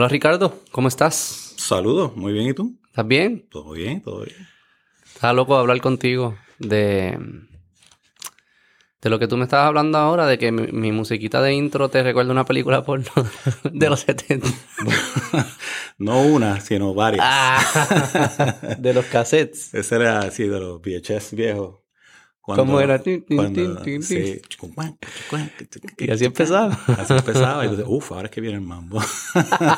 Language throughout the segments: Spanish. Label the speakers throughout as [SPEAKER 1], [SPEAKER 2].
[SPEAKER 1] Hola Ricardo, ¿cómo estás?
[SPEAKER 2] Saludos, muy bien, ¿y tú?
[SPEAKER 1] ¿Estás bien?
[SPEAKER 2] Todo bien, todo bien.
[SPEAKER 1] Estaba loco de hablar contigo de, de lo que tú me estabas hablando ahora, de que mi, mi musiquita de intro te recuerda una película porno de los 70.
[SPEAKER 2] no una, sino varias.
[SPEAKER 1] Ah, de los cassettes.
[SPEAKER 2] Ese era así, de los VHS viejos.
[SPEAKER 1] ¿Cómo era?
[SPEAKER 2] Cuando- sí.
[SPEAKER 1] Y así empezaba.
[SPEAKER 2] Así empezaba. Y entonces, uff, ahora es que viene el mambo.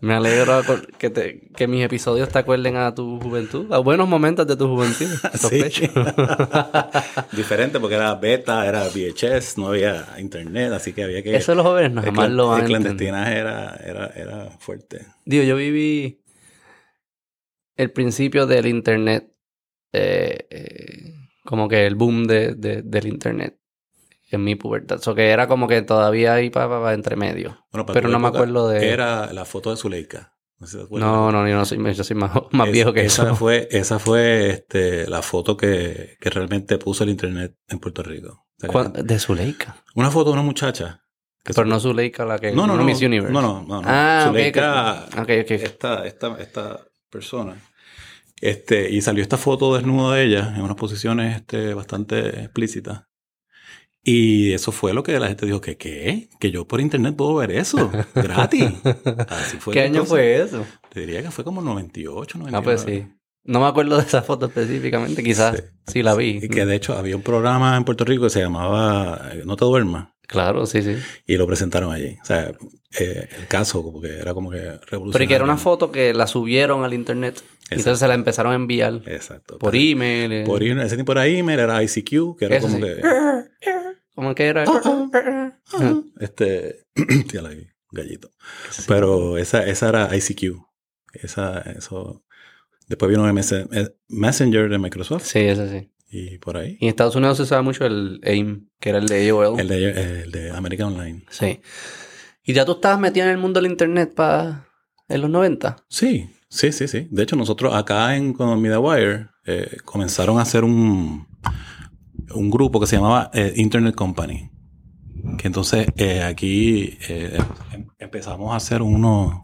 [SPEAKER 1] Me alegro que, te- que mis episodios te acuerden a tu juventud, a buenos momentos de tu juventud. Sospecho.
[SPEAKER 2] Diferente porque era beta, era VHS, no había internet, así que había que...
[SPEAKER 1] Eso los jóvenes no jamás lo van
[SPEAKER 2] El clandestinaje era, era, era fuerte.
[SPEAKER 1] Digo, yo viví el principio del internet, eh, eh, como que el boom de, de- del internet en mi pubertad. O que era como que todavía ahí para entre medio.
[SPEAKER 2] Bueno, para
[SPEAKER 1] Pero no me acuerdo de...
[SPEAKER 2] Era la foto de Zuleika. No, sé si.
[SPEAKER 1] No, no, yo no soy, yo soy más, más
[SPEAKER 2] Es-
[SPEAKER 1] viejo que
[SPEAKER 2] esa
[SPEAKER 1] eso.
[SPEAKER 2] Fue, esa fue este, la foto que, que realmente puso el internet en Puerto Rico. O sea,
[SPEAKER 1] ¿Cuán- De Zuleika.
[SPEAKER 2] Una foto de una muchacha. que
[SPEAKER 1] Pero no Zuleika la que...
[SPEAKER 2] no, no, no,
[SPEAKER 1] Miss Universe.
[SPEAKER 2] No, no, no. no.
[SPEAKER 1] Ah,
[SPEAKER 2] Zuleika,
[SPEAKER 1] ok. Ok, ok.
[SPEAKER 2] Esta, esta, esta persona. Este, y salió esta foto desnuda de ella en unas posiciones este, bastante explícitas. Y eso fue lo que la gente dijo, que qué? Que yo por internet puedo ver eso, gratis. Así fue
[SPEAKER 1] ¿Qué año
[SPEAKER 2] cosa.
[SPEAKER 1] fue eso?
[SPEAKER 2] Te diría que fue como 98, 99.
[SPEAKER 1] Ah, pues sí. No me acuerdo de esa foto específicamente, quizás
[SPEAKER 2] Sí.
[SPEAKER 1] sí, la vi.
[SPEAKER 2] Y que de hecho había un programa en Puerto Rico que se llamaba eh, No te duermas
[SPEAKER 1] Claro, sí, sí.
[SPEAKER 2] y lo presentaron allí. O sea, eh, el caso como que era como que revolucionario.
[SPEAKER 1] Pero y que era una foto que la subieron al internet. Entonces se la empezaron a enviar
[SPEAKER 2] Exacto.
[SPEAKER 1] por email. eh.
[SPEAKER 2] Por email, ese tiempo era email, era ICQ, que era
[SPEAKER 1] Eso
[SPEAKER 2] como
[SPEAKER 1] sí.
[SPEAKER 2] que...
[SPEAKER 1] ¿Cómo que era?
[SPEAKER 2] Este... tírala ahí, gallito. Pero esa, esa era ICQ. Esa, eso... Después vino MS eh, Messenger de Microsoft
[SPEAKER 1] Sí, eso sí.
[SPEAKER 2] y por ahí.
[SPEAKER 1] Y en Estados Unidos se usaba mucho el AIM, que era el de AOL.
[SPEAKER 2] El de, el de American Online.
[SPEAKER 1] Sí. ¿Y ya tú estabas metido en el mundo del internet para en los 90?
[SPEAKER 2] Sí, sí, sí, sí. De hecho, nosotros acá en con MediaWire eh, comenzaron a hacer un, un grupo que se llamaba eh, Internet Company. Que entonces eh, aquí em- empezamos a hacer unos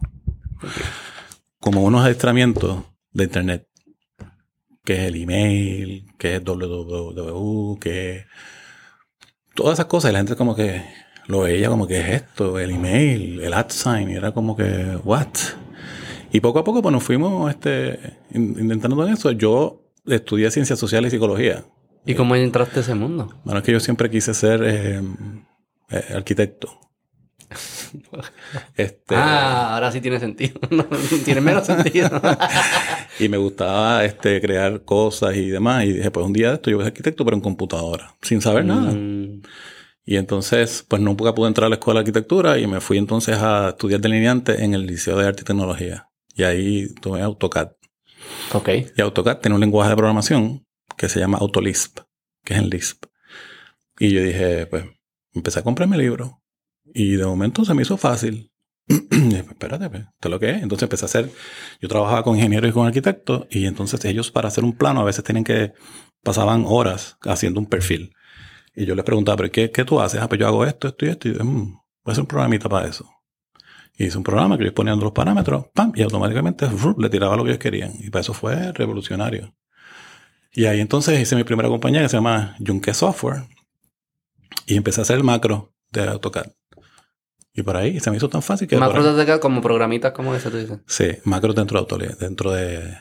[SPEAKER 2] como unos adiestramientos de Internet. Que es el email, que es www, que es todas esas cosas. La gente como que lo veía como que es esto, el email, el ad sign. Y era como que, what? Y poco a poco pues nos fuimos este, in- intentando en eso. Yo estudié ciencias sociales y psicología.
[SPEAKER 1] ¿Y cómo entraste a ese mundo?
[SPEAKER 2] Bueno, es que yo siempre quise ser eh, eh, arquitecto. Este,
[SPEAKER 1] Ah, ahora sí tiene sentido. No, tiene menos sentido.
[SPEAKER 2] Y me gustaba este, crear cosas y demás. Y dije, pues un día de esto yo voy a ser arquitecto, pero en computadora, sin saber nada.
[SPEAKER 1] Mm,
[SPEAKER 2] Y entonces, pues nunca pude entrar a la escuela de arquitectura y me fui entonces a estudiar delineante en el Liceo de Arte y Tecnología. Y ahí tuve AutoCAD.
[SPEAKER 1] ok.
[SPEAKER 2] Y AutoCAD tiene un lenguaje de programación que se llama AutoLisp, que es en Lisp. Y yo dije, pues, empecé a comprarme libros. Y de momento se me hizo fácil. pues, espérate, pues, ¿esto es lo que es? Entonces empecé a hacer, yo trabajaba con ingenieros y con arquitectos, y entonces ellos para hacer un plano a veces tienen que, pasaban horas haciendo un perfil. Y yo les preguntaba, ¿pero qué, qué tú haces? Ah, pues yo hago esto, esto y esto. Y yo, "Mm, voy a hacer un programita para eso. Hice un programa que ellos ponían los parámetros, ¡pam! Y automáticamente le tiraba lo que ellos querían. Y para eso fue revolucionario. Y ahí entonces hice mi primera compañía que se llama Junke Software. Y empecé a hacer el macro de AutoCAD. Y por ahí se me hizo tan fácil que...
[SPEAKER 1] Macros de acá como programitas como ese, tú dices.
[SPEAKER 2] Sí, macros dentro de Autoli- dentro de,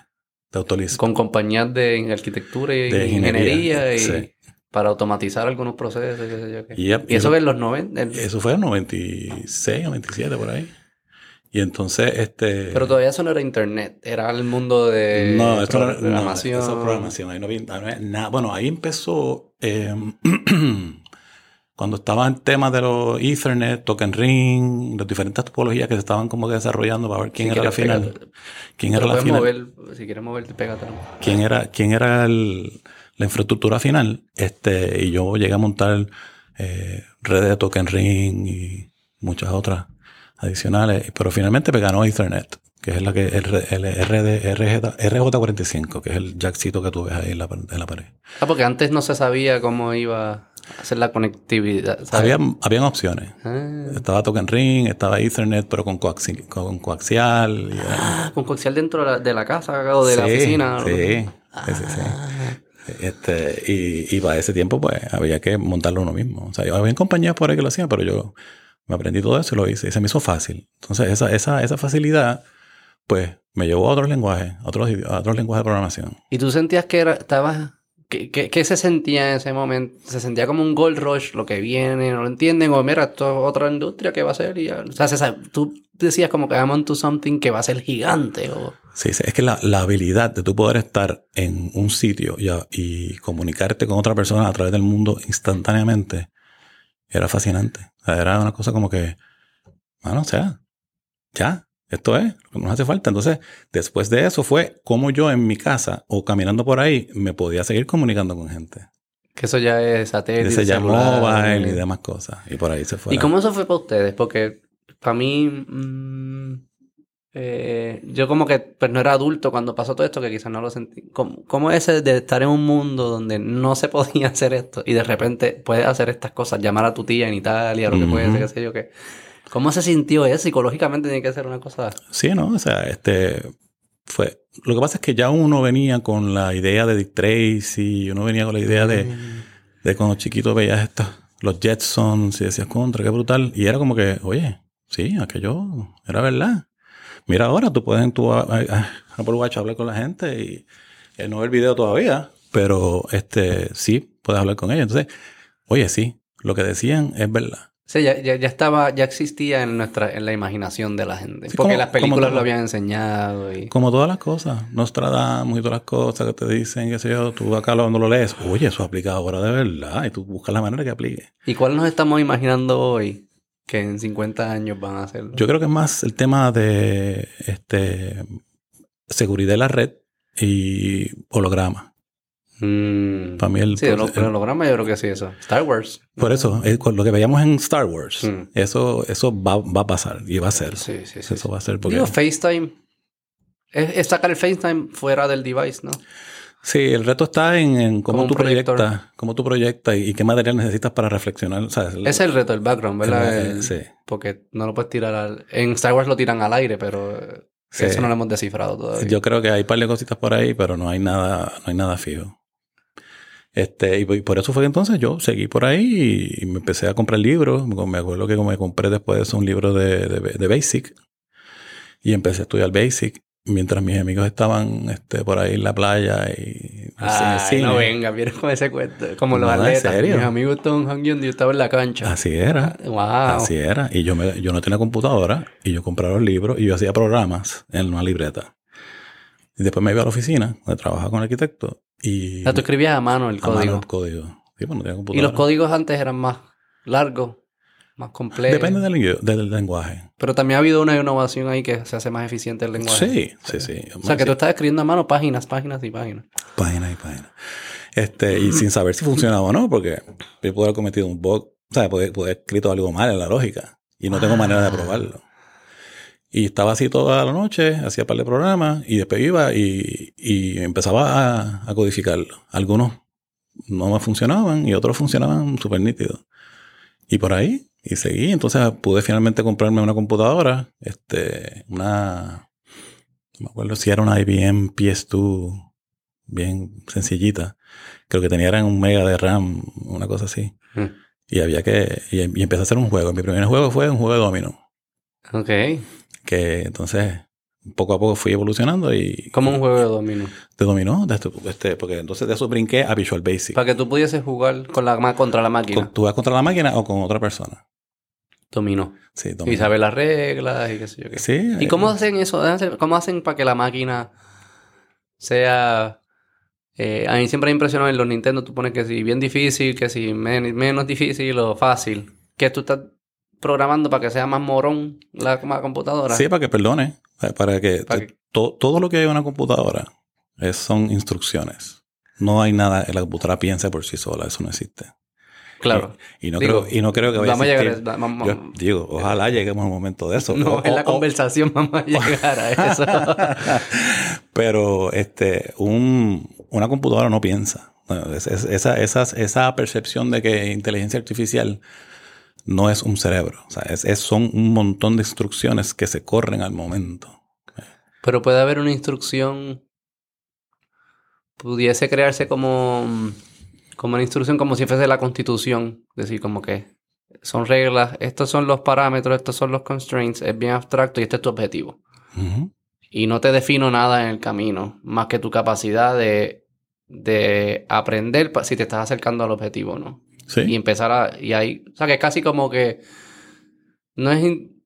[SPEAKER 2] de.
[SPEAKER 1] Con compañías de arquitectura y
[SPEAKER 2] De
[SPEAKER 1] ingeniería,
[SPEAKER 2] ingeniería,
[SPEAKER 1] y
[SPEAKER 2] sí.
[SPEAKER 1] para automatizar algunos procesos. qué sé yo qué.
[SPEAKER 2] Yep,
[SPEAKER 1] y eso que en los 90. en-
[SPEAKER 2] Eso fue en 96 o 97 por ahí. Y entonces, este...
[SPEAKER 1] Pero todavía eso no era internet, era el mundo de
[SPEAKER 2] no, esto era- no,
[SPEAKER 1] programación.
[SPEAKER 2] eso es programación. Ahí no no nada. Bueno, ahí empezó eh, cuando estaba el tema de los Ethernet, Token Ring, las diferentes topologías que se estaban como que desarrollando para ver quién
[SPEAKER 1] Si
[SPEAKER 2] era la final.
[SPEAKER 1] pégate.
[SPEAKER 2] ¿Quién
[SPEAKER 1] Te
[SPEAKER 2] era la final?
[SPEAKER 1] mover, si quieres moverte, pégate.
[SPEAKER 2] quién era, quién era el- la infraestructura final. Este, y yo llegué a montar eh, redes de Token Ring y muchas otras adicionales. Pero finalmente me ganó Ethernet, que es la que el, el RD, RJ, RJ45, que es el jackcito que tú ves ahí en la, en la pared.
[SPEAKER 1] Ah, porque antes no se sabía cómo iba. hacer la conectividad.
[SPEAKER 2] Había, habían opciones.
[SPEAKER 1] Ah,
[SPEAKER 2] Estaba Token Ring, estaba Ethernet, pero con, coaxi- con coaxial. y
[SPEAKER 1] Ah, con coaxial dentro de la, de la casa o de la oficina.
[SPEAKER 2] Sí, sí, sí, sí.
[SPEAKER 1] Ah,
[SPEAKER 2] Este, y, y para ese tiempo, pues, había que montarlo uno mismo. O sea, yo había compañías por ahí que lo hacían, pero yo me aprendí todo eso y lo hice. Y se me hizo fácil. Entonces, esa, esa, esa facilidad, pues, me llevó a otros lenguajes, a otros, a otros lenguajes de programación.
[SPEAKER 1] ¿Y tú sentías que era, estabas... ¿Qué, qué, qué se sentía en ese momento? ¿Se sentía como un gold rush, lo que viene, no lo entienden? O mira, esto es otra industria que va a ser y ya. O sea, se sabe- tú decías como que I'm onto something que va a ser gigante. O...
[SPEAKER 2] Sí, sí, es que la, la habilidad de tú poder estar en un sitio y, a- y comunicarte con otra persona a través del mundo instantáneamente era fascinante. O sea, era una cosa como que, bueno, o sea, ya, esto es, lo que nos hace falta. Entonces, después de eso fue como yo en mi casa o caminando por ahí me podía seguir comunicando con gente.
[SPEAKER 1] Que eso ya es satélite,
[SPEAKER 2] Se llamó mobile y demás cosas. Y por ahí se fue.
[SPEAKER 1] ¿Y cómo eso fue para ustedes? Porque para mí, mm, eh, yo como que pues no era adulto cuando pasó todo esto, que quizás no lo sentí. ¿Cómo, cómo es de estar en un mundo donde no se podía hacer esto y de repente puedes hacer estas cosas, llamar a tu tía en Italia, lo que puede ser,
[SPEAKER 2] Ujú.
[SPEAKER 1] qué sé yo qué? ¿Cómo se sintió eso? Psicológicamente tiene que ser una cosa...
[SPEAKER 2] Sí, ¿no? O sea, este fue. Lo que pasa es que ya uno venía con la idea de Dick Tracy, uno venía con la idea de, de cuando chiquito veías estos, los Jetsons y decías contra, qué brutal. Y era como que, oye, sí, aquello era verdad. Mira ahora, tú puedes en tu Apple Watch hablar con la gente y eh, no ver el video todavía, pero este sí puedes hablar con ellos. Entonces, oye, sí, lo que decían es verdad.
[SPEAKER 1] Sí, ya, ya, ya estaba, ya existía en nuestra, en la imaginación de la gente.
[SPEAKER 2] Sí,
[SPEAKER 1] porque
[SPEAKER 2] como-
[SPEAKER 1] las películas lo habían enseñado y...
[SPEAKER 2] Como todas las cosas, Nostradamus y todas las cosas que te dicen, qué sé yo, tú acá cuando lo lees, oye, eso aplica ahora de verdad, y tú buscas la manera que aplique.
[SPEAKER 1] ¿Y cuál nos estamos imaginando hoy que en 50 años van a hacerlo?
[SPEAKER 2] Yo creo que es más el tema de este seguridad de la red y holograma.
[SPEAKER 1] Mm.
[SPEAKER 2] Para mí el,
[SPEAKER 1] Sí, el,
[SPEAKER 2] el-
[SPEAKER 1] el holograma yo creo que sí, eso. Star Wars.
[SPEAKER 2] por eso, con lo que veíamos en Star Wars,
[SPEAKER 1] Mm.
[SPEAKER 2] eso, eso va, va a pasar y va a ser.
[SPEAKER 1] Sí, sí, sí.
[SPEAKER 2] Eso va a ser porque...
[SPEAKER 1] Digo, FaceTime. Es, es sacar el FaceTime fuera del device, ¿no?
[SPEAKER 2] Sí, el reto está en, en cómo tú
[SPEAKER 1] proyector.
[SPEAKER 2] proyectas, cómo tú proyectas y, y qué material necesitas para reflexionar. O sea, el-
[SPEAKER 1] Ese es el reto, el background, ¿verdad?
[SPEAKER 2] el-
[SPEAKER 1] El-
[SPEAKER 2] sí.
[SPEAKER 1] Porque no lo puedes tirar al... En Star Wars lo tiran al aire, pero
[SPEAKER 2] Sí.
[SPEAKER 1] eso no lo hemos descifrado todavía.
[SPEAKER 2] Yo creo que hay un par de cositas por ahí, pero no hay nada, no hay nada fijo. Este, y, por- y por eso fue que entonces yo seguí por ahí y, y me empecé a comprar libros. Me me acuerdo que me compré después de eso un libro de, de, de Basic. Y empecé a estudiar Basic mientras mis amigos estaban este, por ahí en la playa y
[SPEAKER 1] Ay,
[SPEAKER 2] cine.
[SPEAKER 1] no venga, vienes con ese cuento. Como los
[SPEAKER 2] No, ¿en
[SPEAKER 1] atletas.
[SPEAKER 2] serio?
[SPEAKER 1] Mis amigos estaban hangueando y yo estaba en la cancha.
[SPEAKER 2] Así era.
[SPEAKER 1] Wow.
[SPEAKER 2] Así era. Y yo, me, yo no tenía computadora y yo compraba los libros y yo hacía programas en una libreta. Y después me iba a la oficina donde trabajaba con el arquitecto y
[SPEAKER 1] O sea, tú escribías a mano el
[SPEAKER 2] a mano
[SPEAKER 1] código.
[SPEAKER 2] el código. Sí, pues no tenía
[SPEAKER 1] Y los códigos antes eran más largos, más complejos.
[SPEAKER 2] Depende del, lengu- del lenguaje.
[SPEAKER 1] Pero también ha habido una innovación ahí que se hace más eficiente el lenguaje.
[SPEAKER 2] Sí, sí, sí.
[SPEAKER 1] O sea, que tú estás escribiendo a mano páginas, páginas y páginas.
[SPEAKER 2] Páginas y páginas. Este, y sin saber si funcionaba o no, porque yo puedo haber cometido un bug, o sea, puede haber escrito algo mal en la lógica y no tengo manera de probarlo. Y estaba así toda la noche, hacía par de programas y después iba y, y empezaba a, a codificarlo. Algunos no me funcionaban y otros funcionaban súper nítidos. Y por ahí, y seguí. Entonces pude finalmente comprarme una computadora, este, una, no me acuerdo si era una IBM PS2 bien sencillita. Creo que tenía era un mega de RAM, una cosa así.
[SPEAKER 1] Mm.
[SPEAKER 2] Y había que, y, y empecé a hacer un juego. Mi primer juego fue un juego de domino.
[SPEAKER 1] Ok.
[SPEAKER 2] Que entonces poco a poco fui evolucionando y...
[SPEAKER 1] Como un juego de dominó.
[SPEAKER 2] De dominó, de este, porque entonces de eso brinqué a Visual Basic.
[SPEAKER 1] Para que tú pudieses jugar con la, contra la máquina.
[SPEAKER 2] Con- ¿Tú vas contra la máquina o con otra persona?
[SPEAKER 1] Dominó.
[SPEAKER 2] Sí,
[SPEAKER 1] Y saber las reglas y qué sé yo qué.
[SPEAKER 2] Sí.
[SPEAKER 1] ¿Y cómo hacen eso? ¿Cómo hacen para que la máquina sea... eh, a mí siempre me impresionado en los Nintendo, tú pones que si bien difícil, que si men- menos difícil o fácil. Que tú estás programando para que sea más morón la, la computadora.
[SPEAKER 2] Sí, para que perdone. eh, Para que,
[SPEAKER 1] Para que-
[SPEAKER 2] to- todo lo que hay en una computadora es- son instrucciones. No hay nada, la computadora piensa por sí sola, eso no existe.
[SPEAKER 1] Claro.
[SPEAKER 2] Y no,
[SPEAKER 1] Digo,
[SPEAKER 2] creo, y no creo que vaya
[SPEAKER 1] Vamos a llegar a
[SPEAKER 2] existir.
[SPEAKER 1] eso. Vamos-
[SPEAKER 2] Yo digo, ojalá lleguemos a un momento de eso.
[SPEAKER 1] No,
[SPEAKER 2] O-
[SPEAKER 1] en la
[SPEAKER 2] o- o-
[SPEAKER 1] conversación vamos a llegar a eso.
[SPEAKER 2] Pero este, un, una computadora no piensa. No, es- es- esa, esas- esa percepción de que inteligencia artificial no es un cerebro. O sea, es, es- son un montón de instrucciones que se corren al momento.
[SPEAKER 1] Pero puede haber una instrucción. Pudiese crearse como. Como una instrucción como si fuese la constitución. Decir, como que son reglas, estos son los parámetros, estos son los constraints, es bien abstracto y este es tu objetivo. Y no te defino nada en el camino, más que tu capacidad de, de aprender si te estás acercando al objetivo o no.
[SPEAKER 2] Sí.
[SPEAKER 1] Y empezar a... Y ahí, o sea, que es casi como que... No es... in-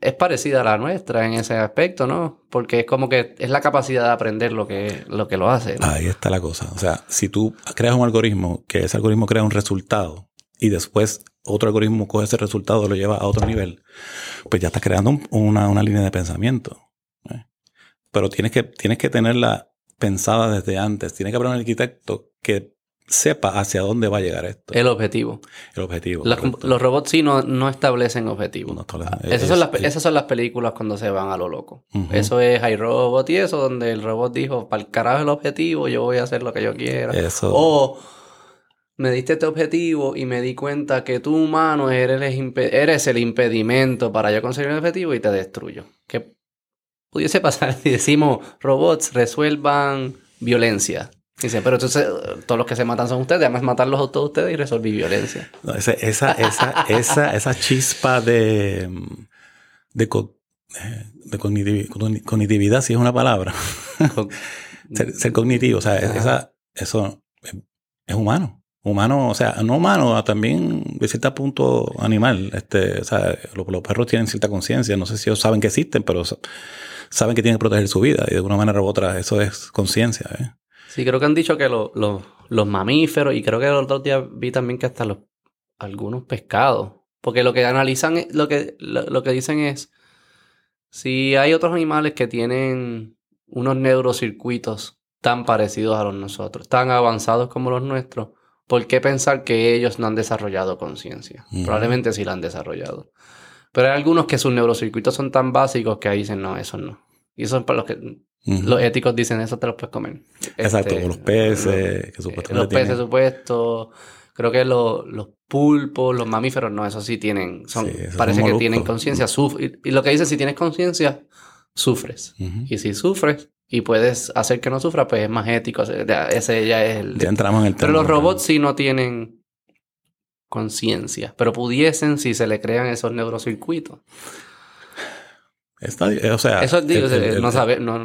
[SPEAKER 1] es parecida a la nuestra en ese aspecto, ¿no? Porque es como que es la capacidad de aprender lo que lo, que lo hace.
[SPEAKER 2] Ahí está la cosa. O sea, si tú creas un algoritmo, que ese algoritmo crea un resultado y después otro algoritmo coge ese resultado y lo lleva a otro nivel, pues ya estás creando un- una, una línea de pensamiento. ¿eh? Pero tienes que, tienes que tenerla pensada desde antes. Tienes que haber un arquitecto que sepa hacia dónde va a llegar esto,
[SPEAKER 1] El objetivo.
[SPEAKER 2] el objetivo.
[SPEAKER 1] Los, robots sí no, no establecen objetivos.
[SPEAKER 2] No establece-
[SPEAKER 1] Esas,
[SPEAKER 2] es-
[SPEAKER 1] son las,
[SPEAKER 2] es-
[SPEAKER 1] esas son las películas cuando se van a lo loco. Eso es iRobot y eso, donde el robot dijo, para el carajo el objetivo, yo voy a hacer lo que yo quiera.
[SPEAKER 2] Eso.
[SPEAKER 1] O me diste este objetivo y me di cuenta que tú humano eres eres el impedimento para yo conseguir el objetivo y te destruyo. ¿Qué pudiese pasar si decimos robots resuelvan violencia? Dicen, pero entonces todos los que se matan son ustedes, además matarlos a todos ustedes y resolví violencia.
[SPEAKER 2] No, ese- esa, esa, esa, esa chispa de, de, co- eh, de cognitividad, si es una palabra.
[SPEAKER 1] Con-
[SPEAKER 2] ser, ser cognitivo, o sea, esa, eso es, humano. Humano, o sea, no humano, también de cierto punto animal. Este, o sea, los, los perros tienen cierta conciencia. No sé si ellos saben que existen, pero sa- saben que tienen que proteger su vida. Y de una manera u otra, eso es conciencia. ¿eh?
[SPEAKER 1] Sí, creo que han dicho que lo- lo- los mamíferos, y creo que los otros días vi también que hasta los algunos pescados. Porque lo que analizan, es- lo que, lo, lo que dicen es si hay otros animales que tienen unos neurocircuitos tan parecidos a los nosotros, tan avanzados como los nuestros, ¿por qué pensar que ellos no han desarrollado conciencia? Probablemente sí la han desarrollado. Pero hay algunos que sus neurocircuitos son tan básicos que ahí dicen, no, eso no. Y eso es para los que Los éticos dicen eso te los puedes comer.
[SPEAKER 2] Exacto,
[SPEAKER 1] Este,
[SPEAKER 2] como los peces,
[SPEAKER 1] lo-
[SPEAKER 2] que supuestamente
[SPEAKER 1] Los peces, supuesto. Creo que lo- los pulpos, los mamíferos, no, eso sí tienen. Son,
[SPEAKER 2] Sí, esos son
[SPEAKER 1] parece que tienen conciencia. Y, y lo que dice, si tienes conciencia, sufres. Y si sufres y puedes hacer que no sufra, pues es más ético. Ese ya es el.
[SPEAKER 2] Ya entramos en el tema.
[SPEAKER 1] Pero los robots sí no tienen conciencia. Pero pudiesen si se le crean esos neurocircuitos.
[SPEAKER 2] Está- eh, o sea,
[SPEAKER 1] Eso digo,
[SPEAKER 2] el- el-
[SPEAKER 1] no sabes. No,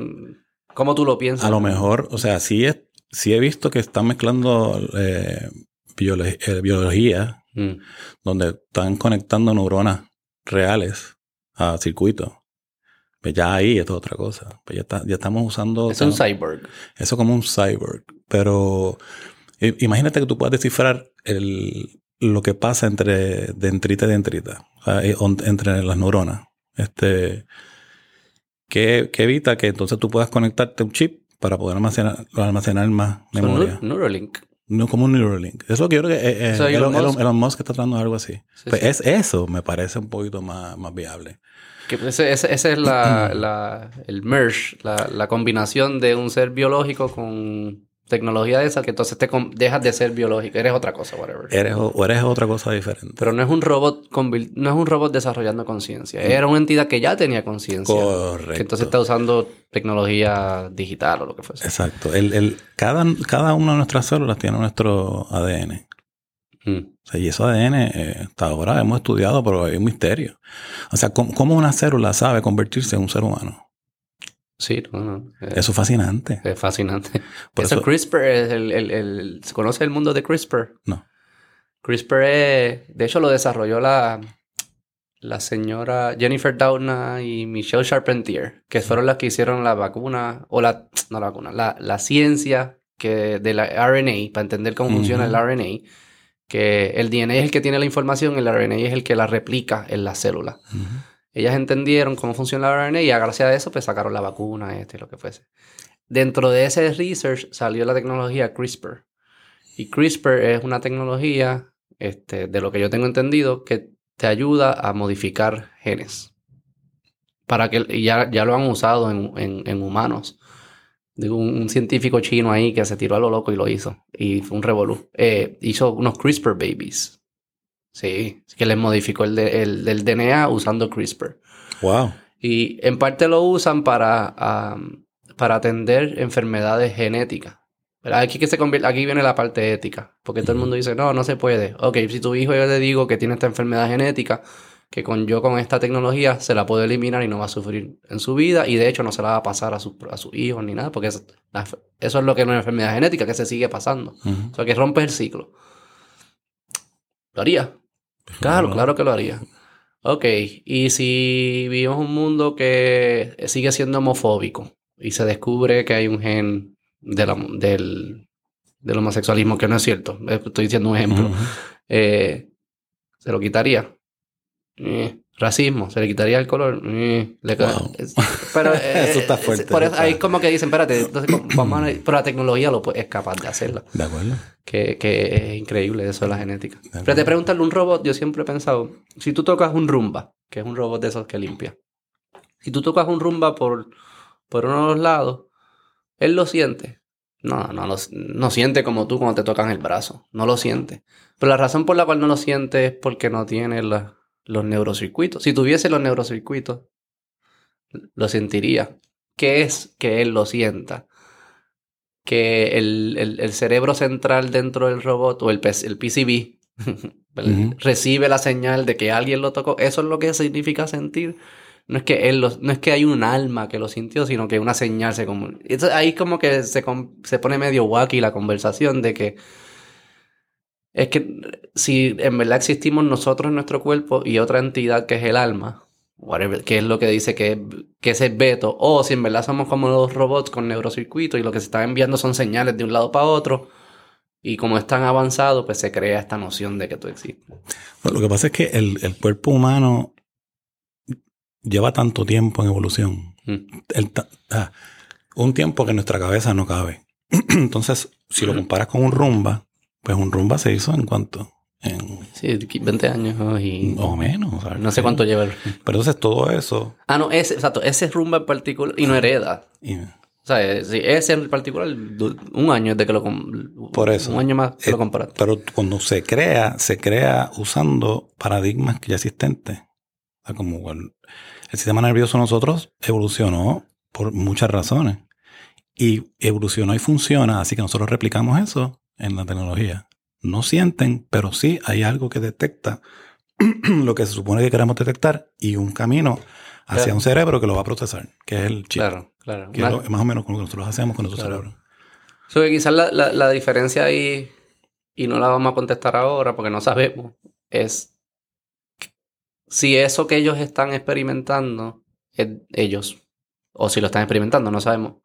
[SPEAKER 1] ¿Cómo tú lo piensas?
[SPEAKER 2] A lo mejor, o sea, sí, es, sí he visto que están mezclando eh, biolo- eh, biología,
[SPEAKER 1] Mm.
[SPEAKER 2] donde están conectando neuronas reales a circuitos. Pues ya ahí esto es otra cosa. Pues ya, está- ya estamos usando
[SPEAKER 1] Es un
[SPEAKER 2] eso
[SPEAKER 1] cyborg.
[SPEAKER 2] como un cyborg. Pero eh, imagínate que tú puedas descifrar el, lo que pasa entre dentrita y dentrita, o sea, on- entre las neuronas. Este, que, que evita que entonces tú puedas conectarte un chip para poder almacenar, almacenar más memoria.
[SPEAKER 1] Neu- Neuralink.
[SPEAKER 2] No como un Neuralink. Eso es lo que yo creo que eh, eh, Elon,
[SPEAKER 1] Elon Musk.
[SPEAKER 2] Elon Musk está tratando algo así.
[SPEAKER 1] Sí,
[SPEAKER 2] Pues
[SPEAKER 1] sí.
[SPEAKER 2] es, eso me parece un poquito más, más viable.
[SPEAKER 1] Que ese, ese- ese es la, la- el merge, la, la combinación de un ser biológico con tecnología de esa, que entonces te dejas de ser biológico, eres otra cosa, whatever.
[SPEAKER 2] Eres, o eres otra cosa diferente.
[SPEAKER 1] Pero no es un robot no es un robot desarrollando conciencia. Era una entidad que ya tenía conciencia.
[SPEAKER 2] Correcto.
[SPEAKER 1] Que entonces está usando tecnología digital o lo que fuese.
[SPEAKER 2] Exacto. El, el, cada, cada una de nuestras células tiene nuestro ADN.
[SPEAKER 1] Mm.
[SPEAKER 2] O sea, y ese ADN eh, hasta ahora hemos estudiado, pero hay un misterio. O sea, ¿cómo, cómo una célula sabe convertirse en un ser humano?
[SPEAKER 1] Sí, no, no. Eh,
[SPEAKER 2] Eso es fascinante.
[SPEAKER 1] Es fascinante.
[SPEAKER 2] Por
[SPEAKER 1] eso,
[SPEAKER 2] eso-
[SPEAKER 1] CRISPR es el, el- el- ¿Se conoce el mundo de CRISPR?
[SPEAKER 2] No.
[SPEAKER 1] CRISPR es... De hecho, lo desarrolló la, la señora Jennifer Doudna y Michelle Charpentier, que fueron las que hicieron la vacuna, o la... No la vacuna, la, la ciencia que de la RNA, para entender cómo funciona el. RNA, que el DNA es el que tiene la información, el RNA es el que la replica en la célula.
[SPEAKER 2] Ujú.
[SPEAKER 1] Ellas entendieron cómo funciona la RNA y a gracias a eso pues sacaron la vacuna, este, lo que fuese. Dentro de ese research salió la tecnología CRISPR. Y CRISPR es una tecnología, este, de lo que yo tengo entendido, que te ayuda a modificar genes. Para que, ya, ya lo han usado en, en- en humanos. de un, un científico chino ahí que se tiró a lo loco y lo hizo. Y fue un revolú. Eh, hizo unos CRISPR babies. Sí, que les modificó el, de- el- el DNA usando CRISPR.
[SPEAKER 2] Wow.
[SPEAKER 1] Y en parte lo usan para, para atender enfermedades genéticas. Pero aquí, que se convierte, aquí viene la parte ética. Porque todo el mundo dice, no, no se puede. Ok, si tu hijo yo le digo que tiene esta enfermedad genética, que con yo con esta tecnología se la puedo eliminar y no va a sufrir en su vida. Y de hecho no se la va a pasar a sus a sus hijos ni nada. Porque es- la- eso es lo que es una enfermedad genética, que se sigue pasando. O sea, que rompes el ciclo. Lo haría. Claro, claro que lo haría. Ok, y si vivimos un mundo que sigue siendo homofóbico y se descubre que hay un gen de la- del, del homosexualismo que no es cierto, estoy diciendo un ejemplo, eh, ¿se lo quitaría? Eh, racismo, ¿se le quitaría el color? Eh, le
[SPEAKER 2] Wow.
[SPEAKER 1] pero, eh,
[SPEAKER 2] Eso está
[SPEAKER 1] es-
[SPEAKER 2] fuerte,
[SPEAKER 1] Por
[SPEAKER 2] eso
[SPEAKER 1] ahí como que dicen, espérate, entonces, ¿cómo- vamos a- pero la tecnología lo es capaz de hacerlo
[SPEAKER 2] De acuerdo.
[SPEAKER 1] que, que es increíble eso de la genética. Pero te preguntarle un robot, yo siempre he pensado, si tú tocas un rumba, que es un robot de esos que limpia, si tú tocas un rumba por, por uno de los lados, él lo siente. No, no, lo- no siente como tú cuando te tocan el brazo, no lo siente. Pero la razón por la cual no lo siente es porque no tiene la- los neurocircuitos. Si tuviese los neurocircuitos, lo sentiría. ¿Qué es que él lo sienta? que el, el- el cerebro central dentro del robot o el, el PCB recibe la señal de que alguien lo tocó. Eso es lo que significa sentir. No es que él lo- no es que hay un alma que lo sintió, sino que una señal se comunica. Ahí como que se, se pone medio wacky la conversación de que es que si en verdad existimos nosotros en nuestro cuerpo y otra entidad que es el alma, whatever, que es lo que dice que, que es el veto, o si en verdad somos como los robots con neurocircuitos y lo que se están enviando son señales de un lado para otro, y como es tan avanzado, pues se crea esta noción de que tú existes.
[SPEAKER 2] Bueno, lo que pasa es que el, el cuerpo humano lleva tanto tiempo en evolución.
[SPEAKER 1] Mm.
[SPEAKER 2] El ah, un tiempo que en nuestra cabeza no cabe. Entonces, si lo comparas con un rumba, pues un rumba se hizo en cuánto? En
[SPEAKER 1] Sí, 20 años y
[SPEAKER 2] o menos. ¿sabes?
[SPEAKER 1] no sé cuánto lleva el...
[SPEAKER 2] Pero entonces todo eso.
[SPEAKER 1] Ah, no, ese, exacto, ese rumba en particular, y no hereda. O sea, eh, ese en particular, un año desde que lo...
[SPEAKER 2] Por eso.
[SPEAKER 1] Un año más que
[SPEAKER 2] Eh,
[SPEAKER 1] lo compraste.
[SPEAKER 2] pero cuando se crea, se crea usando paradigmas que ya existentes. O sea, como el, el sistema nervioso nosotros evolucionó por muchas razones. Y evolucionó y funciona, así que nosotros replicamos eso en la tecnología. No sienten, pero sí hay algo que detecta lo que se supone que queremos detectar y un camino hacia
[SPEAKER 1] Claro.
[SPEAKER 2] un cerebro que lo va a procesar, que es el chip.
[SPEAKER 1] Claro, claro.
[SPEAKER 2] Que
[SPEAKER 1] Una-
[SPEAKER 2] es lo- más o menos como nosotros hacemos con nuestro
[SPEAKER 1] Claro.
[SPEAKER 2] cerebro.
[SPEAKER 1] So quizás la, la- la diferencia ahí, y no la vamos a contestar ahora porque no sabemos, es si eso que ellos están experimentando, es ellos, o si lo están experimentando, no sabemos,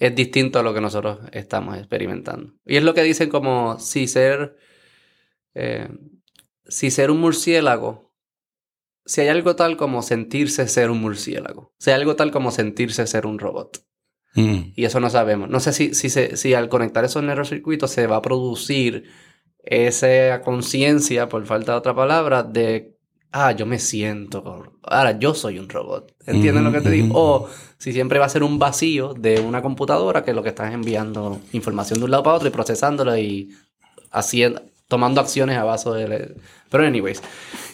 [SPEAKER 1] es distinto a lo que nosotros estamos experimentando. Y es lo que dicen como si ser, eh, si ser un murciélago, si hay algo tal como sentirse ser un murciélago, si hay algo tal como sentirse ser un robot.
[SPEAKER 2] Mm.
[SPEAKER 1] Y eso no sabemos. No sé si, si, se- si al conectar esos neurocircuitos se va a producir esa conciencia, por falta de otra palabra, de, ah, yo me siento, ahora yo soy un robot. ¿Entienden lo que te digo? O si siempre va a ser un vacío de una computadora que lo que está es enviando información de un lado para otro y procesándola y haciendo, tomando acciones a base de... Pero anyways,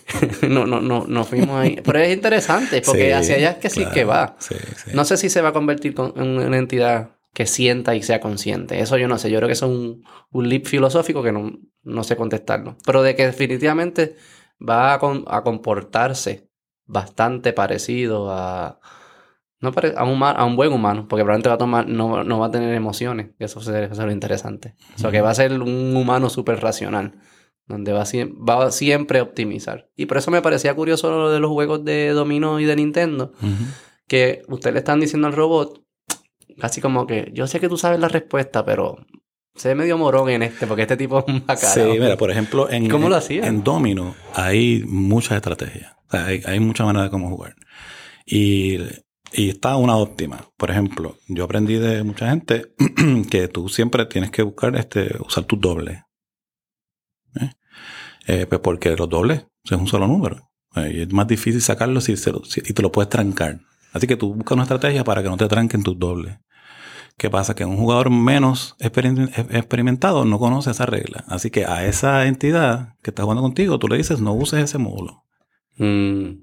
[SPEAKER 1] no, no, no, no fuimos ahí. Pero es interesante porque
[SPEAKER 2] Sí,
[SPEAKER 1] hacia allá es que sí
[SPEAKER 2] claro.
[SPEAKER 1] que va.
[SPEAKER 2] Sí, sí.
[SPEAKER 1] No sé si se va a convertir con- en una entidad que sienta y sea consciente. Eso yo no sé. Yo creo que eso es un, un leap filosófico que no, no sé contestarlo. Pero de que definitivamente va a, con- a comportarse bastante parecido a, no pare- a, un, a un buen humano, porque probablemente va a tomar, no, no va a tener emociones. Y eso sería lo interesante. O sea, que va a ser un humano súper racional, donde va, va a siempre optimizar. Y por eso me parecía curioso lo de los juegos de dominó y de Nintendo que usted le están diciendo al robot, casi como que, yo sé que tú sabes la respuesta, pero se ve medio morón en este, porque este tipo es un bacalao.
[SPEAKER 2] Sí, mira, por ejemplo, en,
[SPEAKER 1] ¿Cómo lo hacían?
[SPEAKER 2] En Domino hay muchas estrategias. O sea, hay, hay muchas maneras de cómo jugar. Y, y está una óptima. Por ejemplo, yo aprendí de mucha gente que tú siempre tienes que buscar este, usar tus dobles. ¿Eh? Eh, pues porque los dobles es un solo número. Eh, y es más difícil sacarlo si, se lo- si- y te lo puedes trancar. Así que tú buscas una estrategia para que no te tranquen tus dobles. ¿Qué pasa? Que un jugador menos experim- experimentado no conoce esa regla. Así que a esa entidad que está jugando contigo, tú le dices, no uses ese módulo.
[SPEAKER 1] Mm.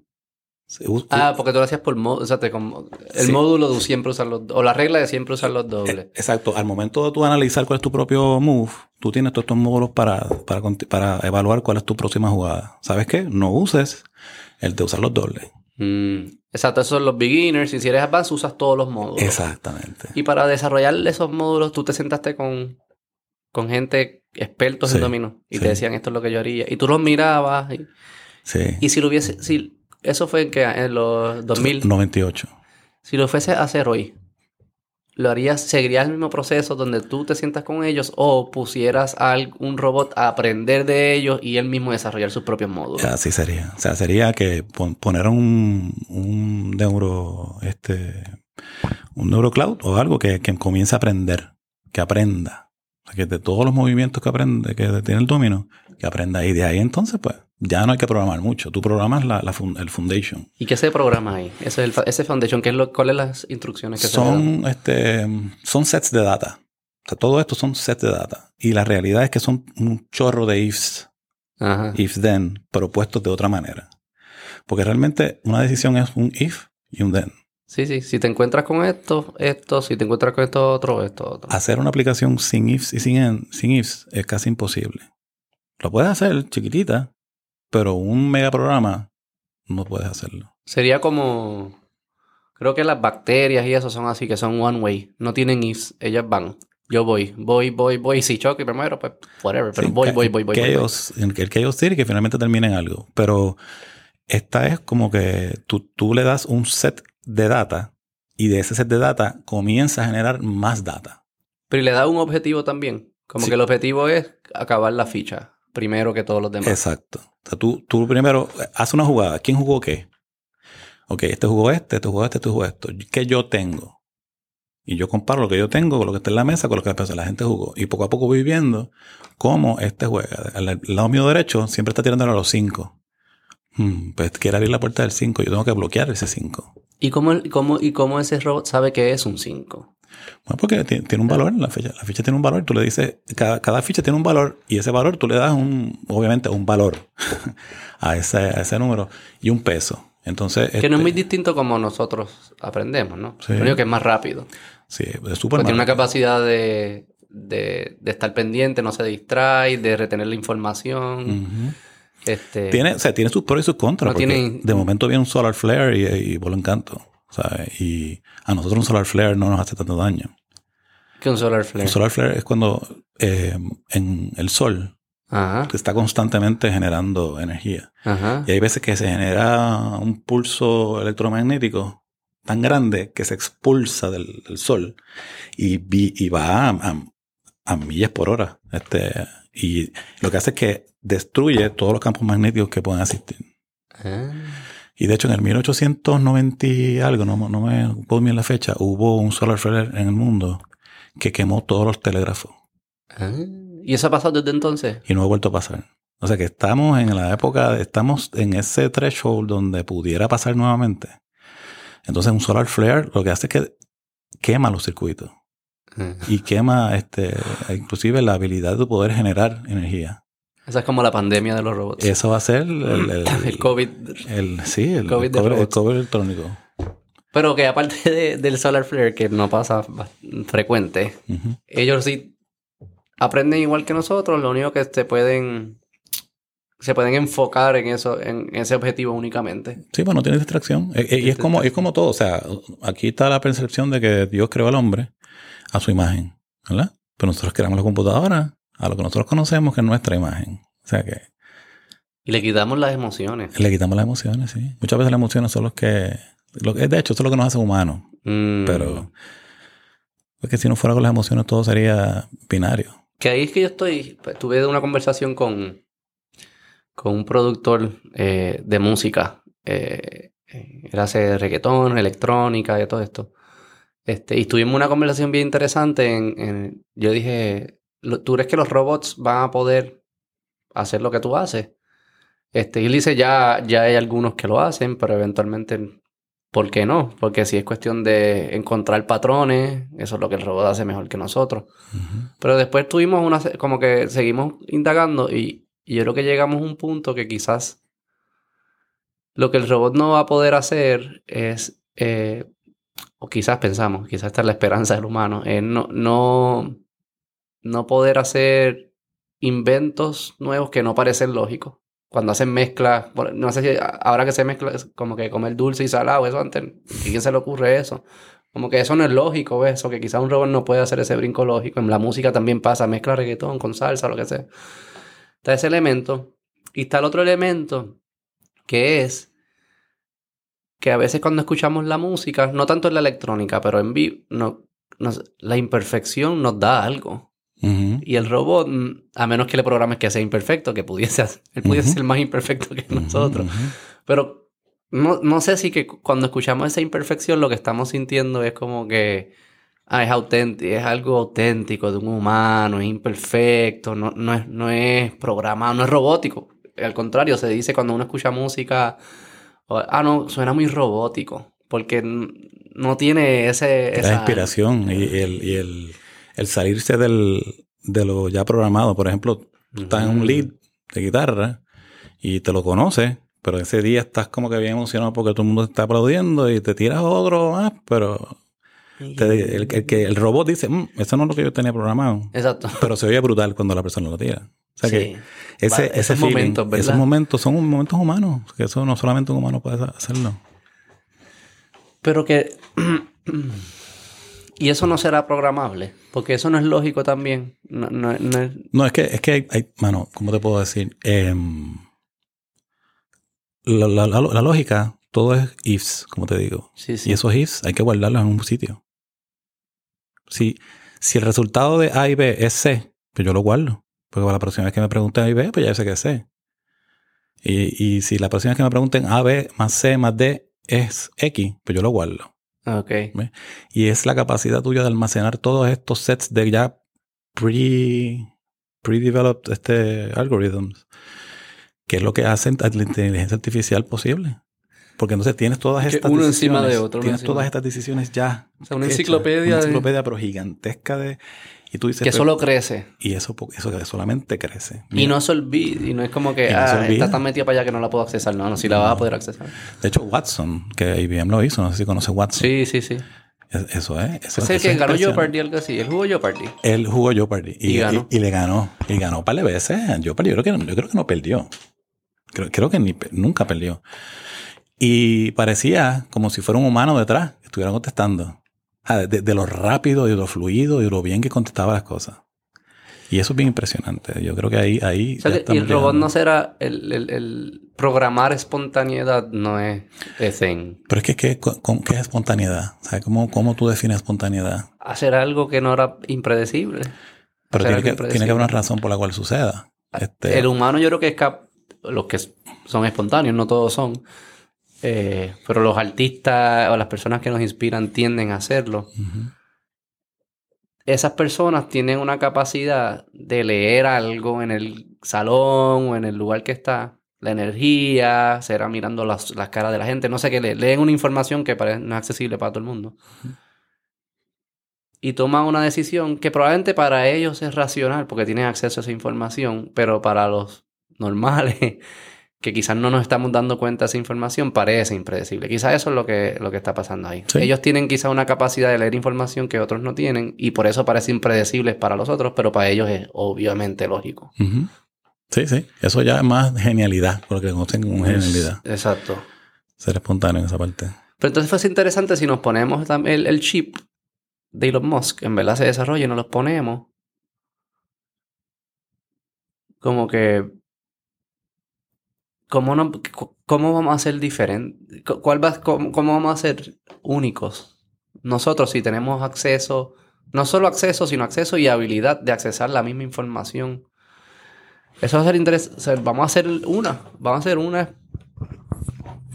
[SPEAKER 1] Ah, porque tú lo hacías por módulo. O sea, te el
[SPEAKER 2] Sí.
[SPEAKER 1] módulo de siempre usar los O la regla de siempre usar los dobles.
[SPEAKER 2] Exacto. Al momento de tú analizar cuál es tu propio move, tú tienes todos estos módulos para, para, para evaluar cuál es tu próxima jugada. ¿Sabes qué? No uses el de usar los dobles.
[SPEAKER 1] Mm. Exacto, esos son los beginners. Y si eres advanced, usas todos los módulos.
[SPEAKER 2] Exactamente.
[SPEAKER 1] Y para desarrollar esos módulos, tú te sentaste con, con gente expertos
[SPEAKER 2] Sí,
[SPEAKER 1] en dominó. Y
[SPEAKER 2] sí.
[SPEAKER 1] te decían esto es lo que yo haría. Y tú los mirabas. Y,
[SPEAKER 2] Sí.
[SPEAKER 1] y si lo hubiese. Si, eso fue en, que, en los 2000.
[SPEAKER 2] 98.
[SPEAKER 1] Si lo fuese a hacer hoy, ¿lo harías, seguirías el mismo proceso donde tú te sientas con ellos o pusieras a un robot a aprender de ellos y él mismo desarrollar sus propios módulos?
[SPEAKER 2] Así sería. O sea, sería que pon- poner un, un neuro, este, un neurocloud o algo que, que comience a aprender, que aprenda. O sea, que de todos los movimientos que aprende, que tiene el domino, que aprenda. Y de ahí entonces, pues, ya no hay que programar mucho. Tú programas la, el foundation.
[SPEAKER 1] ¿Y qué se programa ahí? Ese, es el, ese foundation, ¿qué es lo, ¿cuáles son las instrucciones que se?
[SPEAKER 2] Son, este, son sets de data. O sea, todo esto son sets de data. Y la realidad es que son un chorro de ifs.
[SPEAKER 1] Ajá.
[SPEAKER 2] if then, pero puestos de otra manera. Porque realmente una decisión es un if y un then.
[SPEAKER 1] Sí, sí. Si te encuentras con esto, esto. Si te encuentras con esto, otro, esto, otro.
[SPEAKER 2] Hacer una aplicación sin ifs y sin, en- sin ifs es casi imposible. Lo puedes hacer chiquitita, pero un megaprograma no puedes hacerlo.
[SPEAKER 1] Sería como... Creo que las bacterias y eso son así, que son one way. No tienen ifs. Ellas van. Yo voy, voy, voy, voy. Si choque primero, pues whatever. Pero
[SPEAKER 2] Sí,
[SPEAKER 1] voy, voy, voy, voy. voy, voy.
[SPEAKER 2] chaos- en El chaos theory que finalmente termina en algo. Pero esta es como que tú, tú le das un set de data y de ese set de data comienza a generar más data.
[SPEAKER 1] Pero y le da un objetivo también. Como
[SPEAKER 2] Sí.
[SPEAKER 1] que el objetivo es acabar la ficha. Primero que todos los demás.
[SPEAKER 2] Exacto. O sea, tú, tú primero haces una jugada. ¿Quién jugó qué? Ok, este jugó este, este jugó este, este jugó esto. ¿Qué yo tengo? Y yo comparo lo que yo tengo con lo que está en la mesa con lo que la gente jugó. Y poco a poco voy viendo cómo este juega. Al, lado mío derecho siempre está tirando a los 5. pues quiere abrir la puerta del 5. Yo tengo que bloquear ese 5.
[SPEAKER 1] ¿Y cómo, el- cómo, ¿Y cómo ese robot sabe que es un 5?
[SPEAKER 2] Bueno, porque ti- tiene un valor en la ficha. La ficha tiene un valor. Tú le dices, cada, cada ficha tiene un valor y ese valor tú le das un, obviamente, un valor a ese, a ese número y un peso. Entonces,
[SPEAKER 1] Que no es
[SPEAKER 2] este,
[SPEAKER 1] muy distinto como nosotros aprendemos, ¿no?
[SPEAKER 2] Sí.
[SPEAKER 1] Lo único que es más rápido.
[SPEAKER 2] Sí, es súper
[SPEAKER 1] tiene una capacidad de, de, de estar pendiente, no se distrae, de retener la información. Este,
[SPEAKER 2] Tiene, o sea, tiene sus pros y sus contras.
[SPEAKER 1] No
[SPEAKER 2] porque
[SPEAKER 1] tiene-
[SPEAKER 2] De momento viene un solar flare y, y voló encanto. ¿Sabes? Y a nosotros un solar flare no nos hace tanto daño.
[SPEAKER 1] que un solar flare.
[SPEAKER 2] Un solar flare es cuando eh, en el sol
[SPEAKER 1] Ajá,
[SPEAKER 2] está constantemente generando energía.
[SPEAKER 1] ajá.
[SPEAKER 2] Y hay veces que se genera un pulso electromagnético tan grande que se expulsa del, del sol y, va a, a- a millas por hora. Este, y lo que hace es que destruye todos los campos magnéticos que pueden existir.
[SPEAKER 1] Ah,
[SPEAKER 2] Y de hecho, en el 1890 y algo, no, no me acuerdo bien la fecha, hubo un solar flare en el mundo que quemó todos los telégrafos
[SPEAKER 1] ah. ¿Y eso ha pasado desde entonces?
[SPEAKER 2] y no ha vuelto a pasar. O sea que estamos en la época, estamos en ese threshold donde pudiera pasar nuevamente. Entonces un solar flare lo que hace es que quema los circuitos
[SPEAKER 1] Ah.
[SPEAKER 2] y quema este, inclusive la habilidad de poder generar energía.
[SPEAKER 1] Esa es como la pandemia de los robots.
[SPEAKER 2] Eso va a ser el, el, el-
[SPEAKER 1] el COVID.
[SPEAKER 2] el- sí, el
[SPEAKER 1] COVID robots.
[SPEAKER 2] cobre electrónico.
[SPEAKER 1] Pero que aparte de- del solar flare, que no pasa frecuente, ellos sí aprenden igual que nosotros, lo único que se pueden se pueden enfocar en eso, en ese objetivo únicamente.
[SPEAKER 2] Sí, pues no tiene distracción. Eh, eh, y es como, es como todo. O sea, aquí está la percepción de que Dios creó al hombre a su imagen, ¿verdad? Pero nosotros creamos la computadora a lo que nosotros conocemos que es nuestra imagen. O sea que
[SPEAKER 1] Y le quitamos las emociones.
[SPEAKER 2] le quitamos las emociones, sí. Muchas veces las emociones son los que... Lo que de hecho, eso es lo que nos hace humanos.
[SPEAKER 1] Mm.
[SPEAKER 2] Pero... Porque si no fuera con las emociones todo sería binario.
[SPEAKER 1] Que ahí es que yo estoy. pues, tuve una conversación con, con un productor eh, de música. Eh, eh, él hace reggaetón, electrónica y todo esto. Este, y tuvimos una conversación bien interesante. En, en- yo dije: "Lo- ¿Tú crees que los robots van a poder hacer lo que tú haces? Este, y él dice: ya, ya hay algunos que lo hacen, pero eventualmente ¿Por qué no? Porque si es cuestión de encontrar patrones, eso es lo que el robot hace mejor que nosotros. Pero después tuvimos una, como que seguimos indagando y, y, yo creo que llegamos a un punto que quizás lo que el robot no va a poder hacer es, eh, o quizás pensamos, quizás esta es la esperanza del humano, es no, no, no poder hacer inventos nuevos que no parecen lógicos cuando hacen mezclas, no sé si ahora que se mezcla como que comer dulce y salado, eso antes, ¿a quién se le ocurre eso? Como que eso no es lógico, ¿ves? Eso que quizás un robot no puede hacer ese brinco lógico. En la música también pasa, mezcla reggaetón con salsa, lo que sea. Está ese elemento. Y está el otro elemento, que es que a veces cuando escuchamos la música, no tanto en la electrónica, pero en vivo, no, la imperfección nos da algo. Y el robot, mm, a menos que le programes que sea imperfecto, que pudiese, él pudiese ser más imperfecto que nosotros. Pero no, no, sé si que cuando escuchamos esa imperfección lo que estamos sintiendo es como que ah, es auténtico, es algo auténtico de un humano, es imperfecto, no, no, es, no es programado, no es robótico. Al contrario, se dice cuando uno escucha música, ah, no, suena muy robótico, porque no tiene ese...
[SPEAKER 2] Esa... La inspiración y el, y el el salirse del, de lo ya programado. Por ejemplo, estás en un lead de guitarra y te lo conoces, pero ese día estás como que bien emocionado porque todo el mundo te está aplaudiendo y te tiras otro más, pero el, que el robot dice, mm, eso no es lo que yo tenía programado.
[SPEAKER 1] Exacto.
[SPEAKER 2] Pero se oye brutal cuando la persona lo tira. O sea que ese, ese momento, esos momentos son momentos humanos, que eso no solamente un humano puede hacerlo.
[SPEAKER 1] Pero que Y eso no será programable, porque eso no es lógico también. No, no,
[SPEAKER 2] no, es... que, es que hay, mano, ¿cómo te puedo decir? Em, la, la, la, lógica, todo es ifs, como te digo. Y esos ifs hay que guardarlos en un sitio. Si, si el resultado de A y B es C, pues yo lo guardo. Porque para la próxima vez que me pregunten A y B, pues ya sé que es C. Y, y si la próxima vez que me pregunten A, B más C más D es X, pues yo lo guardo.
[SPEAKER 1] Ok.
[SPEAKER 2] Y es la capacidad tuya de almacenar todos estos sets de ya pre, pre-developed este, algorithms, que es lo que hace la inteligencia artificial posible. Porque entonces tienes todas estas
[SPEAKER 1] uno encima de otro.
[SPEAKER 2] Tienes todas estas decisiones ya.
[SPEAKER 1] O sea, una enciclopedia.
[SPEAKER 2] Una enciclopedia, pero gigantesca de. Y tú dices,
[SPEAKER 1] que solo crece.
[SPEAKER 2] Y eso, eso solamente crece.
[SPEAKER 1] y no se olvida. Y no es como que ah, está tan metida para allá que no la puedo accesar. No, no, sí la vas a poder accesar.
[SPEAKER 2] De hecho, Watson, que IBM lo hizo, no sé si conoce Watson.
[SPEAKER 1] Sí, sí, sí.
[SPEAKER 2] Eso es. Eso,
[SPEAKER 1] es el que ganó Jeopardy, algo así. Él jugó Jeopardy.
[SPEAKER 2] Él jugó Jeopardy. Y, y, ganó. y, le ganó. Y ganó un par de veces. Jeopardy, yo creo que, yo creo que no perdió. Creo, creo que ni, nunca perdió. Y parecía como si fuera un humano detrás, que estuviera contestando. De, de, lo rápido y de lo fluido y de lo bien que contestaba las cosas. Y eso es bien impresionante. Yo creo que ahí... ahí
[SPEAKER 1] y el robot no será... El, el, programar espontaneidad no es, zen.
[SPEAKER 2] Pero es que, ¿qué, ¿qué es espontaneidad? O sea, ¿cómo, ¿cómo tú defines espontaneidad?
[SPEAKER 1] Hacer algo que no era impredecible.
[SPEAKER 2] Pero tiene que, tiene que, haber una razón por la cual suceda.
[SPEAKER 1] Este... El humano yo creo que es cap los que son espontáneos, no todos son. Eh, pero los artistas o las personas que nos inspiran tienden a hacerlo. Esas personas tienen una capacidad de leer algo en el salón o en el lugar que está, la energía, será mirando las, caras de la gente, no sé qué, leen una información que no es accesible para todo el mundo. Y toman una decisión que probablemente para ellos es racional porque tienen acceso a esa información, pero para los normales que quizás no nos estamos dando cuenta de esa información, parece impredecible. Quizás eso es lo que, lo que está pasando ahí. Ellos tienen quizás una capacidad de leer información que otros no tienen y por eso parece impredecible para los otros, pero para ellos es obviamente lógico.
[SPEAKER 2] Sí, sí. Eso ya es más genialidad, porque conocen como genialidad.
[SPEAKER 1] Exacto.
[SPEAKER 2] Ser espontáneo en esa parte.
[SPEAKER 1] Pero entonces fue interesante si nos ponemos el, el chip de Elon Musk, en verdad se desarrolla y nos los ponemos. Como que ¿cómo, no, cómo vamos a ser diferentes? ¿Cuál va, cómo, vamos a ser únicos? Nosotros si tenemos acceso, no solo acceso, sino acceso y habilidad de accesar la misma información. Eso va a ser interesante. vamos a hacer una. Vamos a hacer una.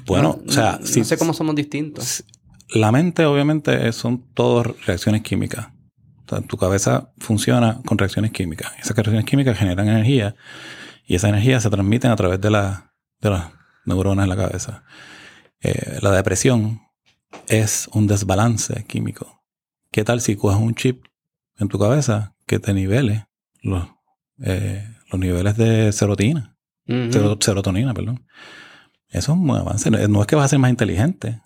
[SPEAKER 2] Bueno, o sea,
[SPEAKER 1] no, sé cómo somos distintos.
[SPEAKER 2] La mente, obviamente, son todas reacciones químicas. O sea, tu cabeza funciona con reacciones químicas. Esas reacciones químicas generan energía y esa energía se transmite a través de la, de las neuronas en la cabeza. Eh, la depresión es un desbalance químico. ¿Qué tal si coges un chip en tu cabeza que te nivele los, eh, los niveles de serotonina?
[SPEAKER 1] Ujú.
[SPEAKER 2] Sero- serotonina, perdón. Eso es un avance. No es que vas a ser más inteligente,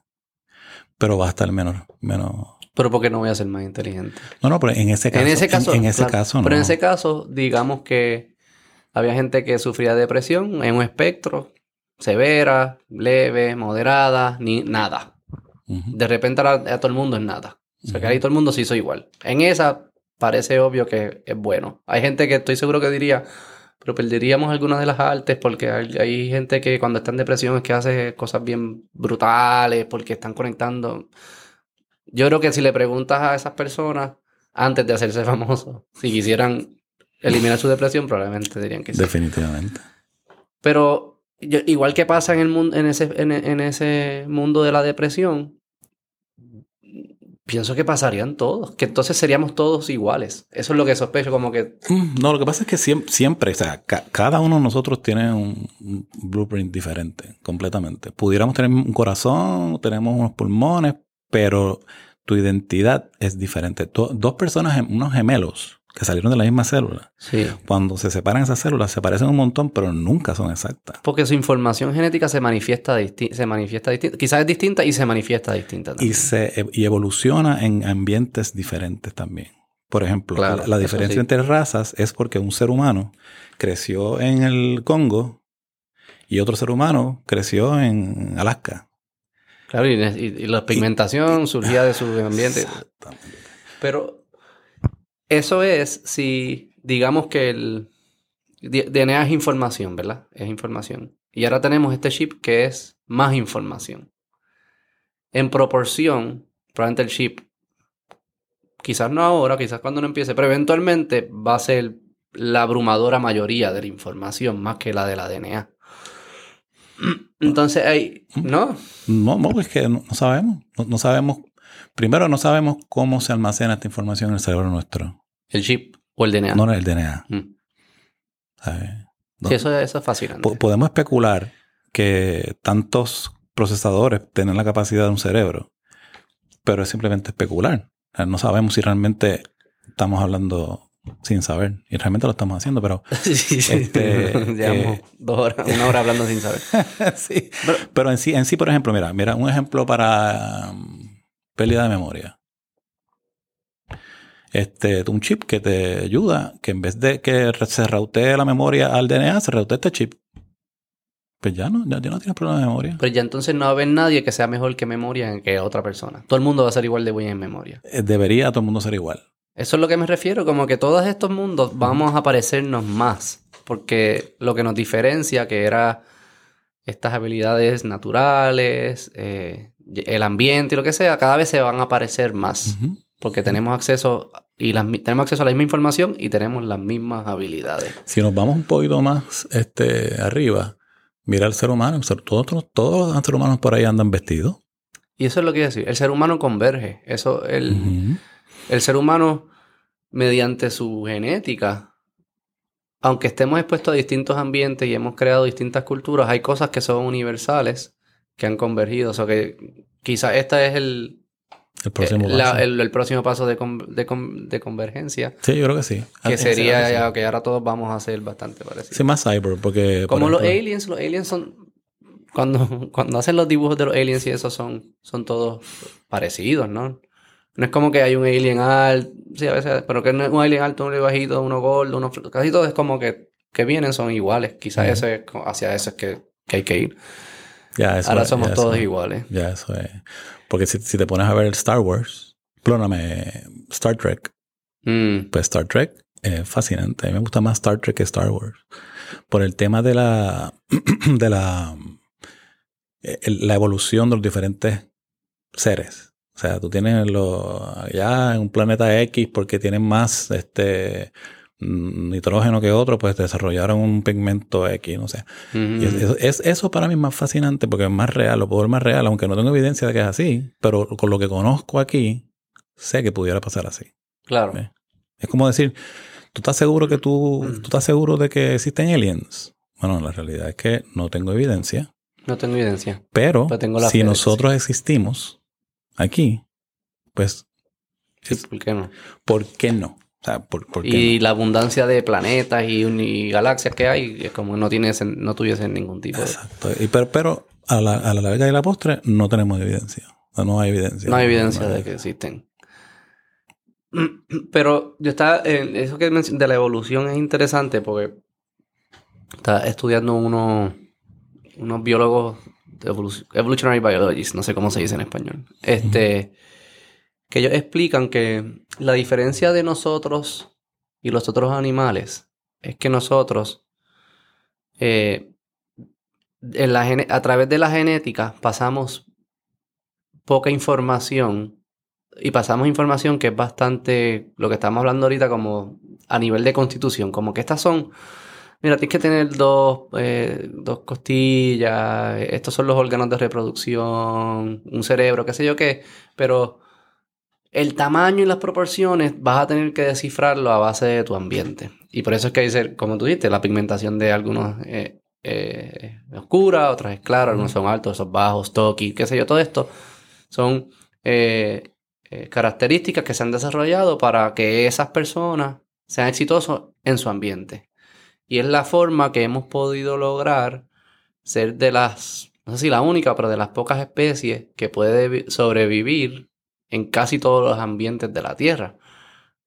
[SPEAKER 2] pero va a estar menos, menos.
[SPEAKER 1] Pero porque no voy a ser más inteligente.
[SPEAKER 2] No, no, pero en ese caso.
[SPEAKER 1] en ese caso,
[SPEAKER 2] en, ese
[SPEAKER 1] claro.
[SPEAKER 2] caso no.
[SPEAKER 1] Pero en ese caso, digamos que había gente que sufría de depresión en un espectro severa, leve, moderada, ni nada. De repente a, a todo el mundo es nada. O sea, que ahí todo el mundo se hizo igual. En esa parece obvio que es bueno. Hay gente que estoy seguro que diría, pero perderíamos algunas de las artes porque hay, hay gente que cuando está en depresión es que hace cosas bien brutales porque están conectando. Yo creo que si le preguntas a esas personas antes de hacerse famosos, si quisieran eliminar su depresión, probablemente dirían que sí.
[SPEAKER 2] Definitivamente.
[SPEAKER 1] Pero igual que pasa en el mundo, en ese, en, ese mundo de la depresión, pienso que pasarían todos, que entonces seríamos todos iguales. Eso es lo que sospecho, como que
[SPEAKER 2] Mm, No, lo que pasa es que siempre, o sea, ca- cada uno de nosotros tiene un, blueprint diferente, completamente. Pudiéramos tener un corazón, tenemos unos pulmones, pero tu identidad es diferente. Dos personas, unos gemelos, que salieron de la misma célula,
[SPEAKER 1] sí,
[SPEAKER 2] cuando se separan esas células, se parecen un montón, pero nunca son exactas.
[SPEAKER 1] porque su información genética se manifiesta disti- se manifiesta distinta, quizás es distinta y se manifiesta distinta
[SPEAKER 2] Y,
[SPEAKER 1] también.
[SPEAKER 2] se, e- y evoluciona en ambientes diferentes también. Por ejemplo,
[SPEAKER 1] Claro,
[SPEAKER 2] la, diferencia
[SPEAKER 1] sí.
[SPEAKER 2] entre razas es porque un ser humano creció en el Congo y otro ser humano creció en Alaska.
[SPEAKER 1] Claro, y, y- y la pigmentación surgía de su ambiente.
[SPEAKER 2] Exactamente.
[SPEAKER 1] Pero eso es si, digamos que el DNA es información, ¿verdad? Es información. Y ahora tenemos este chip que es más información. En proporción, probablemente el chip, quizás no ahora, quizás cuando no empiece, pero eventualmente va a ser la abrumadora mayoría de la información más que la de la DNA. Entonces, hay, ¿no?
[SPEAKER 2] No, es que no, sabemos. No sabemos. Primero, no sabemos cómo se almacena esta información en el cerebro nuestro.
[SPEAKER 1] El chip o el DNA.
[SPEAKER 2] No en el DNA.
[SPEAKER 1] Mm.
[SPEAKER 2] No-
[SPEAKER 1] Sí, eso, eso es fascinante.
[SPEAKER 2] Po- podemos especular que tantos procesadores tienen la capacidad de un cerebro, pero es simplemente especular. No sabemos si realmente estamos hablando sin saber. Y realmente lo estamos haciendo, pero
[SPEAKER 1] Sí, sí.
[SPEAKER 2] Este,
[SPEAKER 1] Llevamos
[SPEAKER 2] eh,
[SPEAKER 1] dos horas, una hora hablando sin saber.
[SPEAKER 2] sí. Pero en sí, en sí, por ejemplo, mira, mira, un ejemplo para um, pérdida de memoria. Este, un chip que te ayuda, que en vez de que se routee la memoria al DNA, se routee este chip. Pues ya no, ya, ya no tienes problema de memoria.
[SPEAKER 1] Pero ya entonces no va a haber nadie que sea mejor que memoria que otra persona. Todo el mundo va a ser igual de bueno en memoria.
[SPEAKER 2] Eh, Debería todo el mundo ser igual.
[SPEAKER 1] Eso es lo que me refiero, como que todos estos mundos vamos a parecernos más. Porque lo que nos diferencia, que era estas habilidades naturales, eh, el ambiente y lo que sea, cada vez se van a parecer más. Porque tenemos acceso y las tenemos acceso a la misma información y tenemos las mismas habilidades.
[SPEAKER 2] Si nos vamos un poquito más este, arriba, mira el ser humano. Todos, todos, los seres humanos por ahí andan vestidos.
[SPEAKER 1] Y eso es lo que quiero decir. El ser humano converge. Eso, el, el ser humano, mediante su genética, aunque estemos expuestos a distintos ambientes y hemos creado distintas culturas, hay cosas que son universales que han convergido. O sea que quizás este es el,
[SPEAKER 2] El próximo
[SPEAKER 1] eh, la- el, el próximo paso de, con- de, con- de convergencia.
[SPEAKER 2] Sí, yo creo que sí.
[SPEAKER 1] Que
[SPEAKER 2] Ah,
[SPEAKER 1] sería que ahora todos vamos a ser bastante parecidos.
[SPEAKER 2] Sí, más cyber, porque... por
[SPEAKER 1] Como los aliens, los aliens son. Cuando, cuando hacen los dibujos de los aliens y eso son, son todos parecidos, ¿no? No es como que hay un alien alto, sí, a veces, pero que no es un alien alto, uno bajito, uno gordo, uno. Casi todo es como que, que vienen, son iguales. Quizás
[SPEAKER 2] Ujú.
[SPEAKER 1] ese, hacia eso es que, que hay que ir.
[SPEAKER 2] Ya, eso
[SPEAKER 1] Ahora
[SPEAKER 2] es,
[SPEAKER 1] somos
[SPEAKER 2] ya
[SPEAKER 1] todos
[SPEAKER 2] eso-
[SPEAKER 1] iguales.
[SPEAKER 2] Ya, eso es. Porque si, si te pones a ver Star Wars, perdóname, Star Trek,
[SPEAKER 1] Mm,
[SPEAKER 2] pues Star Trek es fascinante. A mí me gusta más Star Trek que Star Wars. Por el tema de la, de la, eh, la evolución de los diferentes seres. O sea, tú tienes los, allá en un planeta X porque tienen más, este, nitrógeno que otro, pues desarrollaron un pigmento X, no sé.
[SPEAKER 1] mm,
[SPEAKER 2] Y eso, es- eso para mí es más fascinante porque es más real, lo puedo ver más real, aunque no tengo evidencia de que es así, pero con lo que conozco aquí, sé que pudiera pasar así.
[SPEAKER 1] claro.
[SPEAKER 2] Es como decir, ¿tú estás seguro que tú, tú estás seguro de que existen aliens? Bueno, la realidad es que no tengo evidencia,
[SPEAKER 1] No tengo evidencia.
[SPEAKER 2] pero
[SPEAKER 1] Pero tengo la fe
[SPEAKER 2] si nosotros existimos, aquí, pues...
[SPEAKER 1] Sí, ¿por qué no?
[SPEAKER 2] ¿Por qué no? O sea, ¿por, por qué
[SPEAKER 1] Y
[SPEAKER 2] no?
[SPEAKER 1] la abundancia de planetas y, y galaxias que hay, es como no, tiene, no tuviesen ningún tipo de...
[SPEAKER 2] Exacto. Y pero pero a, la, a la larga y la postre no tenemos evidencia. O sea, no hay evidencia.
[SPEAKER 1] No hay evidencia
[SPEAKER 2] No hay-
[SPEAKER 1] de que existen. Pero yo estaba, en eso que de la evolución es interesante porque estaba estudiando unos, unos biólogos evolutionary biologists, no sé cómo se dice en español. Este, que ellos explican que la diferencia de nosotros y los otros animales es que nosotros eh, a través de la genética pasamos poca información y pasamos información que es bastante lo que estamos hablando ahorita como a nivel de constitución, como que estas son, mira, tienes que tener dos, eh, dos costillas, estos son los órganos de reproducción, un cerebro, qué sé yo qué, pero el tamaño y las proporciones vas a tener que descifrarlo a base de tu ambiente. Y por eso es que dice, como tú dijiste, la pigmentación de algunos eh, eh, es oscura, otros es clara, algunos son altos, otros bajos, stocky, qué sé yo, todo esto son eh, eh, características que se han desarrollado para que esas personas sean exitosos en su ambiente. Y es la forma que hemos podido lograr ser de las, no sé si la única, pero de las pocas especies que puede vi- sobrevivir en casi todos los ambientes de la Tierra.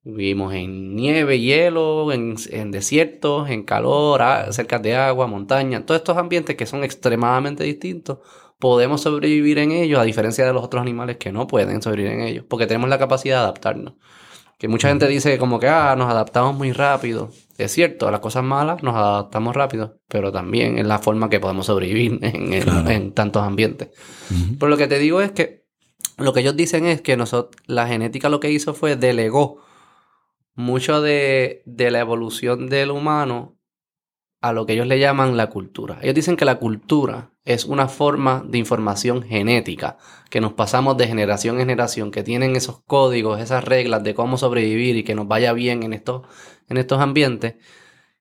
[SPEAKER 1] Vivimos en nieve, hielo, en, en desiertos, en calor, a- cerca de agua, montaña, todos estos ambientes que son extremadamente distintos, podemos sobrevivir en ellos, a diferencia de los otros animales que no pueden sobrevivir en ellos, porque tenemos la capacidad de adaptarnos. Que mucha gente dice como que, ah, nos adaptamos muy rápido. Es cierto, a las cosas malas nos adaptamos rápido, pero también es la forma que podemos sobrevivir en, en-
[SPEAKER 2] Claro.
[SPEAKER 1] en tantos ambientes. Pero lo que te digo es que lo que ellos dicen es que nosotros, la genética lo que hizo fue delegó mucho de, de la evolución del humano a lo que ellos le llaman la cultura. Ellos dicen que la cultura es una forma de información genética que nos pasamos de generación en generación, que tienen esos códigos, esas reglas de cómo sobrevivir y que nos vaya bien en estos, en estos ambientes,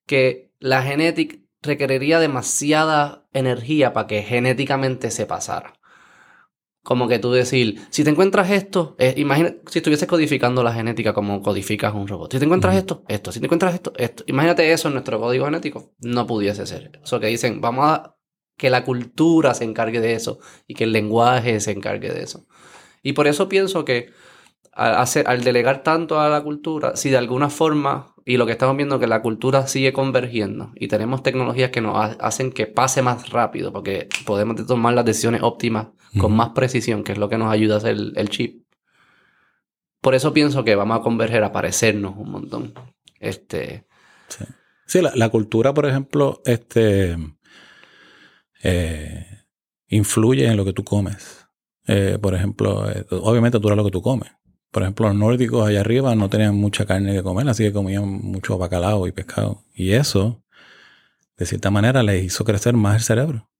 [SPEAKER 1] que la genética requeriría demasiada energía para que genéticamente se pasara. Como que tú decir, si te encuentras esto, eh, imagina si estuvieses codificando la genética como codificas un robot. Si te encuentras esto, esto. Si te encuentras esto, esto. Imagínate eso en nuestro código genético. No pudiese ser. Eso que dicen, vamos a que la cultura se encargue de eso y que el lenguaje se encargue de eso. Y por eso pienso que al, hacer, al delegar tanto a la cultura, si de alguna forma, y lo que estamos viendo es que la cultura sigue convergiendo y tenemos tecnologías que nos ha- hacen que pase más rápido, porque podemos tomar las decisiones óptimas con más precisión, que es lo que nos ayuda a hacer el, el chip. Por eso pienso que vamos a converger a parecernos un montón. Este,
[SPEAKER 2] Sí, Sí, la, la cultura, por ejemplo, este eh, influye en lo que tú comes. Eh, por ejemplo, eh, obviamente tú eres lo que tú comes. Por ejemplo, los nórdicos allá arriba no tenían mucha carne que comer, así que comían mucho bacalao y pescado. Y eso, de cierta manera, les hizo crecer más el cerebro.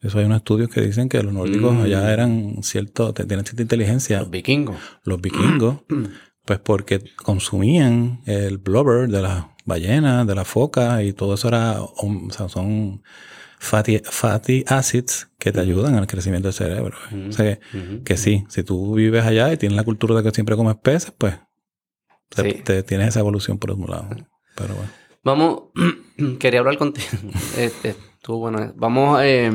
[SPEAKER 2] Eso hay unos estudios que dicen que los nórdicos
[SPEAKER 1] Mm.
[SPEAKER 2] allá eran cierto, te- tienen cierta inteligencia.
[SPEAKER 1] los vikingos.
[SPEAKER 2] Los vikingos, pues porque consumían el blubber de las ballenas, de las focas y todo eso era, um, o sea, son fatty, fatty acids que te ayudan al crecimiento del cerebro.
[SPEAKER 1] Ujú.
[SPEAKER 2] O sea, que,
[SPEAKER 1] Ujú.
[SPEAKER 2] que sí, si tú vives allá y tienes la cultura de que siempre comes peces, pues te, tienes esa evolución por un lado. Pero bueno.
[SPEAKER 1] Vamos, quería hablar contigo. Este, estuvo bueno. Vamos, eh,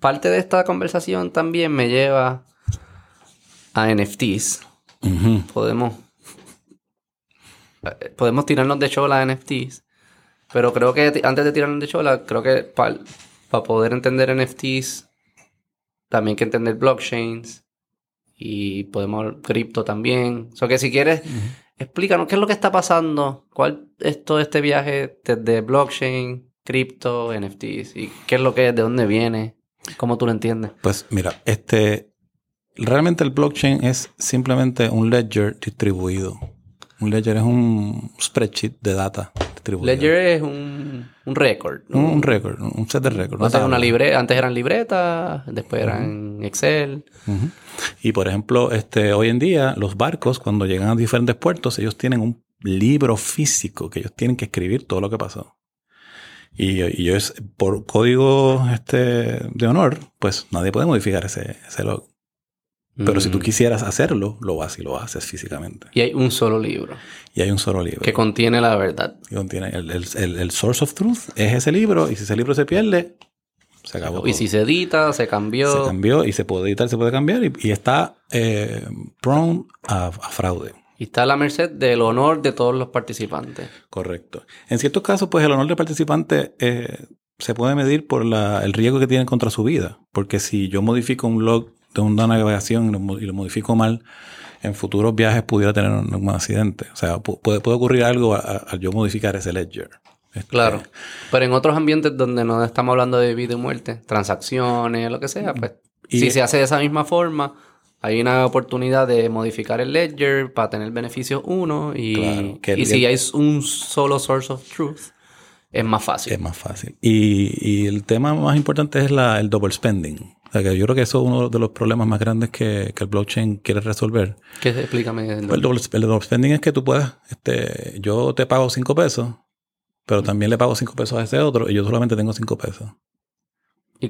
[SPEAKER 1] parte de esta conversación también me lleva a NFTs. Podemos, eh, podemos tirarnos de chola a NFTs. Pero creo que antes de tirarnos de chola, creo que para poder entender NFTs, también hay que entender blockchains. Y podemos cripto también. O sea que si quieres, explícanos qué es lo que está pasando, cuál es todo este viaje desde blockchain, cripto, NFTs, y qué es lo que es, de dónde viene, cómo tú lo entiendes.
[SPEAKER 2] Pues mira, este realmente el blockchain es simplemente un ledger distribuido. Un ledger es un spreadsheet de data distribuido.
[SPEAKER 1] Ledger es un, un récord. ¿no?
[SPEAKER 2] Un, un récord, un set de récord.
[SPEAKER 1] No sé,
[SPEAKER 2] tabla.
[SPEAKER 1] una libre, antes eran libretas, después eran Excel.
[SPEAKER 2] Y por ejemplo, este, hoy en día los barcos cuando llegan a diferentes puertos, ellos tienen un libro físico que ellos tienen que escribir todo lo que pasó. Y, y ellos, por código este, de honor, pues nadie puede modificar ese, ese log. Pero si tú
[SPEAKER 1] Mm.
[SPEAKER 2] quisieras hacerlo, lo vas y lo haces físicamente.
[SPEAKER 1] Y hay un solo libro
[SPEAKER 2] Y hay un solo libro.
[SPEAKER 1] que contiene la verdad.
[SPEAKER 2] que contiene el, el- el- el source of truth es ese libro y si ese libro se pierde, se acabó.
[SPEAKER 1] Y
[SPEAKER 2] todo.
[SPEAKER 1] si se edita, se cambió.
[SPEAKER 2] se cambió y se puede editar, se puede cambiar y, y está eh, prone a, a fraude.
[SPEAKER 1] Y está a la merced del honor de todos los participantes.
[SPEAKER 2] Correcto. En ciertos casos, pues el honor del participante eh, se puede medir por la- el riesgo que tiene contra su vida. Porque si yo modifico un log de una navegación y lo, modifico mal, en futuros viajes pudiera tener un, un accidente. O sea, pu- puede, puede ocurrir algo al yo modificar ese ledger. Este,
[SPEAKER 1] Claro. Pero en otros ambientes donde no estamos hablando de vida y muerte, transacciones, lo que sea, pues
[SPEAKER 2] Y-
[SPEAKER 1] si se hace de esa misma forma, hay una oportunidad de modificar el ledger para tener beneficios uno y,
[SPEAKER 2] Claro, que el-
[SPEAKER 1] y si hay un solo source of truth, es más fácil.
[SPEAKER 2] Es más fácil. Y, y el tema más importante es la, el double spending. O sea, que yo creo que eso es uno de los problemas más grandes que, que el blockchain quiere resolver.
[SPEAKER 1] ¿Qué explícame? el-
[SPEAKER 2] El double, el double spending es que tú puedas, este, yo te pago cinco pesos, pero también le pago cinco pesos a ese otro y yo solamente tengo cinco pesos.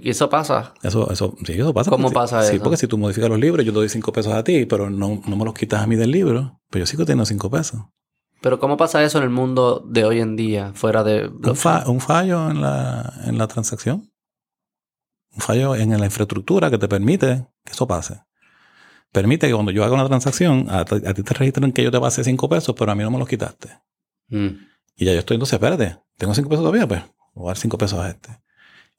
[SPEAKER 1] ¿Y eso pasa?
[SPEAKER 2] Eso, eso, sí, eso pasa.
[SPEAKER 1] ¿Cómo
[SPEAKER 2] porque
[SPEAKER 1] pasa
[SPEAKER 2] Sí,
[SPEAKER 1] eso?
[SPEAKER 2] porque si tú modificas los libros, yo te doy cinco pesos a ti, pero no, no me los quitas a mí del libro, pero yo sigo teniendo cinco pesos.
[SPEAKER 1] Pero ¿cómo pasa eso en el mundo de hoy en día, fuera de
[SPEAKER 2] Un,
[SPEAKER 1] blockchain?
[SPEAKER 2] fa- un fallo en la, en la transacción. Un fallo en la infraestructura que te permite que eso pase. Permite que cuando yo haga una transacción, a, ti- a ti te registran que yo te pasé cinco pesos, pero a mí no me los quitaste.
[SPEAKER 1] Mm.
[SPEAKER 2] Y ya yo estoy, entonces, espérate, tengo cinco pesos todavía, pues voy a dar cinco pesos a este.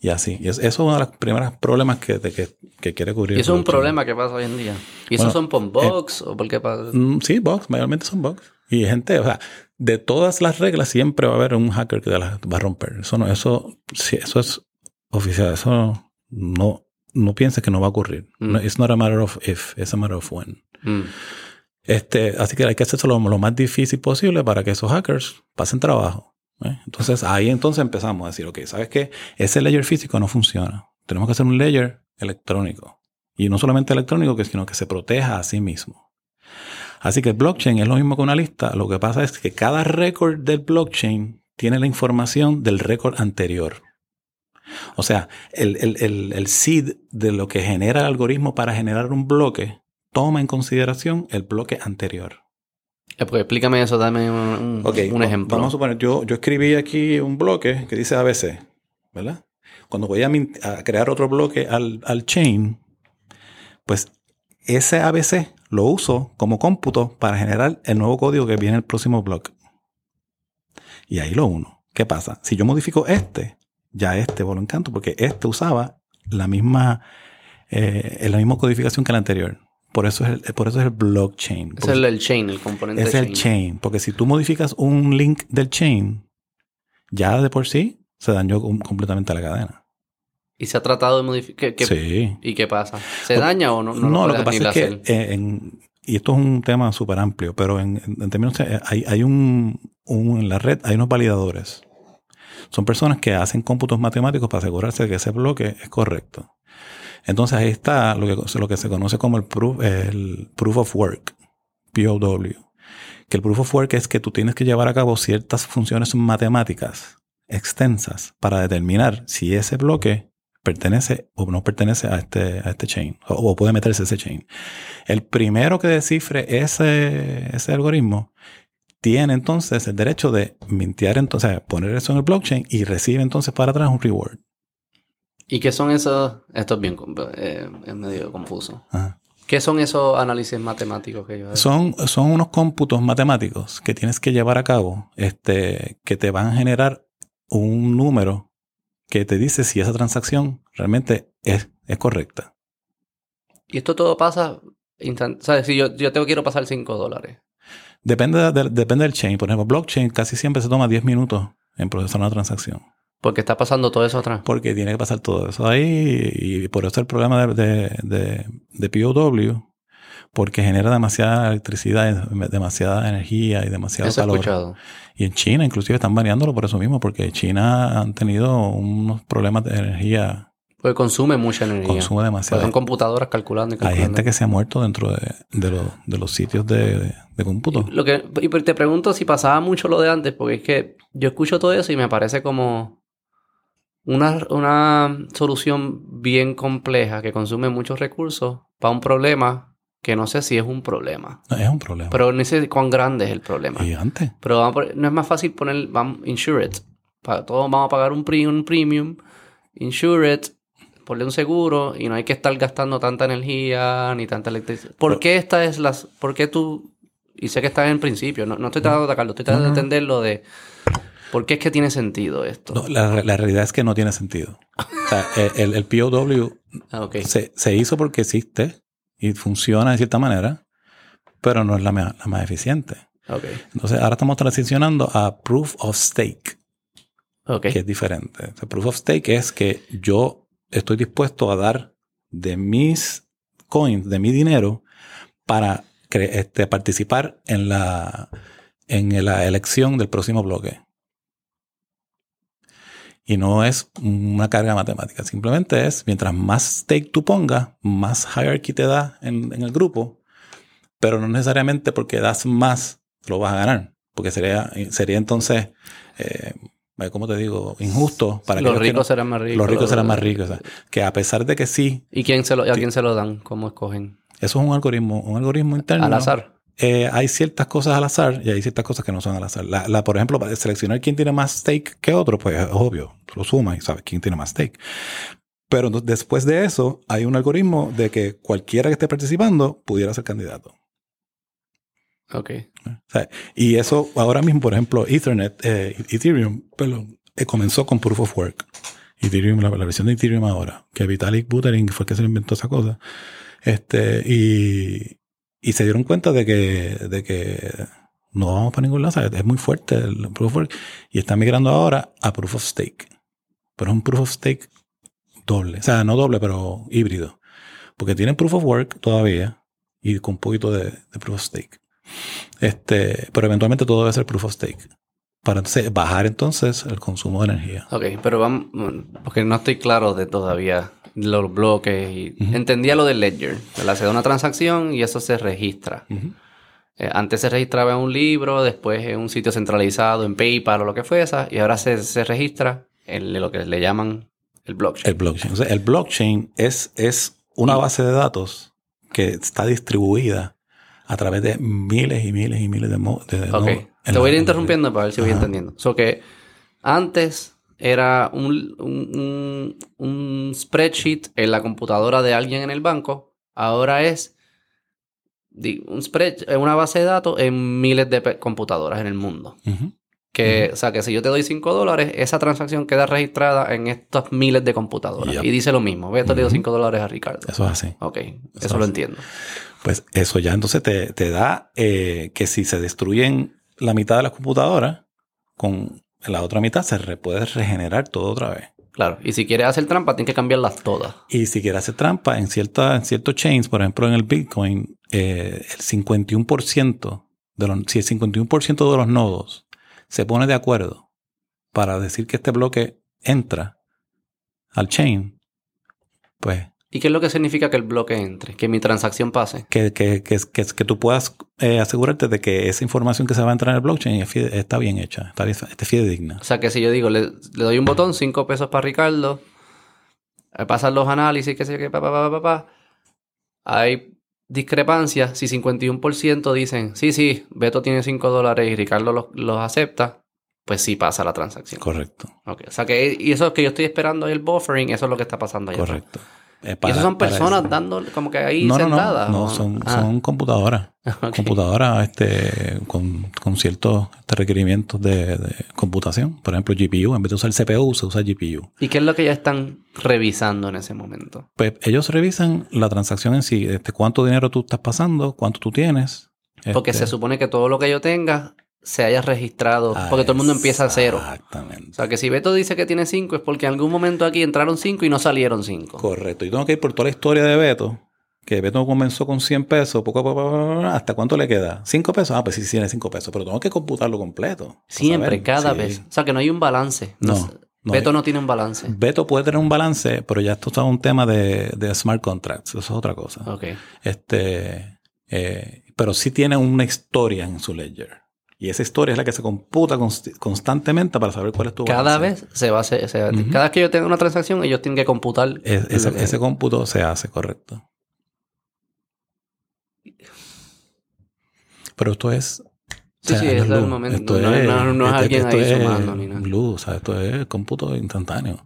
[SPEAKER 2] Y así. Y es- eso es uno de los primeros problemas que, de que, que quiere cubrir.
[SPEAKER 1] Y eso es un problema que pasa hoy en día. ¿Y eso
[SPEAKER 2] Bueno,
[SPEAKER 1] son por box o por qué pasa?
[SPEAKER 2] Mm, sí, bugs, mayormente son bugs. Y gente, o sea, de todas las reglas siempre va a haber un hacker que las va a romper. Eso no, eso, sí, eso es oficial. Eso no, no pienses que no va a ocurrir.
[SPEAKER 1] Mm.
[SPEAKER 2] No, it's not a matter of if, it's a matter of when.
[SPEAKER 1] Mm.
[SPEAKER 2] Este, así que hay que hacerlo lo, lo más difícil posible para que esos hackers pasen trabajo. ¿Eh? Entonces ahí entonces empezamos a decir, ok, ¿sabes qué? Ese layer físico no funciona. Tenemos que hacer un layer electrónico. Y no solamente electrónico, sino que se proteja a sí mismo. Así que el blockchain es lo mismo que una lista. Lo que pasa es que cada récord del blockchain tiene la información del récord anterior. O sea, el, el, el, el seed de lo que genera el algoritmo para generar un bloque toma en consideración el bloque anterior.
[SPEAKER 1] Eh, pues explícame eso, dame un, ejemplo.
[SPEAKER 2] Vamos a suponer, yo, yo escribí aquí un bloque que dice ABC, ¿verdad? Cuando voy a, crear otro bloque al, al chain, pues ese ABC lo uso como cómputo para generar el nuevo código que viene en el próximo bloque. Y ahí lo uno. ¿Qué pasa? Si yo modifico este, ya este voló en canto, porque este usaba la misma, eh, la misma codificación que el anterior. Por eso es el, por eso es el blockchain.
[SPEAKER 1] es el, el chain, el componente
[SPEAKER 2] es el chain. Porque si tú modificas un link del chain, ya de por sí se dañó com- completamente la cadena.
[SPEAKER 1] Y se ha tratado de modificar. ¿qué- qué-
[SPEAKER 2] sí.
[SPEAKER 1] ¿Y qué pasa? ¿Se daña o no?
[SPEAKER 2] No,
[SPEAKER 1] No,
[SPEAKER 2] lo, que pasa es que, eh, en- y esto es un tema súper amplio, pero en, términos, eh, hay, hay un, un- en la red hay unos validadores. Son personas que hacen cómputos matemáticos para asegurarse de que ese bloque es correcto. Entonces ahí está lo que, se conoce como el proof, el proof of work, POW. Que el proof of work es que tú tienes que llevar a cabo ciertas funciones matemáticas extensas para determinar si ese bloque pertenece o no pertenece a este, a este chain o, o puede meterse ese chain. El primero que descifre ese, ese algoritmo tiene entonces el derecho de mintear, entonces, poner eso en el blockchain y recibe entonces para atrás un reward.
[SPEAKER 1] ¿Y qué son esos? Esto es bien eh, es medio confuso.
[SPEAKER 2] Ajá.
[SPEAKER 1] ¿Qué son esos análisis matemáticos que yo?
[SPEAKER 2] Son, son unos cómputos matemáticos que tienes que llevar a cabo, este, que te van a generar un número que te dice si esa transacción realmente es, es correcta.
[SPEAKER 1] Y esto todo pasa. instant- ¿Sabes? Si yo, yo te quiero pasar 5 dólares.
[SPEAKER 2] Depende, de- depende del chain. Por ejemplo, blockchain casi siempre se toma 10 minutos en procesar una transacción.
[SPEAKER 1] Porque está pasando todo eso atrás.
[SPEAKER 2] Porque tiene que pasar todo eso ahí y por eso el problema de, de, de, de POW, porque genera demasiada electricidad, demasiada energía y demasiado
[SPEAKER 1] Eso he
[SPEAKER 2] calor.
[SPEAKER 1] escuchado.
[SPEAKER 2] Y en China inclusive están baneándolo por eso mismo, porque China han tenido unos problemas de energía,
[SPEAKER 1] Porque consume mucha energía.
[SPEAKER 2] consume demasiado.
[SPEAKER 1] son computadoras calculando y
[SPEAKER 2] Hay gente que se ha muerto dentro de, de, los- de los sitios de, de cómputo.
[SPEAKER 1] Lo que, y te pregunto si pasaba mucho lo de antes, porque es que yo escucho todo eso y me parece como una, una solución bien compleja que consume muchos recursos para un problema que no sé si es un problema.
[SPEAKER 2] No, es un problema.
[SPEAKER 1] Pero no sé cuán grande es el problema.
[SPEAKER 2] Gigante.
[SPEAKER 1] Pero vamos a poner- no es más fácil poner, vamos, insure it. Para todos vamos a pagar un, pre- un premium, insure it, ponle un seguro y no hay que estar gastando tanta energía ni tanta electricidad. ¿Por
[SPEAKER 2] Pero-
[SPEAKER 1] qué esta es las, por qué tú, y sé que estás en principio, no, no estoy tratando de atacarlo, estoy tratando
[SPEAKER 2] No,
[SPEAKER 1] de
[SPEAKER 2] no, no.
[SPEAKER 1] entender lo de, ¿por qué es que tiene sentido esto?
[SPEAKER 2] No, la, la realidad es que no tiene sentido. O sea, el, el POW
[SPEAKER 1] Ah,
[SPEAKER 2] se, se hizo porque existe y funciona de cierta manera, pero no es la, mea- la más eficiente. Entonces, ahora estamos transicionando a Proof of Stake,
[SPEAKER 1] Ok.
[SPEAKER 2] que es diferente. O sea, proof of Stake es que yo estoy dispuesto a dar de mis coins, de mi dinero, para este, participar en la, en la elección del próximo bloque. Y no es una carga matemática, simplemente es mientras más stake tú pongas, más hierarchy te da en, en el grupo, pero no necesariamente porque das más lo vas a ganar, porque sería, sería entonces, eh, ¿cómo te digo? Injusto para
[SPEAKER 1] los ricos
[SPEAKER 2] no-
[SPEAKER 1] serán más ricos.
[SPEAKER 2] los ricos serán más ricos. o sea, que a pesar de que sí,
[SPEAKER 1] ¿Y quién se lo, a quién se lo dan? ¿Cómo escogen?
[SPEAKER 2] eso es un algoritmo, un algoritmo interno.
[SPEAKER 1] Al azar.
[SPEAKER 2] Eh, hay ciertas cosas al azar y hay ciertas cosas que no son al azar. La, la, por ejemplo, para seleccionar quién tiene más stake que otro, pues es obvio, lo sumas y sabes quién tiene más stake. Pero después de eso, hay un algoritmo de que cualquiera que esté participando pudiera ser candidato.
[SPEAKER 1] Ok.
[SPEAKER 2] O sea, y eso ahora mismo, por ejemplo, Ethernet, eh, Ethereum, perdón, eh, comenzó con Proof of Work. Ethereum, la, la versión de Ethereum ahora, que Vitalik Buterin fue el que se inventó esa cosa. Este, y, y se dieron cuenta de que, de que no vamos para ningún lado. Es muy fuerte el Proof of Work. Y está migrando ahora a Proof of Stake. Pero es un Proof of Stake doble. O sea, no doble, pero híbrido. Porque tienen Proof of Work todavía y con un poquito de, Proof of Stake. Este, pero eventualmente todo debe ser proof of stake. Para entonces bajar entonces el consumo de energía.
[SPEAKER 1] Ok, pero vamos, porque no estoy claro de todavía los bloques y entendía lo del ledger, ¿verdad? Se da una transacción y eso se registra. Eh, antes se registraba en un libro, después en un sitio centralizado, en PayPal o lo que fuese, y ahora se, se registra en lo que le llaman el blockchain.
[SPEAKER 2] El blockchain. O sea, el blockchain es, es una base de datos que está distribuida a través de miles y miles y miles de... de- de
[SPEAKER 1] Ok, te voy a ir interrumpiendo para ver si voy entendiendo. So que antes era un, un, un- un spreadsheet en la computadora de alguien en el banco, ahora es un spread, eh, una base de datos en miles de computadoras en el mundo. Que, O sea, que si yo te doy 5 dólares, esa transacción queda registrada en estas miles de computadoras.
[SPEAKER 2] Yep.
[SPEAKER 1] Y dice lo mismo. Ve, te le doy
[SPEAKER 2] Ujú.
[SPEAKER 1] 5 dólares a Ricardo.
[SPEAKER 2] Eso es así.
[SPEAKER 1] Ok,
[SPEAKER 2] Eso
[SPEAKER 1] eso,
[SPEAKER 2] es
[SPEAKER 1] lo
[SPEAKER 2] así.
[SPEAKER 1] entiendo.
[SPEAKER 2] Pues eso ya entonces te, te da eh, que si se destruyen la mitad de las computadoras, con la otra mitad se re- puede regenerar todo otra vez.
[SPEAKER 1] Claro. Y si quieres hacer trampa, tienes que cambiarlas todas.
[SPEAKER 2] Y si quieres hacer trampa en, cierta, en ciertos chains, por ejemplo en el Bitcoin, eh, el 51% de los, si el 51% de los nodos se pone de acuerdo para decir que este bloque entra al chain, pues
[SPEAKER 1] ¿Y qué es lo que significa que el bloque entre? Que mi transacción pase.
[SPEAKER 2] que, que, que, que, que tú puedas eh, asegurarte de que esa información que se va a entrar en el blockchain es está bien hecha, está, bien- está fidedigna.
[SPEAKER 1] O sea, que si yo digo, le, le doy un botón, 5 pesos para Ricardo, pasan los análisis, qué sé qué, pa, pa, pa, pa, pa, hay discrepancias. Si 51% dicen, sí, sí, Beto tiene 5 dólares y Ricardo los, los acepta, pues sí pasa la transacción.
[SPEAKER 2] Correcto,
[SPEAKER 1] O sea, que y eso que yo estoy esperando el buffering, eso es lo que está pasando ahí.
[SPEAKER 2] correcto. Eh,
[SPEAKER 1] Y
[SPEAKER 2] para-
[SPEAKER 1] eso son
[SPEAKER 2] para
[SPEAKER 1] personas
[SPEAKER 2] eso.
[SPEAKER 1] dando como que ahí
[SPEAKER 2] No, no, no,
[SPEAKER 1] sentadas.
[SPEAKER 2] no,
[SPEAKER 1] ¿o?
[SPEAKER 2] son,
[SPEAKER 1] Ah,
[SPEAKER 2] son computadoras. computadoras este, con, con ciertos este, requerimientos de, de computación. Por ejemplo, GPU. En vez de usar CPU, se usa GPU.
[SPEAKER 1] ¿Y qué es lo que ya están revisando en ese momento?
[SPEAKER 2] Pues ellos revisan la transacción en sí. Este, cuánto dinero tú estás pasando, cuánto tú tienes.
[SPEAKER 1] Porque
[SPEAKER 2] este,
[SPEAKER 1] se supone que todo lo que yo tenga se haya registrado. porque todo el mundo empieza a cero. O
[SPEAKER 2] Exactamente.
[SPEAKER 1] sea, que si Beto dice que tiene 5 es porque en algún momento aquí entraron 5 y no salieron 5.
[SPEAKER 2] Correcto. Y tengo que ir por toda la historia de Beto. Que Beto comenzó con 100 pesos, poco a poco, ¿hasta cuánto le queda? ¿5 pesos? Ah, pues sí, tiene 5 pesos, pero tengo que computarlo completo.
[SPEAKER 1] Siempre,
[SPEAKER 2] saber.
[SPEAKER 1] cada
[SPEAKER 2] Sí.
[SPEAKER 1] vez. O sea, que no hay un balance.
[SPEAKER 2] No, no
[SPEAKER 1] Beto
[SPEAKER 2] hay.
[SPEAKER 1] no tiene un balance.
[SPEAKER 2] Beto puede tener un balance, pero ya esto está un tema de, de smart contracts. Eso es otra cosa.
[SPEAKER 1] Ok.
[SPEAKER 2] Este, eh, pero sí tiene una historia en su ledger. Y esa historia es la que se computa const- constantemente para saber cuál es tu
[SPEAKER 1] Cada
[SPEAKER 2] balance.
[SPEAKER 1] vez se va a hacer. se va-
[SPEAKER 2] Ujú.
[SPEAKER 1] Cada vez que yo tenga una transacción, ellos tienen que computar.
[SPEAKER 2] Es- ese,
[SPEAKER 1] el-
[SPEAKER 2] ese cómputo se hace correcto. Pero esto es. o
[SPEAKER 1] Sí,
[SPEAKER 2] sea,
[SPEAKER 1] sí,
[SPEAKER 2] no
[SPEAKER 1] es
[SPEAKER 2] es
[SPEAKER 1] del
[SPEAKER 2] luz.
[SPEAKER 1] momento.
[SPEAKER 2] Esto
[SPEAKER 1] No es- no- no es
[SPEAKER 2] este-
[SPEAKER 1] alguien ahí
[SPEAKER 2] es
[SPEAKER 1] sumando ni nada.
[SPEAKER 2] Luz, o sea, esto es cómputo instantáneo.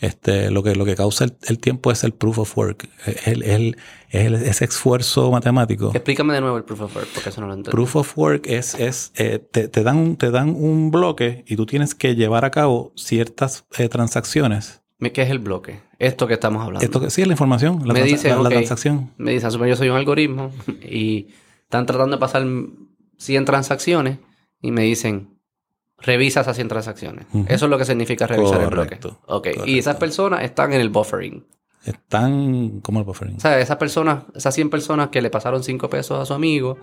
[SPEAKER 2] Este, lo que, lo que causa el, el tiempo es el proof of work. Es el, el- el- ese esfuerzo matemático.
[SPEAKER 1] Explícame de nuevo el proof of work, porque eso no lo entiendo.
[SPEAKER 2] Proof of work es, es eh, te, te dan, un- te dan un bloque y tú tienes que llevar a cabo ciertas eh, transacciones.
[SPEAKER 1] ¿Qué es el bloque? Esto que estamos hablando.
[SPEAKER 2] Esto que sí es la información, la,
[SPEAKER 1] Me dicen,
[SPEAKER 2] la- la
[SPEAKER 1] ok.
[SPEAKER 2] transacción.
[SPEAKER 1] Me dicen, asume yo soy un algoritmo y están tratando de pasar 100 transacciones y me dicen, revisa esas 100 transacciones. Eso es lo que significa revisar el bloque.
[SPEAKER 2] Correcto,
[SPEAKER 1] Ok.
[SPEAKER 2] correcto.
[SPEAKER 1] Y esas personas están en el buffering.
[SPEAKER 2] Están, ¿cómo el buffering?
[SPEAKER 1] O sea, esas personas, esas 100 personas que le pasaron 5 pesos a su amigo,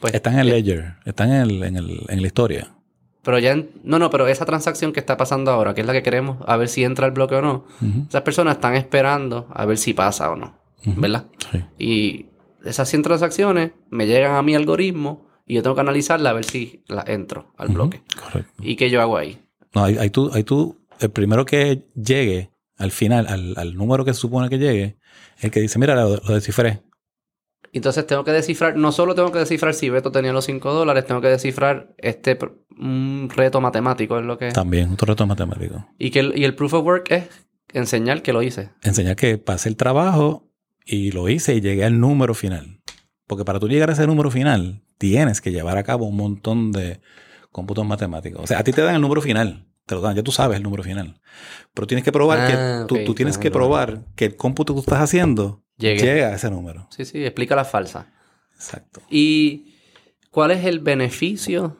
[SPEAKER 1] pues...
[SPEAKER 2] Están en el ledger, están en, el, en, el, en la historia.
[SPEAKER 1] Pero ya... en- no, no, pero esa transacción que está pasando ahora, que es la que queremos, a ver si entra el bloque o no, esas personas están esperando a ver si pasa o no. ¿Verdad?
[SPEAKER 2] sí.
[SPEAKER 1] Y esas 100 transacciones me llegan a mi algoritmo y yo tengo que analizarla a ver si las entro al bloque.
[SPEAKER 2] Correcto.
[SPEAKER 1] ¿Y qué yo hago ahí?
[SPEAKER 2] No, ahí, ahí tú, ahí tú, el primero que llegue al final, al, al número que se supone que llegue, el que dice, mira, lo, lo descifré.
[SPEAKER 1] Entonces tengo que descifrar, no solo tengo que descifrar si Beto tenía los 5 dólares, tengo que descifrar este un reto matemático, es lo que...
[SPEAKER 2] También, otro reto matemático.
[SPEAKER 1] Y, que el, y el proof of work es enseñar que lo hice.
[SPEAKER 2] Enseñar que pasé el trabajo y lo hice y llegué al número final. Porque para tú llegar a ese número final, tienes que llevar a cabo un montón de cómputos matemáticos. O sea, a ti te dan el número final. Te lo dan, ya tú sabes el número final. Pero tienes que probar
[SPEAKER 1] Ah,
[SPEAKER 2] que tú,
[SPEAKER 1] ok,
[SPEAKER 2] tú tienes
[SPEAKER 1] ah,
[SPEAKER 2] que probar que el cómputo que tú estás haciendo
[SPEAKER 1] Llegué.
[SPEAKER 2] llega a ese número.
[SPEAKER 1] Sí, sí, explica la falsa.
[SPEAKER 2] Exacto.
[SPEAKER 1] ¿Y cuál es el beneficio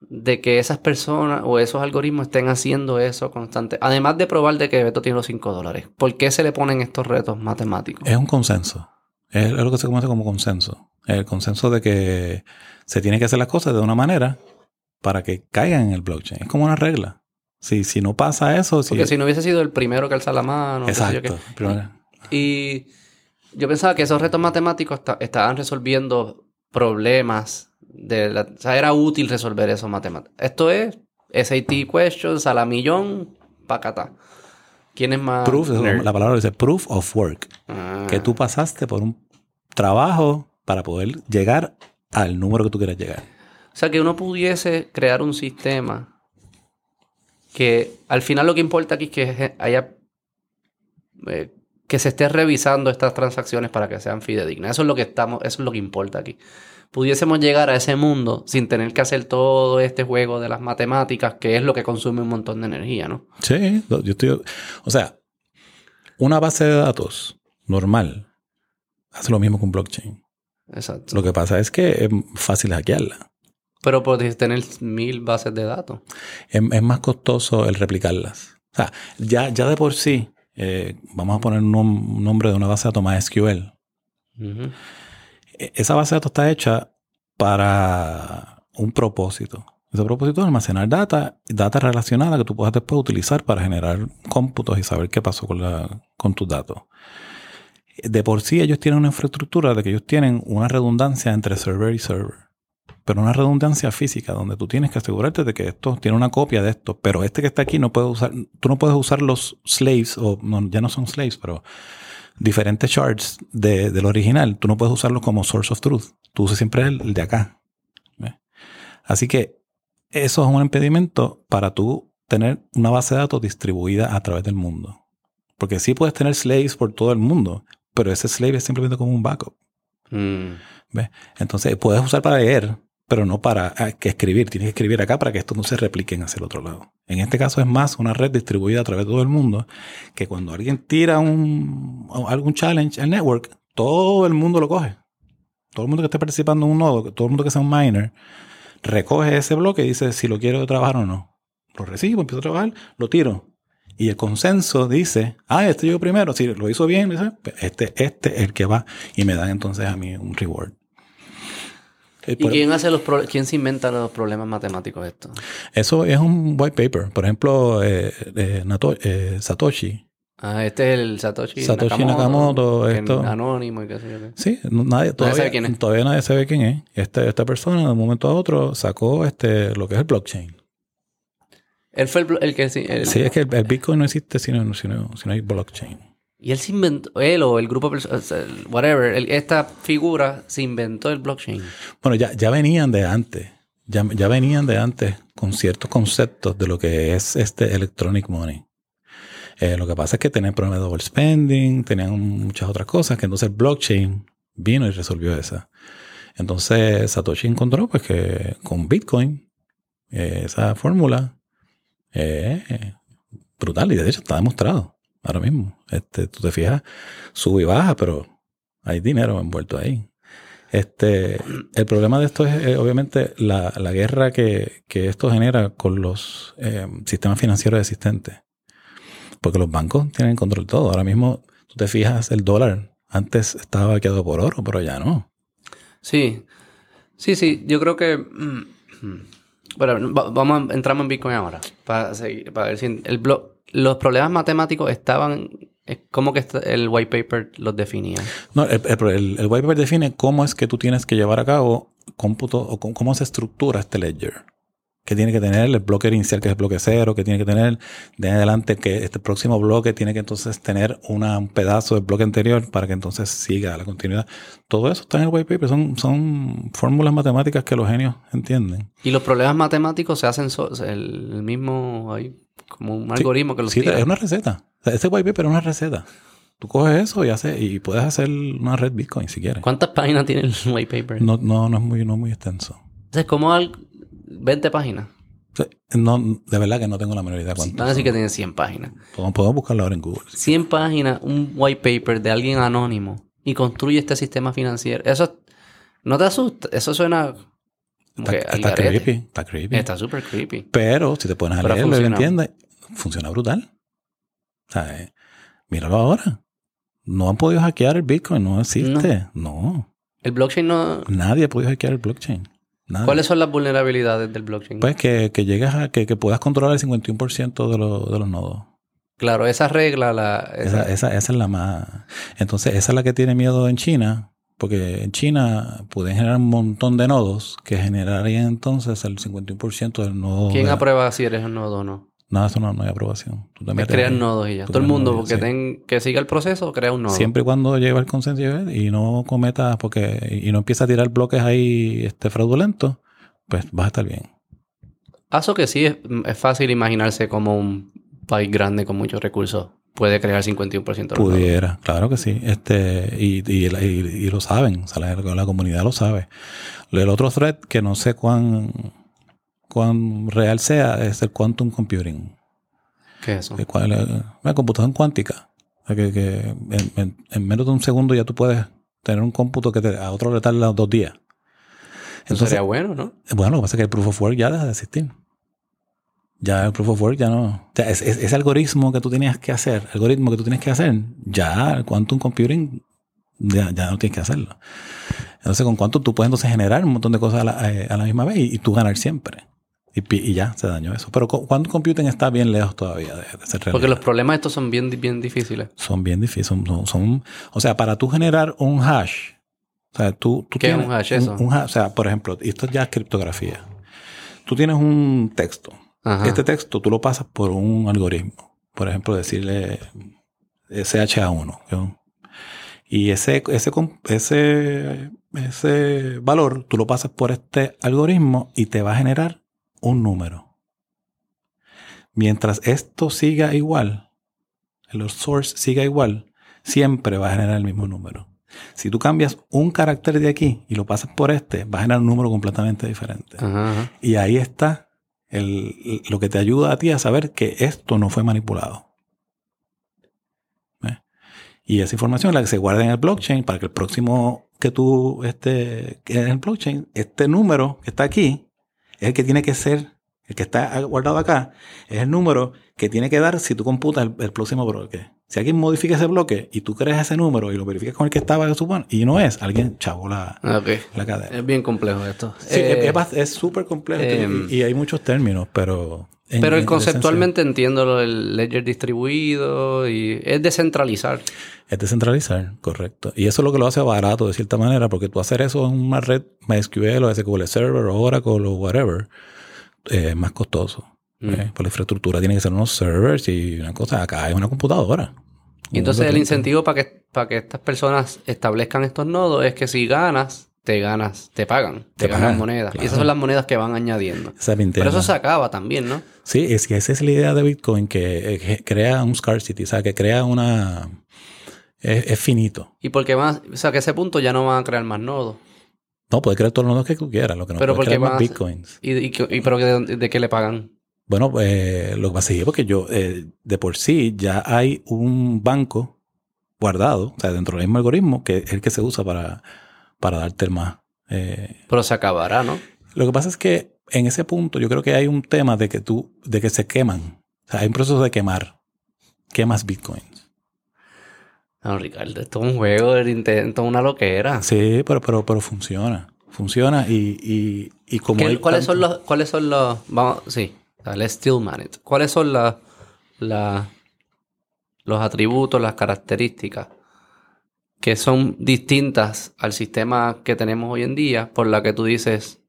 [SPEAKER 1] de que esas personas o esos algoritmos estén haciendo eso constante? Además de probar de que Beto tiene los 5 dólares. ¿Por qué se le ponen estos retos matemáticos?
[SPEAKER 2] Es un consenso. Es, es lo que se conoce como consenso. El consenso de que se tiene que hacer las cosas de una manera para que caigan en el blockchain. Es como una regla. Si, si no pasa eso, si,
[SPEAKER 1] Porque si no hubiese sido el primero que alza la mano. qué sé yo
[SPEAKER 2] Exacto.
[SPEAKER 1] qué. Y yo pensaba que esos retos matemáticos esta- estaban resolviendo problemas. De la- o sea, era útil resolver esos matemáticos. Esto es SAT questions a la millón, pacata. ¿Quién es más?
[SPEAKER 2] proof, la palabra dice proof of work.
[SPEAKER 1] Ah.
[SPEAKER 2] Que tú pasaste por un trabajo para poder llegar al número que tú quieras llegar.
[SPEAKER 1] O sea, que uno pudiese crear un sistema que al final lo que importa aquí es que haya eh, que se esté revisando estas transacciones para que sean fidedignas. Eso es lo que estamos, eso es lo que importa aquí. Pudiésemos llegar a ese mundo sin tener que hacer todo este juego de las matemáticas, que es lo que consume un montón de energía, ¿no?
[SPEAKER 2] Sí, yo estoy. O sea, una base de datos normal hace lo mismo que un blockchain.
[SPEAKER 1] Exacto.
[SPEAKER 2] Lo que pasa es que es fácil hackearla.
[SPEAKER 1] Pero puedes tener mil bases de datos.
[SPEAKER 2] Es, es más costoso el replicarlas. O sea, ya, ya de por sí, eh, vamos a poner un, nom- un nombre de una base de datos más SQL. E- Esa base de datos está hecha para un propósito. Ese propósito es almacenar data, data relacionada que tú puedas después utilizar para generar cómputos y saber qué pasó con, la, con tus datos. De por sí ellos tienen una infraestructura de que ellos tienen una redundancia entre server y server. Pero una redundancia física donde tú tienes que asegurarte de que esto tiene una copia de esto. Pero este que está aquí no puede usar, tú no puedes usar los slaves, o ya no son slaves, pero diferentes shards de- del original, tú no puedes usarlos como source of truth. Tú usas siempre el, de acá. Así que eso es un impedimento para tú tener una base de datos distribuida a través del mundo. Porque sí puedes tener slaves por todo el mundo, pero ese slave es simplemente como un backup.
[SPEAKER 1] Mm.
[SPEAKER 2] Entonces puedes usar para leer, pero no para ah, que escribir. Tienes que escribir acá para que esto no se replique hacia el otro lado. En este caso es más una red distribuida a través de todo el mundo, que cuando alguien tira un, algún challenge al network, todo el mundo lo coge. Todo el mundo que esté participando en un nodo, todo el mundo que sea un miner, recoge ese bloque y dice si lo quiero trabajar o no. Lo recibo, empiezo a trabajar, lo tiro. Y el consenso dice, ah, este yo primero, si lo hizo bien, dice, este, este es el que va y me dan entonces a mí un reward.
[SPEAKER 1] ¿Y
[SPEAKER 2] por-
[SPEAKER 1] quién hace los quién se inventa los problemas matemáticos estos?
[SPEAKER 2] Eso es un white paper. Por ejemplo, eh, eh, Nato- eh, Satoshi.
[SPEAKER 1] Ah, este es el Satoshi,
[SPEAKER 2] Satoshi Nakamoto,
[SPEAKER 1] es
[SPEAKER 2] esto.
[SPEAKER 1] anónimo y qué sé yo qué.
[SPEAKER 2] Sí, no- nadie, todavía,
[SPEAKER 1] sabe quién es.
[SPEAKER 2] todavía nadie sabe quién es. Este, esta persona de un momento a otro sacó este, lo que es el blockchain.
[SPEAKER 1] Él fue el, el que... sí, el-
[SPEAKER 2] Sí, es que el, el Bitcoin no existe si no, si no- si no hay blockchain.
[SPEAKER 1] Y él se inventó, él o el grupo, whatever, esta figura se inventó el blockchain.
[SPEAKER 2] Bueno, ya, ya venían de antes. Ya, ya venían de antes con ciertos conceptos de lo que es este electronic money. Eh, lo que pasa es que tenían problemas de overspending, tenían muchas otras cosas, que entonces el blockchain vino y resolvió esa. Entonces Satoshi encontró pues que con Bitcoin eh, esa fórmula es brutal y de hecho está demostrado ahora mismo. Este, tú te fijas, sube y baja, pero hay dinero envuelto ahí. Este, el problema de esto es eh, obviamente la, la guerra que, que esto genera con los eh, sistemas financieros existentes. Porque los bancos tienen control de todo. Ahora mismo, tú te fijas, el dólar antes estaba vaqueado por oro, pero ya no.
[SPEAKER 1] Sí, sí, sí, yo creo que... Bueno, va- vamos entramos en Bitcoin ahora, para, seguir, para ver si el blo- los problemas matemáticos estaban... es como que el white paper los definía.
[SPEAKER 2] No, el, el, el- white paper define cómo es que tú tienes que llevar a cabo cómputo o cómo- cómo se estructura este ledger. Que tiene que tener el bloque inicial, que es el bloque cero, que tiene que tener de adelante que este próximo bloque tiene que entonces tener una- un pedazo del bloque anterior para que entonces siga la continuidad. Todo eso está en el white paper. Son, son fórmulas matemáticas que los genios entienden.
[SPEAKER 1] Y los problemas matemáticos se hacen so- el, mismo, hay como un algoritmo que los
[SPEAKER 2] Sí,
[SPEAKER 1] tira.
[SPEAKER 2] es una receta. O sea, este white paper es una receta. Tú coges eso y haces, y puedes hacer una red Bitcoin si quieres.
[SPEAKER 1] ¿Cuántas páginas tiene el white paper?
[SPEAKER 2] No, no, no es muy, no es muy extenso.
[SPEAKER 1] Entonces, como al 20 páginas.
[SPEAKER 2] No, de verdad que no tengo la menor idea cuánto.
[SPEAKER 1] Van a decir que tiene 100 páginas.
[SPEAKER 2] Podemos, podemos buscarlo ahora en Google.
[SPEAKER 1] 100 páginas, un white paper de alguien anónimo y construye este sistema financiero. Eso no te asusta. Eso suena como
[SPEAKER 2] Está,
[SPEAKER 1] que
[SPEAKER 2] está creepy, está creepy.
[SPEAKER 1] Está súper creepy.
[SPEAKER 2] Pero si te pones a
[SPEAKER 1] Pero
[SPEAKER 2] leerlo y lo entiendes, funciona brutal. O sea, eh, míralo ahora. No han podido hackear el Bitcoin, no existe. No.
[SPEAKER 1] El blockchain no.
[SPEAKER 2] Nadie ha podido hackear el blockchain.
[SPEAKER 1] ¿Cuáles son las vulnerabilidades del blockchain?
[SPEAKER 2] Pues que, que llegues a que, que puedas controlar el 51% de, los- de los nodos.
[SPEAKER 1] claro, esa regla, la, esa-
[SPEAKER 2] Esa, esa, esa es la más. Entonces, esa es la que tiene miedo en China, porque en China pueden generar un montón de nodos que generarían entonces el 51% del nodo.
[SPEAKER 1] ¿quién
[SPEAKER 2] de-
[SPEAKER 1] aprueba si eres un nodo o no?
[SPEAKER 2] No, eso no, no hay aprobación. Tú ahí.
[SPEAKER 1] nodos y ya. Todo el mundo
[SPEAKER 2] nodos,
[SPEAKER 1] que,
[SPEAKER 2] sí.
[SPEAKER 1] ten- que siga el proceso crea un nodo.
[SPEAKER 2] Siempre y cuando lleva el consenso y no cometas, porque y no empieza a tirar bloques ahí este, fraudulentos, pues vas a estar bien.
[SPEAKER 1] Paso que sí es, es fácil imaginarse como un país grande con muchos recursos puede crear 51% de los nodos.
[SPEAKER 2] Pudiera, claro que sí. Este, y, y, y- y lo saben, o sea, la, la comunidad lo sabe. El otro thread que no sé cuán, cuán real sea es el quantum computing.
[SPEAKER 1] ¿Qué es eso?
[SPEAKER 2] La computación cuántica. O sea, que, que en, en- en menos de un segundo ya tú puedes tener un cómputo que te- a otro le tarda dos días.
[SPEAKER 1] Eso sería bueno, ¿no?
[SPEAKER 2] Bueno, lo que pasa es que el proof of work ya deja de existir. Ya el proof of work ya no. O sea, es- es- ese algoritmo que tú tenías que hacer, algoritmo que tú tienes que hacer, ya el quantum computing ya, ya no tienes que hacerlo. Entonces, con quantum tú puedes entonces generar un montón de cosas a la, eh, a la misma vez y, y tú ganar siempre. Y, ya se dañó eso. Pero quantum computing está bien lejos todavía de, de ser.
[SPEAKER 1] Porque los problemas estos son bien, bien difíciles.
[SPEAKER 2] Son bien difíciles. Son, son- o sea, para tú generar un hash, o sea, tú, tú
[SPEAKER 1] ¿Qué es
[SPEAKER 2] tienes
[SPEAKER 1] un hash, eso?
[SPEAKER 2] un hash, o sea, por ejemplo, esto ya es criptografía. Tú tienes un texto.
[SPEAKER 1] Ajá.
[SPEAKER 2] Este texto tú lo pasas por un algoritmo. Por ejemplo, decirle SHA1. ¿no? Y ese, ese, ese, ese valor tú lo pasas por este algoritmo y te va a generar un número. Mientras esto siga igual, el source siga igual, siempre va a generar el mismo número. Si tú cambias un carácter de aquí y lo pasas por este, va a generar un número completamente diferente.
[SPEAKER 1] Ajá, ajá.
[SPEAKER 2] Y ahí está el- lo que te ayuda a ti a saber que esto no fue manipulado. ¿Ves? Y esa información es la que se guarda en el blockchain para que el próximo que tú esté que en el blockchain, este número que está aquí, es el que tiene que ser, el que está guardado acá, es el número que tiene que dar si tú computas el, el próximo bloque. Si alguien modifica ese bloque y tú creas ese número y lo verificas con el que estaba, supone, y no es, alguien chavó la,
[SPEAKER 1] Ok.
[SPEAKER 2] la cadena.
[SPEAKER 1] Es bien complejo esto.
[SPEAKER 2] Sí,
[SPEAKER 1] Eh,
[SPEAKER 2] es- es súper complejo
[SPEAKER 1] em,
[SPEAKER 2] y, y hay muchos términos, pero...
[SPEAKER 1] pero
[SPEAKER 2] en- en
[SPEAKER 1] conceptualmente entiendo lo del ledger distribuido y es descentralizar.
[SPEAKER 2] Es descentralizar, correcto. Y eso es lo que lo hace barato de cierta manera, porque tú hacer eso en una red MySQL o SQL Server o Oracle o whatever, eh, es más costoso.
[SPEAKER 1] Mm.
[SPEAKER 2] ¿eh? Por la infraestructura tiene que ser unos servers y una cosa. Acá hay una computadora.
[SPEAKER 1] Y entonces el
[SPEAKER 2] 1.30.
[SPEAKER 1] incentivo para que, para que estas personas establezcan estos nodos es que si ganas, te ganas, te pagan, te,
[SPEAKER 2] Te pagan,
[SPEAKER 1] monedas. Y esas son las monedas que van añadiendo. Pero eso se acaba también, ¿no?
[SPEAKER 2] Sí, es que esa es la idea de Bitcoin, que, eh, que crea un scarcity, o sea, que crea una... Es, es finito.
[SPEAKER 1] Y porque más, o sea, que a ese punto ya no van a crear más nodos.
[SPEAKER 2] No, puedes crear todos los nodos que tú quieras, lo que no
[SPEAKER 1] Pero
[SPEAKER 2] puedes crear más Bitcoins.
[SPEAKER 1] ¿Y, y, y pero de, de qué le pagan?
[SPEAKER 2] Bueno, pues lo que pasa es que porque yo, eh, de por sí, ya hay un banco guardado, o sea, dentro del mismo algoritmo, que es el que se usa para, para darte el más. eh.
[SPEAKER 1] Pero se acabará, ¿no?
[SPEAKER 2] Lo que pasa es que en ese punto yo creo que hay un tema de que tú, de que se queman. O sea, hay un proceso de quemar. Quemas Bitcoins.
[SPEAKER 1] No, Ricardo, esto es un juego del intento, una loquera.
[SPEAKER 2] Sí, pero, pero, pero funciona. Funciona y, y, y como
[SPEAKER 1] ¿Qué-
[SPEAKER 2] hay
[SPEAKER 1] ¿Cuáles son los, cuáles son los, vamos, sí, let's still man it. ¿Cuáles son las, la- los atributos, las características que son distintas al sistema que tenemos hoy en día por la que tú dices,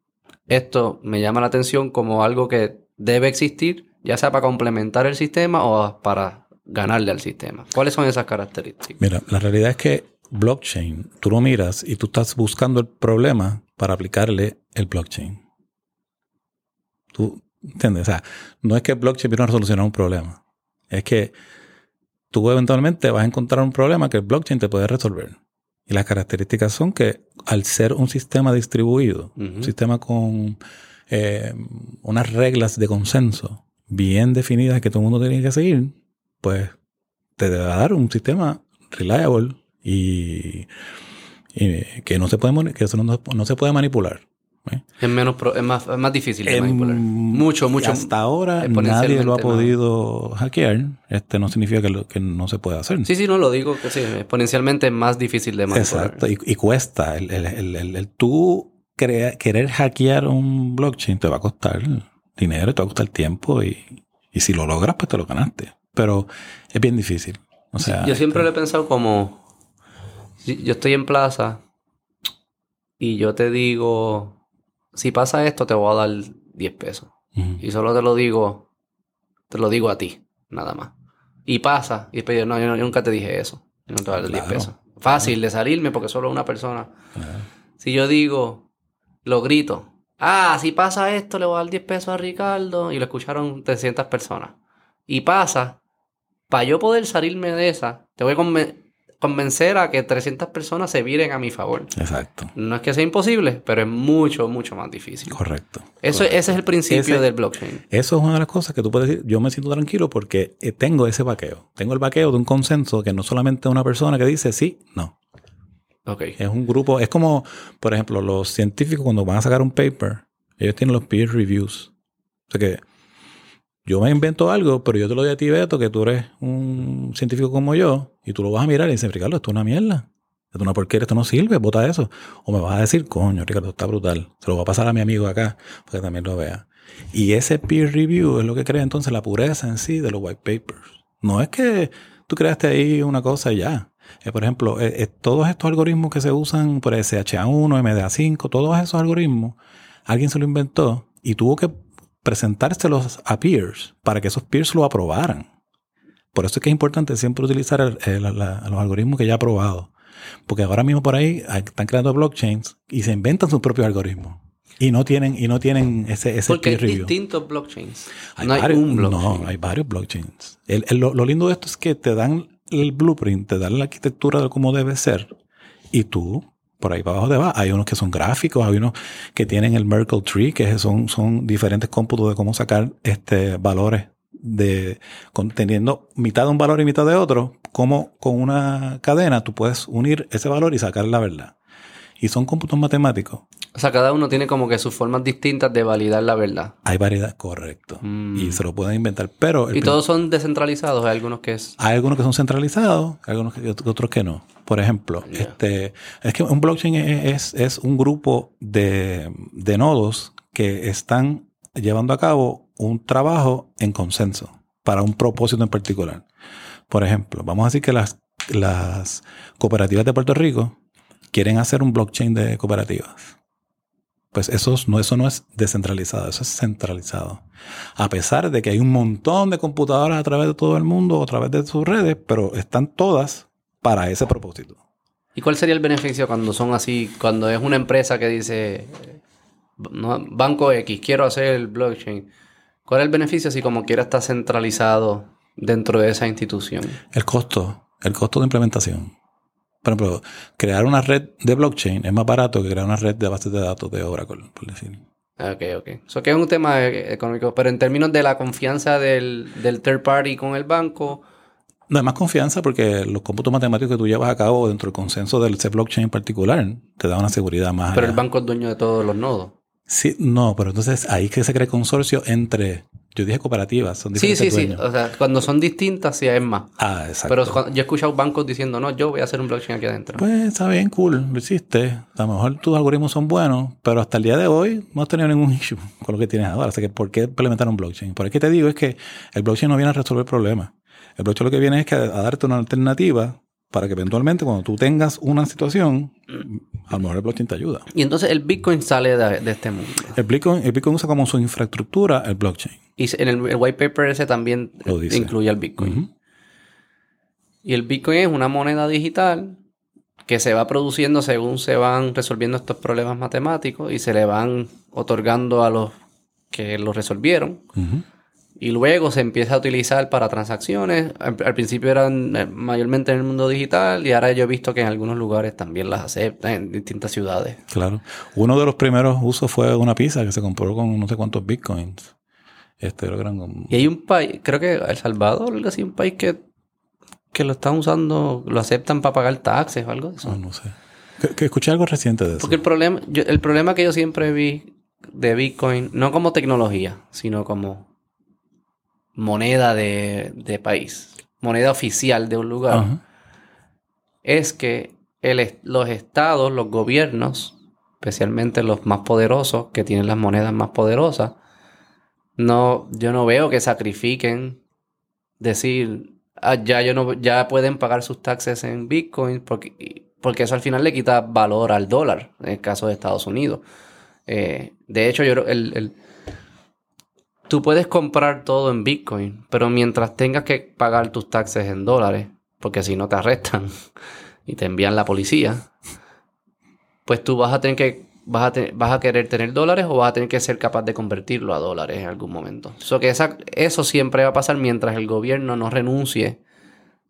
[SPEAKER 1] esto me llama la atención como algo que debe existir, ya sea para complementar el sistema o para ganarle al sistema? ¿Cuáles son esas características?
[SPEAKER 2] Mira, la realidad es que blockchain, tú lo miras y tú estás buscando el problema para aplicarle el blockchain. Tú, ¿entiendes? O sea, no es que blockchain vino a solucionar un problema. Es que tú eventualmente vas a encontrar un problema que el blockchain te puede resolver. Y las características son que al ser un sistema distribuido, un sistema con eh, unas reglas de consenso bien definidas que todo el mundo tiene que seguir, pues te va a dar un sistema reliable y, y que no se puede que eso no, no se puede manipular. ¿Eh?
[SPEAKER 1] Es, menos pro- es, más, es más difícil de manipular. Mucho, mucho.
[SPEAKER 2] Hasta ahora nadie lo ha podido hackear. Este no significa que, lo- que no se pueda hacer.
[SPEAKER 1] Sí, sí, no lo digo que sí, exponencialmente es más difícil de manipular.
[SPEAKER 2] Exacto. Y, y cuesta. El, el, el, tú crea- querer hackear un blockchain te va a costar dinero, te va a costar tiempo y, y si lo logras, pues te lo ganaste. Pero es bien difícil. O sea,
[SPEAKER 1] Yo siempre lo he pensado como, yo estoy en plaza y yo te digo, si pasa esto te voy a dar 10 pesos. Y solo te lo digo, te lo digo a ti, nada más. Y pasa, y después yo, no, yo, no- yo nunca te dije eso. Yo no te voy a dar 10
[SPEAKER 2] Claro.
[SPEAKER 1] pesos. Fácil de salirme porque solo una persona.
[SPEAKER 2] Claro.
[SPEAKER 1] Si yo digo, lo grito, ah, si pasa esto, le voy a dar 10 pesos a Ricardo, y lo escucharon 300 personas. Y pasa, para yo poder salirme de esa, te voy a conven- convencer a que 300 personas se viren a mi favor.
[SPEAKER 2] Exacto.
[SPEAKER 1] No es que sea imposible, pero es mucho, mucho más difícil.
[SPEAKER 2] Correcto.
[SPEAKER 1] Eso,
[SPEAKER 2] Correcto.
[SPEAKER 1] ese es el principio
[SPEAKER 2] Ese-
[SPEAKER 1] del blockchain.
[SPEAKER 2] Eso es una de las cosas que tú puedes decir. Yo me siento tranquilo porque eh, tengo ese vaqueo. Tengo el vaqueo de un consenso que no solamente una persona que dice sí, no.
[SPEAKER 1] Ok.
[SPEAKER 2] Es un grupo, es como, por ejemplo, los científicos cuando van a sacar un paper, ellos tienen los peer reviews. O sea que yo me invento algo, pero yo te lo doy a ti, Beto, que tú eres un científico como yo, y tú lo vas a mirar y dices, Ricardo, esto es una mierda. Esto es una porquería, esto no sirve, bota eso. O me vas a decir, coño, Ricardo, está brutal. Se lo voy a pasar a mi amigo acá, para que también lo vea. Y ese peer review es lo que crea entonces la pureza en sí de los white papers. No es que tú creaste ahí una cosa y ya. Eh, por ejemplo, eh, eh, todos estos algoritmos que se usan por SHA1, MDA5, todos esos algoritmos, alguien se lo inventó y tuvo que presentárselos a peers para que esos peers lo aprobaran. Por eso es que es importante siempre utilizar el- el- la- los algoritmos que ya ha probado. Porque ahora mismo por ahí hay- están creando blockchains y se inventan sus propios algoritmos. Y no tienen, y no tienen ese, ese
[SPEAKER 1] Porque hay
[SPEAKER 2] review.
[SPEAKER 1] distintos blockchains.
[SPEAKER 2] Hay
[SPEAKER 1] no hay
[SPEAKER 2] varios-
[SPEAKER 1] un blockchain.
[SPEAKER 2] No, hay varios blockchains. El- el- lo, lo lindo de esto es que te dan el blueprint, te dan la arquitectura de cómo debe ser. Y tú, por ahí para abajo te vas. Hay unos que son gráficos, hay unos que tienen el Merkle Tree, que son, son diferentes cómputos de cómo sacar este, valores de con- teniendo mitad de un valor y mitad de otro, como con una cadena tú puedes unir ese valor y sacar la verdad. Y son cómputos matemáticos.
[SPEAKER 1] O sea, cada uno tiene como que sus formas distintas de validar la verdad.
[SPEAKER 2] Hay variedad, correcto.
[SPEAKER 1] Mm.
[SPEAKER 2] Y se lo pueden inventar. Pero el
[SPEAKER 1] Y todos son descentralizados. Hay algunos que es...
[SPEAKER 2] Hay algunos que son centralizados, hay algunos que, otros que no. Por ejemplo, este, es que un blockchain es, es, es un grupo de, de nodos que están llevando a cabo un trabajo en consenso para un propósito en particular. Por ejemplo, vamos a decir que las, las cooperativas de Puerto Rico quieren hacer un blockchain de cooperativas. Pues eso no, eso no es descentralizado, eso es centralizado. A pesar de que hay un montón de computadoras a través de todo el mundo, a través de sus redes, pero están todas para ese propósito.
[SPEAKER 1] ¿Y cuál sería el beneficio cuando son así, cuando es una empresa que dice, Banco X, quiero hacer el blockchain? ¿Cuál es el beneficio si como quiera está centralizado dentro de esa institución?
[SPEAKER 2] El costo, el costo de implementación. Por ejemplo, crear una red de blockchain es más barato que crear una red de bases de datos de Oracle, por decir.
[SPEAKER 1] Ok, ok. Eso que es un tema eh, económico, pero en términos de la confianza del, del third party con el banco.
[SPEAKER 2] No hay más confianza porque los cómputos matemáticos que tú llevas a cabo dentro del consenso del ese blockchain en particular te da una seguridad más.
[SPEAKER 1] Pero el banco es dueño de todos los nodos.
[SPEAKER 2] Sí, no, pero entonces ahí que se crea consorcio entre yo dije cooperativas, son
[SPEAKER 1] diferentes. Sí, sí, sí. O sea, cuando son distintas, sí es más.
[SPEAKER 2] Ah, exacto.
[SPEAKER 1] Pero yo he escuchado bancos diciendo, no, yo voy a hacer un blockchain aquí adentro.
[SPEAKER 2] Pues está bien, cool, lo hiciste. A lo mejor tus algoritmos son buenos, pero hasta el día de hoy no has tenido ningún issue con lo que tienes ahora. Así que, ¿por qué implementar un blockchain? Por qué te digo es que el blockchain no viene a resolver problemas. El blockchain lo que viene es que a darte una alternativa para que eventualmente cuando tú tengas una situación, a lo mejor el blockchain te ayuda.
[SPEAKER 1] Y entonces el Bitcoin sale de, este mundo.
[SPEAKER 2] El Bitcoin, el Bitcoin usa como su infraestructura el blockchain.
[SPEAKER 1] Y en el, white paper ese también incluye el Bitcoin. Y el Bitcoin es una moneda digital que se va produciendo según se van resolviendo estos problemas matemáticos y se le van otorgando a los que lo resolvieron. Y luego se empieza a utilizar para transacciones. Al, principio eran eh, mayormente en el mundo digital y ahora yo he visto que en algunos lugares también las aceptan en distintas ciudades.
[SPEAKER 2] Claro. Uno de los primeros usos fue una pizza que se compró con no sé cuántos bitcoins. Este lo gran...
[SPEAKER 1] Y hay un país, creo que El Salvador, algo así, un país que, que lo están usando, lo aceptan para pagar taxes o algo de eso.
[SPEAKER 2] No, no sé. Que, escuché algo reciente de eso.
[SPEAKER 1] Porque el problema, el problema que yo siempre vi de Bitcoin, no como tecnología, sino como moneda de, país, moneda oficial de un lugar, es que los estados, los gobiernos, especialmente los más poderosos, que tienen las monedas más poderosas, no, yo no veo que sacrifiquen decir, ah, ya, yo no, ya pueden pagar sus taxes en Bitcoin, porque, porque eso al final le quita valor al dólar, en el caso de Estados Unidos. Eh, de hecho, yo el, Tú puedes comprar todo en Bitcoin, pero mientras tengas que pagar tus taxes en dólares, porque si no te arrestan y te envían la policía, pues tú vas a tener que vas a, vas a querer tener dólares o vas a tener que ser capaz de convertirlo a dólares en algún momento. que eso siempre va a pasar mientras el gobierno no renuncie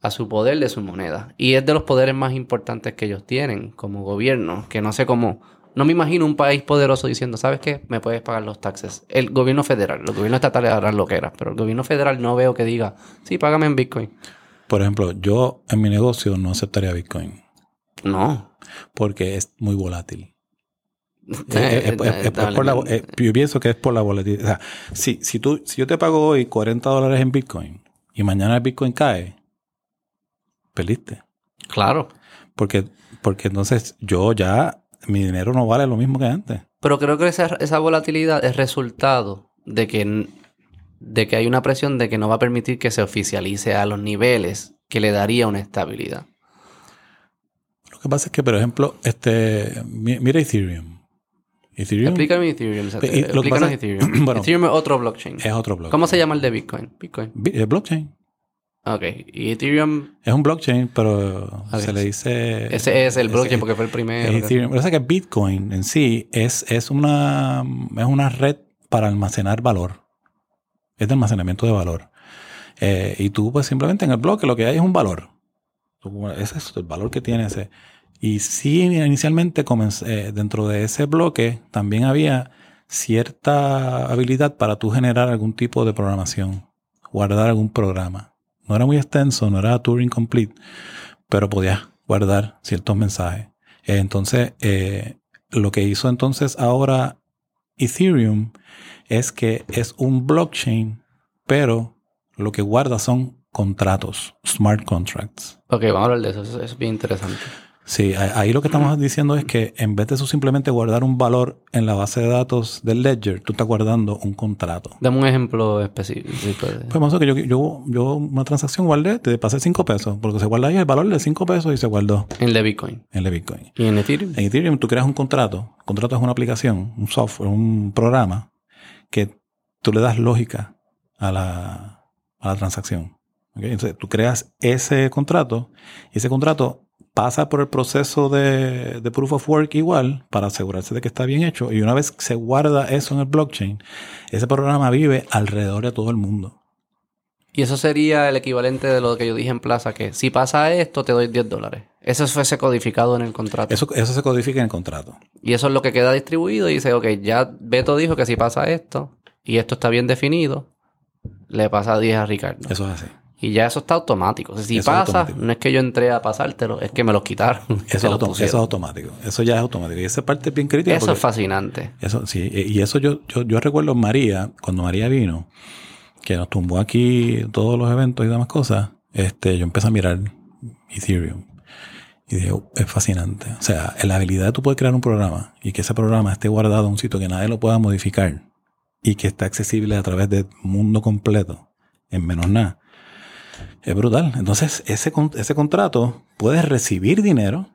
[SPEAKER 1] a su poder de su moneda. Y es de los poderes más importantes que ellos tienen como gobierno, que no sé cómo no me imagino un país poderoso diciendo, ¿sabes qué? Me puedes pagar los taxes. El gobierno federal, los gobiernos estatales harán lo que era, pero el gobierno federal no veo que diga, sí, págame en Bitcoin.
[SPEAKER 2] Por ejemplo, yo en mi negocio no aceptaría Bitcoin.
[SPEAKER 1] No.
[SPEAKER 2] Porque es muy volátil. yo pienso que es por la volatilidad. O sea, si, si, tú, si yo te pago hoy 40 dólares en Bitcoin y mañana el Bitcoin cae, perdiste.
[SPEAKER 1] Claro.
[SPEAKER 2] Porque, porque entonces yo ya mi dinero no vale lo mismo que antes.
[SPEAKER 1] Pero creo que esa, volatilidad es resultado de que, de que hay una presión de que no va a permitir que se oficialice a los niveles que le daría una estabilidad.
[SPEAKER 2] Lo que pasa es que, por ejemplo, este, mira Ethereum.
[SPEAKER 1] Ethereum. Explícame Ethereum. Explícanos Ethereum. Ethereum es otro blockchain.
[SPEAKER 2] Es otro blockchain.
[SPEAKER 1] ¿Cómo se llama el de Bitcoin?
[SPEAKER 2] Bitcoin. Es blockchain.
[SPEAKER 1] Ok. ¿Y Ethereum?
[SPEAKER 2] Es un blockchain, pero se le dice...
[SPEAKER 1] Ese es el blockchain porque fue el primero.
[SPEAKER 2] Ethereum. Pero que Bitcoin en sí es, es, una, es una red para almacenar valor. Es de almacenamiento de valor. Eh, y tú, pues simplemente en el bloque lo que hay es un valor. Ese es el valor que tiene ese. Y sí, inicialmente comencé, eh, dentro de ese bloque también había cierta habilidad para tú generar algún tipo de programación, guardar algún programa. No era muy extenso, no era Turing complete, pero podías guardar ciertos mensajes. Entonces, eh, lo que hizo entonces ahora Ethereum es que es un blockchain, pero lo que guarda son contratos, smart contracts.
[SPEAKER 1] Ok, vamos a hablar de eso, eso es bien interesante.
[SPEAKER 2] Sí, ahí lo que estamos diciendo es que en vez de eso simplemente guardar un valor en la base de datos del ledger, tú estás guardando un contrato.
[SPEAKER 1] Dame un ejemplo específico. de-
[SPEAKER 2] Pues vamos a que yo, yo, yo una transacción guardé, te pasé 5 pesos, porque se guarda ahí el valor de 5 pesos y se guardó
[SPEAKER 1] En el de Bitcoin.
[SPEAKER 2] en el Bitcoin.
[SPEAKER 1] Y en Ethereum.
[SPEAKER 2] En Ethereum tú creas un contrato. Un contrato es una aplicación, un software, un programa que tú le das lógica a la, a la transacción. Entonces tú creas ese contrato y ese contrato pasa por el proceso de, de proof of work igual para asegurarse de que está bien hecho. Y una vez se guarda eso en el blockchain, ese programa vive alrededor de todo el mundo.
[SPEAKER 1] Y eso sería el equivalente de lo que yo dije en Plaza, que si pasa esto, te doy 10 dólares. Eso fuese codificado en el contrato.
[SPEAKER 2] Eso, eso se codifica en el contrato.
[SPEAKER 1] Y eso es lo que queda distribuido y dice, ok, ya Beto dijo que si pasa esto y esto está bien definido, le pasa 10 a Ricardo.
[SPEAKER 2] Eso es así.
[SPEAKER 1] Y ya eso está automático. O sea, si
[SPEAKER 2] Eso
[SPEAKER 1] pasa, no es que yo entré a pasártelo, es que me los quitaron.
[SPEAKER 2] Eso, es eso automático. Eso ya es automático. Y esa parte es bien crítica.
[SPEAKER 1] Eso es fascinante.
[SPEAKER 2] Eso sí, y y eso yo, yo, yo recuerdo María, cuando María vino, que nos tumbó aquí todos los eventos y demás cosas, este, yo empecé a mirar Ethereum. Y dije, "Oh, es fascinante. O sea, la habilidad de tú poder crear un programa y que ese programa esté guardado en un sitio que nadie lo pueda modificar y que está accesible a través del mundo completo, en menos nada, es brutal. Entonces, ese, ese contrato puedes recibir dinero,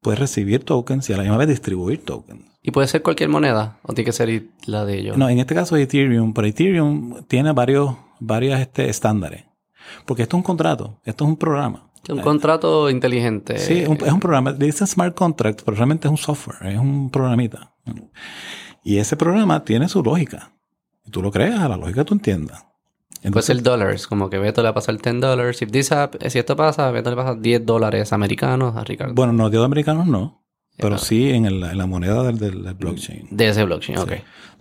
[SPEAKER 2] puedes recibir tokens y a la misma vez distribuir tokens.
[SPEAKER 1] ¿Y puede ser cualquier moneda? ¿O tiene que ser la de ellos?
[SPEAKER 2] No, en este caso Ethereum, pero Ethereum tiene varios, varios este, estándares. Porque esto es un contrato, esto es un programa.
[SPEAKER 1] Es un contrato inteligente.
[SPEAKER 2] Sí, un- es un programa, dicen smart contract, pero realmente es un software, es un programita. Y ese programa tiene su lógica. Y tú lo creas a la lógica que tú entiendas.
[SPEAKER 1] Puede
[SPEAKER 2] Entonces,
[SPEAKER 1] ser dólares, como que Beto le va a pasar 10 dólares. Si, this hap- si esto pasa, Beto le pasa 10 dólares americanos a Ricardo.
[SPEAKER 2] bueno, no, de americanos no, pero
[SPEAKER 1] Ah.
[SPEAKER 2] sí en, el- en la moneda del, blockchain.
[SPEAKER 1] De ese blockchain, ok.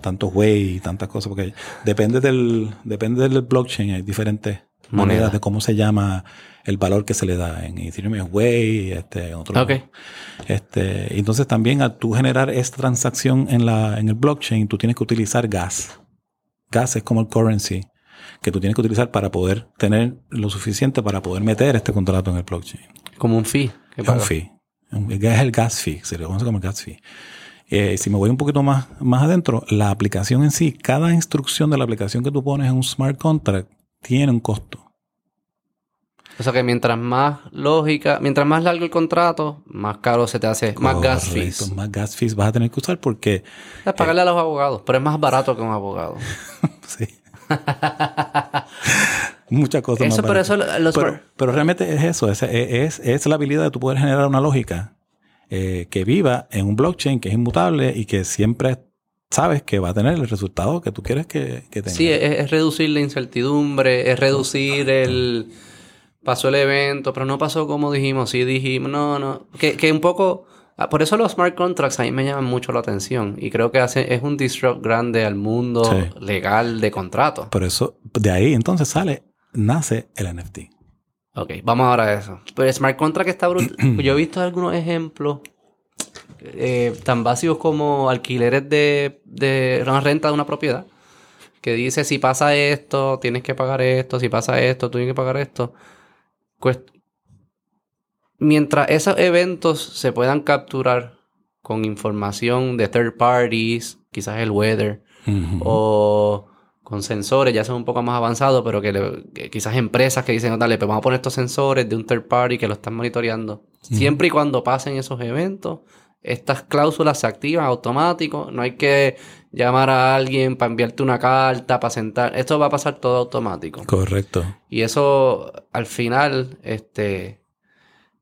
[SPEAKER 2] Tantos way y tantas cosas, porque depende del, depende del blockchain, hay diferentes
[SPEAKER 1] Moneda.
[SPEAKER 2] monedas de cómo se llama el valor que se le da. En Ethereum es way, este, en otro
[SPEAKER 1] Ok.
[SPEAKER 2] Este, entonces también al tú generar esta transacción en, la, en el blockchain, tú tienes que utilizar gas. Gas es como el currency que tú tienes que utilizar para poder tener lo suficiente para poder meter este contrato en el blockchain.
[SPEAKER 1] Como un fee. que
[SPEAKER 2] Es un fee. Es el gas fee, se le conoce como el gas fee. Eh, si me voy un poquito más, más adentro, la aplicación en sí, cada instrucción de la aplicación que tú pones en un smart contract tiene un costo.
[SPEAKER 1] O sea que mientras más lógica, mientras más largo el contrato, más caro se te hace, más gas fees.
[SPEAKER 2] Más gas fees vas a tener que usar porque
[SPEAKER 1] Es pagarle a los abogados, pero es más barato que un abogado.
[SPEAKER 2] Sí. Muchas cosas
[SPEAKER 1] Eso,
[SPEAKER 2] más
[SPEAKER 1] pero eso, los
[SPEAKER 2] pero, pero realmente es eso, es, es, es la habilidad de tú poder generar una lógica eh, que viva en un blockchain que es inmutable y que siempre sabes que va a tener el resultado que tú quieres que, que tenga.
[SPEAKER 1] Sí, es, es reducir la incertidumbre, es reducir el... Pasó el evento, pero no pasó como dijimos. Sí dijimos, no, no. Que, que un poco... ah, Por eso los smart contracts a mí me llaman mucho la atención. Y creo que hace, es un disrupt grande al mundo
[SPEAKER 2] Sí.
[SPEAKER 1] legal de contratos.
[SPEAKER 2] Por eso, de ahí entonces sale, nace el NFT.
[SPEAKER 1] Ok, vamos ahora a eso. Pero el smart contract está brutal. Yo he visto algunos ejemplos eh, tan básicos como alquileres de, de una renta de una propiedad. Que dice, si pasa esto, tienes que pagar esto. Si pasa esto, tú tienes que pagar esto. Cuest- Mientras esos eventos se puedan capturar con información de third parties, quizás el weather, o con sensores, ya son un poco más avanzados, pero que, le- que quizás empresas que dicen, "Oh, dale, pues vamos a poner estos sensores de un third party que lo están monitoreando. Siempre y cuando pasen esos eventos, estas cláusulas se activan automático, no hay que llamar a alguien para enviarte una carta, para sentar, esto va a pasar todo automático.
[SPEAKER 2] Correcto.
[SPEAKER 1] Y eso al final, este,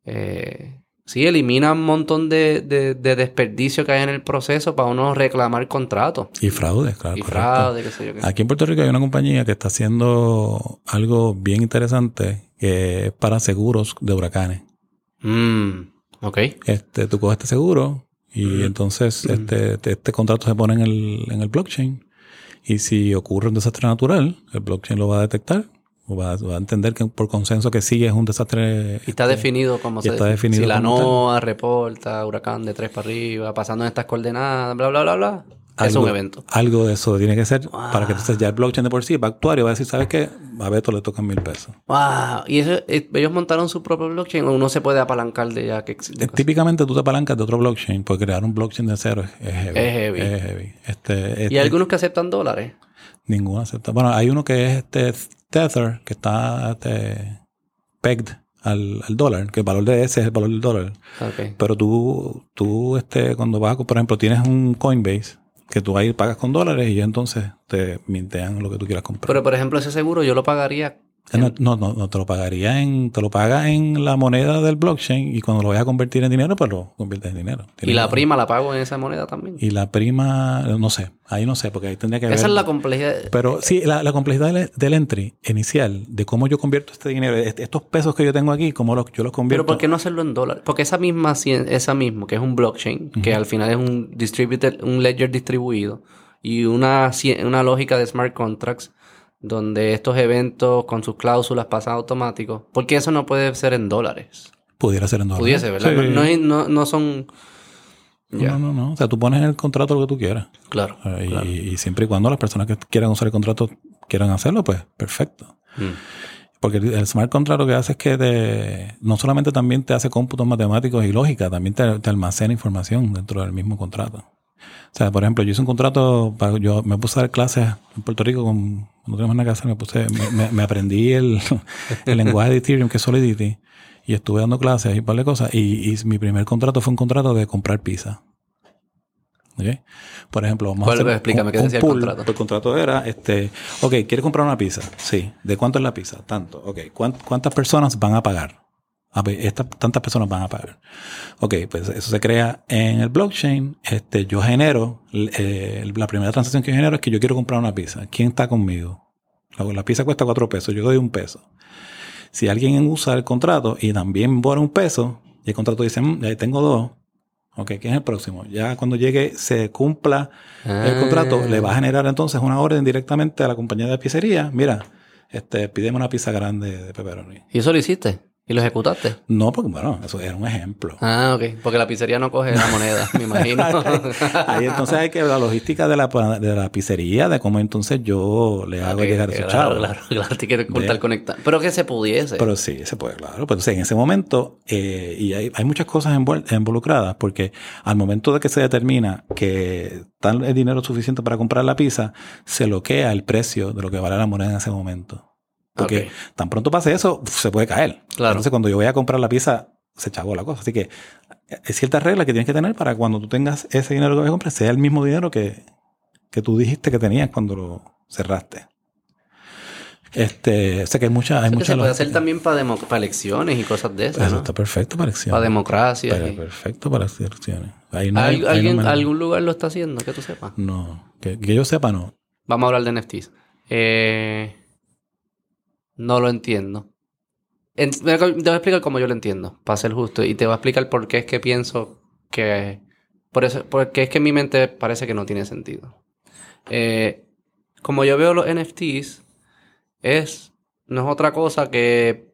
[SPEAKER 1] eh, sí, elimina un montón de, de- de desperdicio que hay en el proceso para uno reclamar contratos.
[SPEAKER 2] Y fraude, claro.
[SPEAKER 1] Y
[SPEAKER 2] correcto.
[SPEAKER 1] fraude, qué sé yo qué.
[SPEAKER 2] Aquí en Puerto Rico hay una compañía que está haciendo algo bien interesante que es para seguros de huracanes.
[SPEAKER 1] Mm, ok.
[SPEAKER 2] Este, tú coges este seguro y entonces este, te- este contrato se pone en el, en el blockchain. Y si ocurre un desastre natural, el blockchain lo va a detectar o va, va a entender que por consenso que sí es un desastre.
[SPEAKER 1] Y está definido como
[SPEAKER 2] y está definido
[SPEAKER 1] Si la. NOAA reporta huracán de tres para arriba, pasando en estas coordenadas, bla, bla, bla, bla. es un evento.
[SPEAKER 2] Algo de eso tiene que ser para que entonces ya el blockchain de por sí va a actuar y va a decir, ¿sabes qué? A Beto le tocan mil pesos.
[SPEAKER 1] Wow. Y eso, eh, ellos montaron su propio blockchain o uno se puede apalancar de ya que existe.
[SPEAKER 2] Eh, Típicamente tú te apalancas de otro blockchain, porque crear un blockchain de cero es, es heavy.
[SPEAKER 1] Es heavy.
[SPEAKER 2] Es heavy. Este,
[SPEAKER 1] Y
[SPEAKER 2] este-
[SPEAKER 1] hay algunos que aceptan dólares.
[SPEAKER 2] Ninguno acepta. Bueno, hay uno que es este Tether, que está este, pegged al, al dólar, que el valor de ese es el valor del dólar. Pero tú, tú este, cuando vas, por ejemplo, tienes un Coinbase, que tú ahí pagas con dólares y entonces te mintean lo que tú quieras comprar.
[SPEAKER 1] Pero por ejemplo, ese seguro yo lo pagaría.
[SPEAKER 2] No, no, no, te lo pagaría en, te lo pagas en la moneda del blockchain y cuando lo vayas a convertir en dinero, pues lo conviertes en dinero.
[SPEAKER 1] Y la prima la pago en esa moneda también.
[SPEAKER 2] Y la prima, no sé, ahí no sé, porque ahí tendría que ver.
[SPEAKER 1] Esa es la complejidad.
[SPEAKER 2] Pero sí, la, la complejidad del, del entry inicial, de cómo yo convierto este dinero, est- estos pesos que yo tengo aquí, cómo los, yo los convierto.
[SPEAKER 1] Pero ¿por qué no hacerlo en dólares? Porque esa misma, esa mismo, que es un blockchain, que al final es un distributed, un ledger distribuido y una, una lógica de smart contracts donde estos eventos con sus cláusulas pasan automáticos. Porque eso no puede ser en dólares.
[SPEAKER 2] Pudiera ser en dólares.
[SPEAKER 1] Pudiese, ¿verdad?
[SPEAKER 2] Sí.
[SPEAKER 1] No, no, no- son...
[SPEAKER 2] No, no, no. O sea, tú pones en el contrato lo que tú quieras.
[SPEAKER 1] claro.
[SPEAKER 2] Eh, y,
[SPEAKER 1] claro.
[SPEAKER 2] y siempre y cuando las personas que quieran usar el contrato quieran hacerlo, pues perfecto.
[SPEAKER 1] Mm.
[SPEAKER 2] Porque el el smart contract lo que hace es que te, no solamente también te hace cómputos matemáticos y lógica, también te, te almacena información dentro del mismo contrato. O sea, por ejemplo, yo hice un contrato, para, yo me puse a dar clases en Puerto Rico, con, no tenemos nada que hacer, me puse, me, me- me aprendí el, el lenguaje de Ethereum, que es Solidity, y estuve dando clases y un par de cosas, y, y mi primer contrato fue un contrato de comprar pizza. ¿Ok? Por ejemplo, vamos
[SPEAKER 1] ¿Cuál?
[SPEAKER 2] a hacer
[SPEAKER 1] Explícame, ¿qué decía el
[SPEAKER 2] pool.
[SPEAKER 1] contrato?
[SPEAKER 2] El contrato era, este, ok, ¿quieres comprar una pizza? Sí. ¿De cuánto es la pizza? Tanto. Ok. ¿Cuán- ¿Cuántas personas van a pagar? A ver, estas, tantas personas van a pagar. Ok, pues eso se crea en el blockchain. Este, yo genero, eh, la primera transacción que genero es que yo quiero comprar una pizza. ¿Quién está conmigo? La, la pizza cuesta cuatro pesos, yo doy un peso. Si alguien usa el contrato y también pone un peso, y el contrato dice, "Mm, ya tengo dos, ok, ¿quién es el próximo? Ya cuando llegue, se cumpla el contrato,
[SPEAKER 1] Ah.
[SPEAKER 2] le va a generar entonces una orden directamente a la compañía de pizzería. Mira, este, pídeme una pizza grande de pepperoni.
[SPEAKER 1] ¿Y eso lo hiciste? ¿Y lo ejecutaste?
[SPEAKER 2] No, porque bueno, eso era un ejemplo.
[SPEAKER 1] Ah, ok. Porque la pizzería no coge la moneda, me imagino.
[SPEAKER 2] Ahí entonces hay que ver la logística de la, de la pizzería, de cómo entonces yo le hago llegar esos
[SPEAKER 1] claro,
[SPEAKER 2] chavos.
[SPEAKER 1] Claro, claro, te quiero cortar conectar. Pero que se pudiese.
[SPEAKER 2] Pero sí, se puede, claro. Pero sí, en ese momento, eh, y hay, hay muchas cosas involucradas, porque al momento de que se determina que está el dinero suficiente para comprar la pizza, se bloquea el precio de lo que vale la moneda en ese momento. Porque tan pronto pase eso, se puede caer.
[SPEAKER 1] Claro.
[SPEAKER 2] Entonces, cuando yo voy a comprar la pizza, se chavó la cosa. Así que eh, hay ciertas reglas que tienes que tener para cuando tú tengas ese dinero que vas a comprar, sea el mismo dinero que, que tú dijiste que tenías cuando lo cerraste. Este, o sea que hay mucha, hay mucha
[SPEAKER 1] se puede hacer también para, elecciones y cosas de esas.
[SPEAKER 2] Eso
[SPEAKER 1] ¿no?
[SPEAKER 2] está perfecto para elecciones.
[SPEAKER 1] Para democracia.
[SPEAKER 2] Para-
[SPEAKER 1] y-
[SPEAKER 2] perfecto para elecciones. Ahí no hay-
[SPEAKER 1] ¿Al-
[SPEAKER 2] ahí no
[SPEAKER 1] ¿Alguien, ¿Algún lugar lo está haciendo? Que tú sepas.
[SPEAKER 2] No, que, que yo sepa, no.
[SPEAKER 1] Vamos a hablar de NFTs. Eh, no lo entiendo. En- te voy a explicar cómo yo lo entiendo, para ser justo. Y te voy a explicar por qué es que pienso que... Por eso, porque es que en mi mente parece que no tiene sentido. Eh, como yo veo los NFTs, es, no es otra cosa que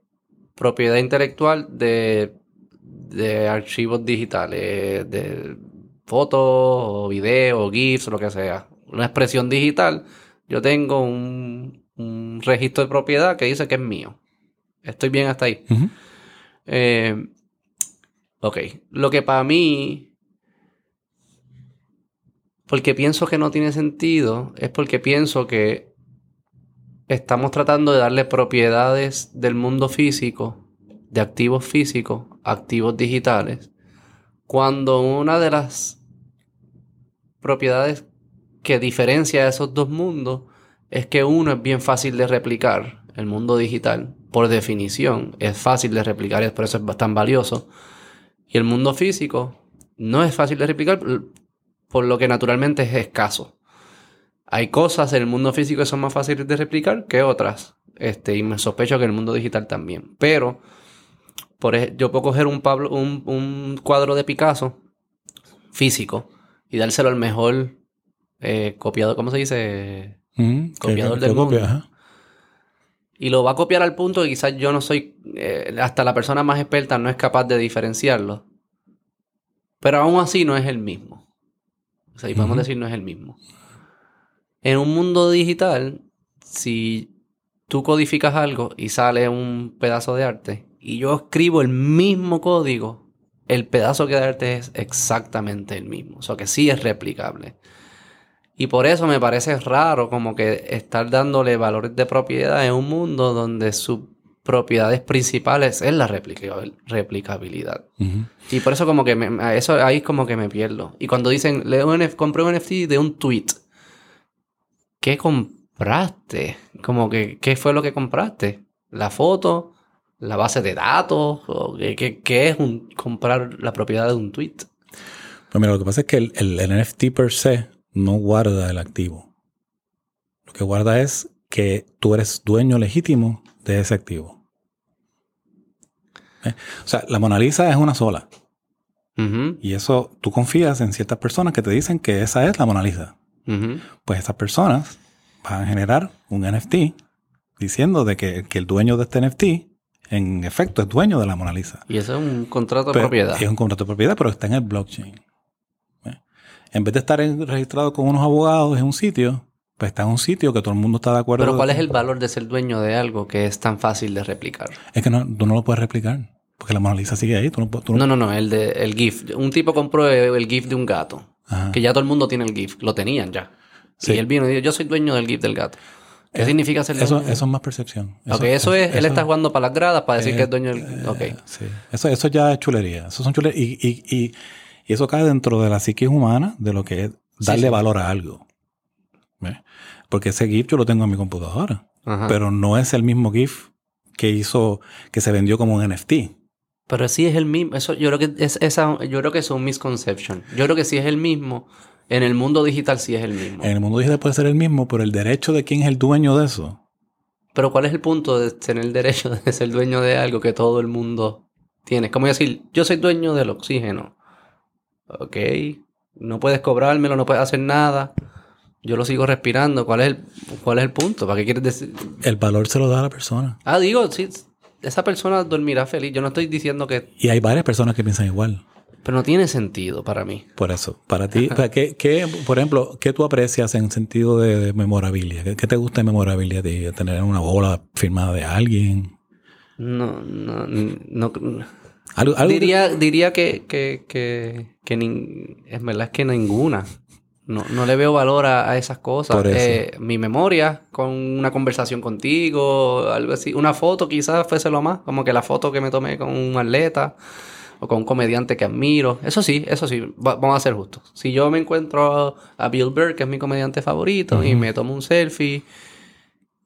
[SPEAKER 1] propiedad intelectual de, de archivos digitales, de fotos o videos o GIFs o lo que sea. Una expresión digital. Yo tengo un, un registro de propiedad que dice que es mío. Estoy bien hasta ahí. Eh, ok. Lo que para mí. Porque pienso que no tiene sentido. Es porque pienso que estamos tratando de darle propiedades del mundo físico, de activos físicos, activos digitales. Cuando una de las propiedades que diferencia a esos dos mundos es que uno es bien fácil de replicar. El mundo digital, por definición, es fácil de replicar, y por eso es tan valioso. Y el mundo físico no es fácil de replicar, por- lo que naturalmente es escaso. Hay cosas en el mundo físico que son más fáciles de replicar que otras. Este, y me sospecho que en el mundo digital también. Pero, por ej- yo puedo coger un, Pablo, un, un cuadro de Picasso físico y dárselo al mejor eh, copiado, ¿cómo se dice? Copiador
[SPEAKER 2] que-
[SPEAKER 1] del
[SPEAKER 2] que
[SPEAKER 1] mundo. Y lo va a copiar al punto que quizás yo no soy, eh, hasta la persona más experta no es capaz de diferenciarlo. Pero aún así no es el mismo. O sea, y podemos decir no es el mismo. En un mundo digital, si tú codificas algo y sale un pedazo de arte y yo escribo el mismo código, el pedazo que de arte es exactamente el mismo. O sea, que sí es replicable. Y por eso me parece raro como que estar dándole valores de propiedad en un mundo donde sus propiedades principales es la replicabilidad. Y por eso como que me, eso ahí es como que me pierdo. Y cuando dicen, leo un, compré un NFT de un tweet, ¿qué compraste? Como que, ¿qué fue lo que compraste? ¿La foto? ¿La base de datos? ¿O qué, es un, comprar la propiedad de un tweet?
[SPEAKER 2] Pues mira, lo que pasa es que el, el, NFT per se no guarda el activo. Lo que guarda es que tú eres dueño legítimo de ese activo. ¿Eh? O sea, la Mona Lisa es una sola. Y eso tú confías en ciertas personas que te dicen que esa es la Mona Lisa. Pues esas personas van a generar un NFT diciendo de que, el dueño de este NFT en efecto es dueño de la Mona Lisa.
[SPEAKER 1] Y eso es un contrato de propiedad.
[SPEAKER 2] Es un contrato de propiedad, pero está en el blockchain. En vez de estar registrado con unos abogados en un sitio, pues está en un sitio que todo el mundo está de acuerdo.
[SPEAKER 1] Pero ¿cuál es el valor de ser dueño de algo que es tan fácil de replicar?
[SPEAKER 2] Es que no, tú no lo puedes replicar. Porque la Mona Lisa sigue ahí.
[SPEAKER 1] no, no, no, el, de, el GIF. Un tipo compró el GIF de un gato. Que ya todo el mundo tiene el GIF. Lo tenían ya. Y él vino y dijo, yo soy dueño del GIF del gato. ¿Qué eh, significa ser
[SPEAKER 2] eso, Eso es más percepción.
[SPEAKER 1] Eso, ok, eso, es, él está jugando para las gradas para decir que es dueño del...
[SPEAKER 2] Eh, ok. Sí. Eso, eso ya es chulería. Eso son chulerías. Y, y, y, eso cae dentro de la psique humana, de lo que es darle valor a algo. Porque ese GIF yo lo tengo en mi computadora. Pero no es el mismo GIF que hizo, que se vendió como un NFT.
[SPEAKER 1] Pero sí es el mismo. Eso, yo creo que es esa, yo creo que es un misconception. Yo creo que sí es el mismo. En el mundo digital sí es el mismo.
[SPEAKER 2] En el mundo digital puede ser el mismo, pero el derecho de quién es el dueño de eso.
[SPEAKER 1] Pero ¿cuál es el punto de tener el derecho de ser dueño de algo que todo el mundo tiene? Como decir, yo soy dueño del oxígeno. Ok. No puedes cobrármelo, no puedes hacer nada. Yo lo sigo respirando. ¿Cuál es el, cuál es el punto? ¿Para qué quieres decir?
[SPEAKER 2] El valor se lo da a la persona.
[SPEAKER 1] Ah, digo, sí. Esa persona dormirá feliz. Yo no estoy diciendo que...
[SPEAKER 2] Y hay varias personas que piensan igual.
[SPEAKER 1] Pero no tiene sentido para mí.
[SPEAKER 2] Por eso. Para ti, ¿qué, qué, por ejemplo, ¿qué tú aprecias en sentido de, memorabilidad? ¿Qué, te gusta de memorabilidad? ¿De tener una bola firmada de alguien?
[SPEAKER 1] No, no, no. Diría, diría que, que, que, que es verdad es que ninguna. No, no le veo valor a, esas cosas. Eh, mi memoria con una conversación contigo, algo así. Una foto quizás fuese lo más. Como que la foto que me tomé con un atleta o con un comediante que admiro. Eso sí, eso sí, vamos a ser justos. Si yo me encuentro a Bill Burr, que es mi comediante favorito, y me tomo un selfie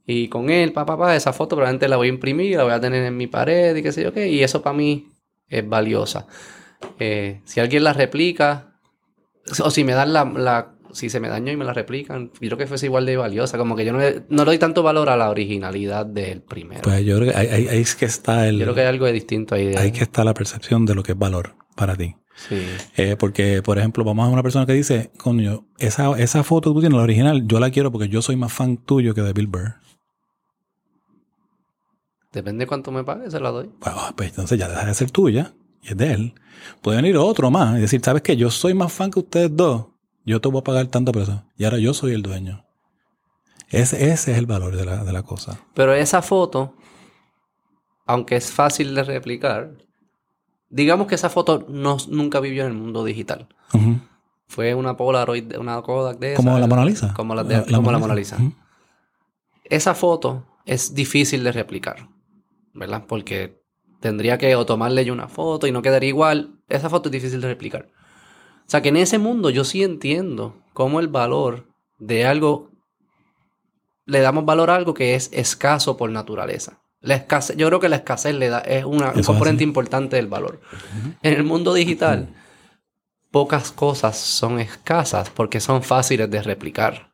[SPEAKER 1] y con él, papá, pa, esa foto probablemente la voy a imprimir, la voy a tener en mi pared y qué sé yo qué, y eso para mí es valiosa. Eh, si alguien la replica, o si me dan la, la, si se me dañó y me la replican, yo creo que fuese igual de valiosa. Como que yo no le, no doy tanto valor a la originalidad del primero.
[SPEAKER 2] Pues yo creo que ahí, es que está el.
[SPEAKER 1] Yo creo que hay algo de distinto ahí.
[SPEAKER 2] Ahí que está la percepción de lo que es valor para ti.
[SPEAKER 1] Sí.
[SPEAKER 2] Eh, porque, por ejemplo, vamos a una persona que dice, coño, esa, esa foto que tú tienes, la original, yo la quiero porque yo soy más fan tuyo que de Bill Burr.
[SPEAKER 1] Depende de cuánto me pague, se la doy.
[SPEAKER 2] Bueno, pues entonces ya deja de ser tuya y es de él. Puede venir otro más y decir, ¿sabes qué? Yo soy más fan que ustedes dos yo te voy a pagar tanto por eso. Y ahora yo soy el dueño. Ese, ese es el valor de la, de la cosa.
[SPEAKER 1] Pero esa foto, aunque es fácil de replicar, digamos que esa foto no, nunca vivió en el mundo digital. Fue una Polaroid, una Kodak de
[SPEAKER 2] Como la Mona Lisa.
[SPEAKER 1] Como la, como la Mona Lisa. Esa foto es difícil de replicar, ¿verdad? Porque tendría que o tomarle yo una foto y no quedaría igual. Esa foto es difícil de replicar. O sea que en ese mundo yo sí entiendo cómo el valor de algo, le damos valor a algo que es escaso por naturaleza. La escasez, yo creo que la escasez le da, es una, un componente importante del valor. En el mundo digital, pocas cosas son escasas porque son fáciles de replicar.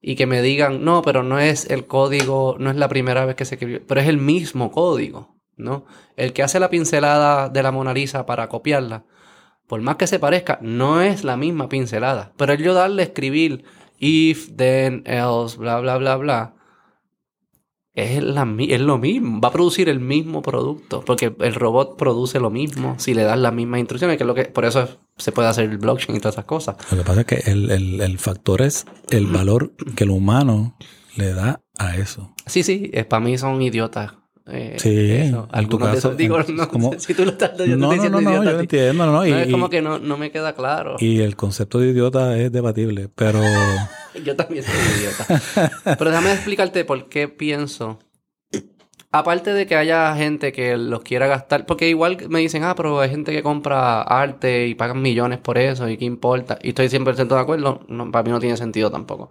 [SPEAKER 1] Y que me digan, no, pero no es el código, no es la primera vez que se escribió, pero es el mismo código, ¿no? El que hace la pincelada de la Mona Lisa para copiarla, por más que se parezca, no es la misma pincelada. Pero el yo darle escribir if, then, else, bla, bla, bla, bla, es, la, es lo mismo. Va a producir el mismo producto. Porque el robot produce lo mismo si le das las mismas instrucciones. Que es lo que, por eso se puede hacer el blockchain y todas esas cosas.
[SPEAKER 2] Lo que pasa es que el, el, el factor es el valor que el humano le da a eso.
[SPEAKER 1] Sí, sí, eh, para mí son idiotas. Eh,
[SPEAKER 2] Sí,
[SPEAKER 1] eso.
[SPEAKER 2] en tu
[SPEAKER 1] Algunos de
[SPEAKER 2] caso,
[SPEAKER 1] esos, digo,
[SPEAKER 2] en-
[SPEAKER 1] no,
[SPEAKER 2] como-
[SPEAKER 1] si tú lo estás yo
[SPEAKER 2] No, no,
[SPEAKER 1] diciendo
[SPEAKER 2] no, no,
[SPEAKER 1] idiota
[SPEAKER 2] yo lo entiendo, no, no, y,
[SPEAKER 1] No, es como que no, no me queda claro.
[SPEAKER 2] y el concepto de idiota es debatible, pero
[SPEAKER 1] Yo también soy idiota. Pero déjame explicarte por qué pienso. Aparte de que haya gente que los quiera gastar, porque igual me dicen, ah, pero hay gente que compra arte y pagan millones por eso y qué importa. Y estoy 100% de acuerdo, no, para mí no tiene sentido tampoco.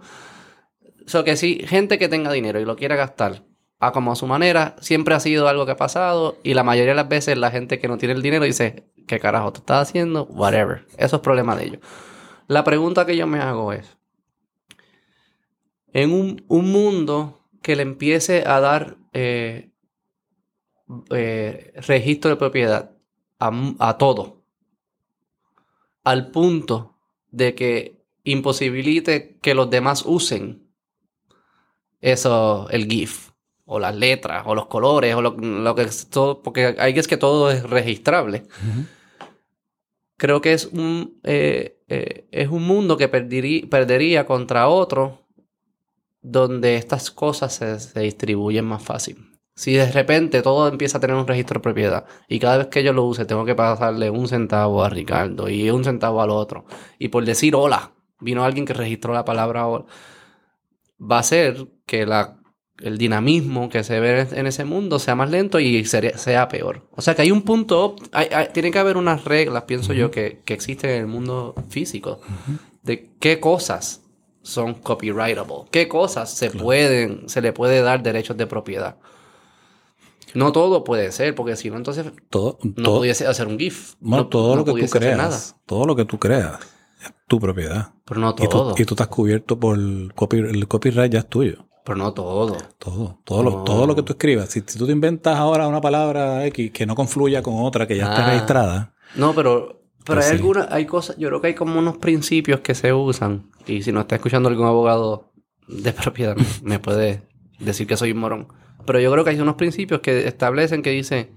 [SPEAKER 1] O sea, que sí, gente que tenga dinero y lo quiera gastar a como a su manera, siempre ha sido algo que ha pasado y la mayoría de las veces la gente que no tiene el dinero dice, ¿qué carajo te estás haciendo? Whatever. Eso es problema de ellos. La pregunta que yo me hago es, en un, un mundo que le empiece a dar eh, eh, registro de propiedad a, a todo, al punto de que imposibilite que los demás usen eso, el GIF, o las letras, o los colores, o lo, lo que es todo, porque hay que es que todo es registrable. Creo que es un, eh, eh, es un mundo que perderí- perdería contra otro donde estas cosas se, se distribuyen más fácil. Si de repente todo empieza a tener un registro de propiedad y cada vez que yo lo use tengo que pasarle un centavo a Ricardo y un centavo al otro y por decir hola, vino alguien que registró la palabra hola, va a ser que la, el dinamismo que se ve en ese mundo sea más lento y sea peor. O sea que hay un punto, opt- hay- hay- tiene que haber unas reglas, pienso yo, que, que existen en el mundo físico, de qué cosas son copyrightable, qué cosas se pueden, se le puede dar derechos de propiedad. No todo puede ser, porque si no, entonces
[SPEAKER 2] todo,
[SPEAKER 1] no
[SPEAKER 2] todo,
[SPEAKER 1] pudiese hacer un GIF.
[SPEAKER 2] bueno,
[SPEAKER 1] no,
[SPEAKER 2] todo
[SPEAKER 1] no
[SPEAKER 2] lo que tú creas, todo lo que tú creas es tu propiedad.
[SPEAKER 1] Pero no
[SPEAKER 2] Y tú,
[SPEAKER 1] todo.
[SPEAKER 2] y tú estás cubierto por el, copy- el copyright ya es tuyo.
[SPEAKER 1] Pero no todo.
[SPEAKER 2] Todo, todo, lo, todo lo que tú escribas. Si, si tú te inventas ahora una palabra X que no confluya con otra que ya está
[SPEAKER 1] Ah.
[SPEAKER 2] registrada,
[SPEAKER 1] No, pero, pero
[SPEAKER 2] Pues
[SPEAKER 1] hay
[SPEAKER 2] sí.
[SPEAKER 1] algunas, hay cosas, yo creo que hay como unos principios que se usan. Y si no está escuchando algún abogado de propiedad, me- puede decir que soy un morón. Pero yo creo que hay unos principios que establecen que dice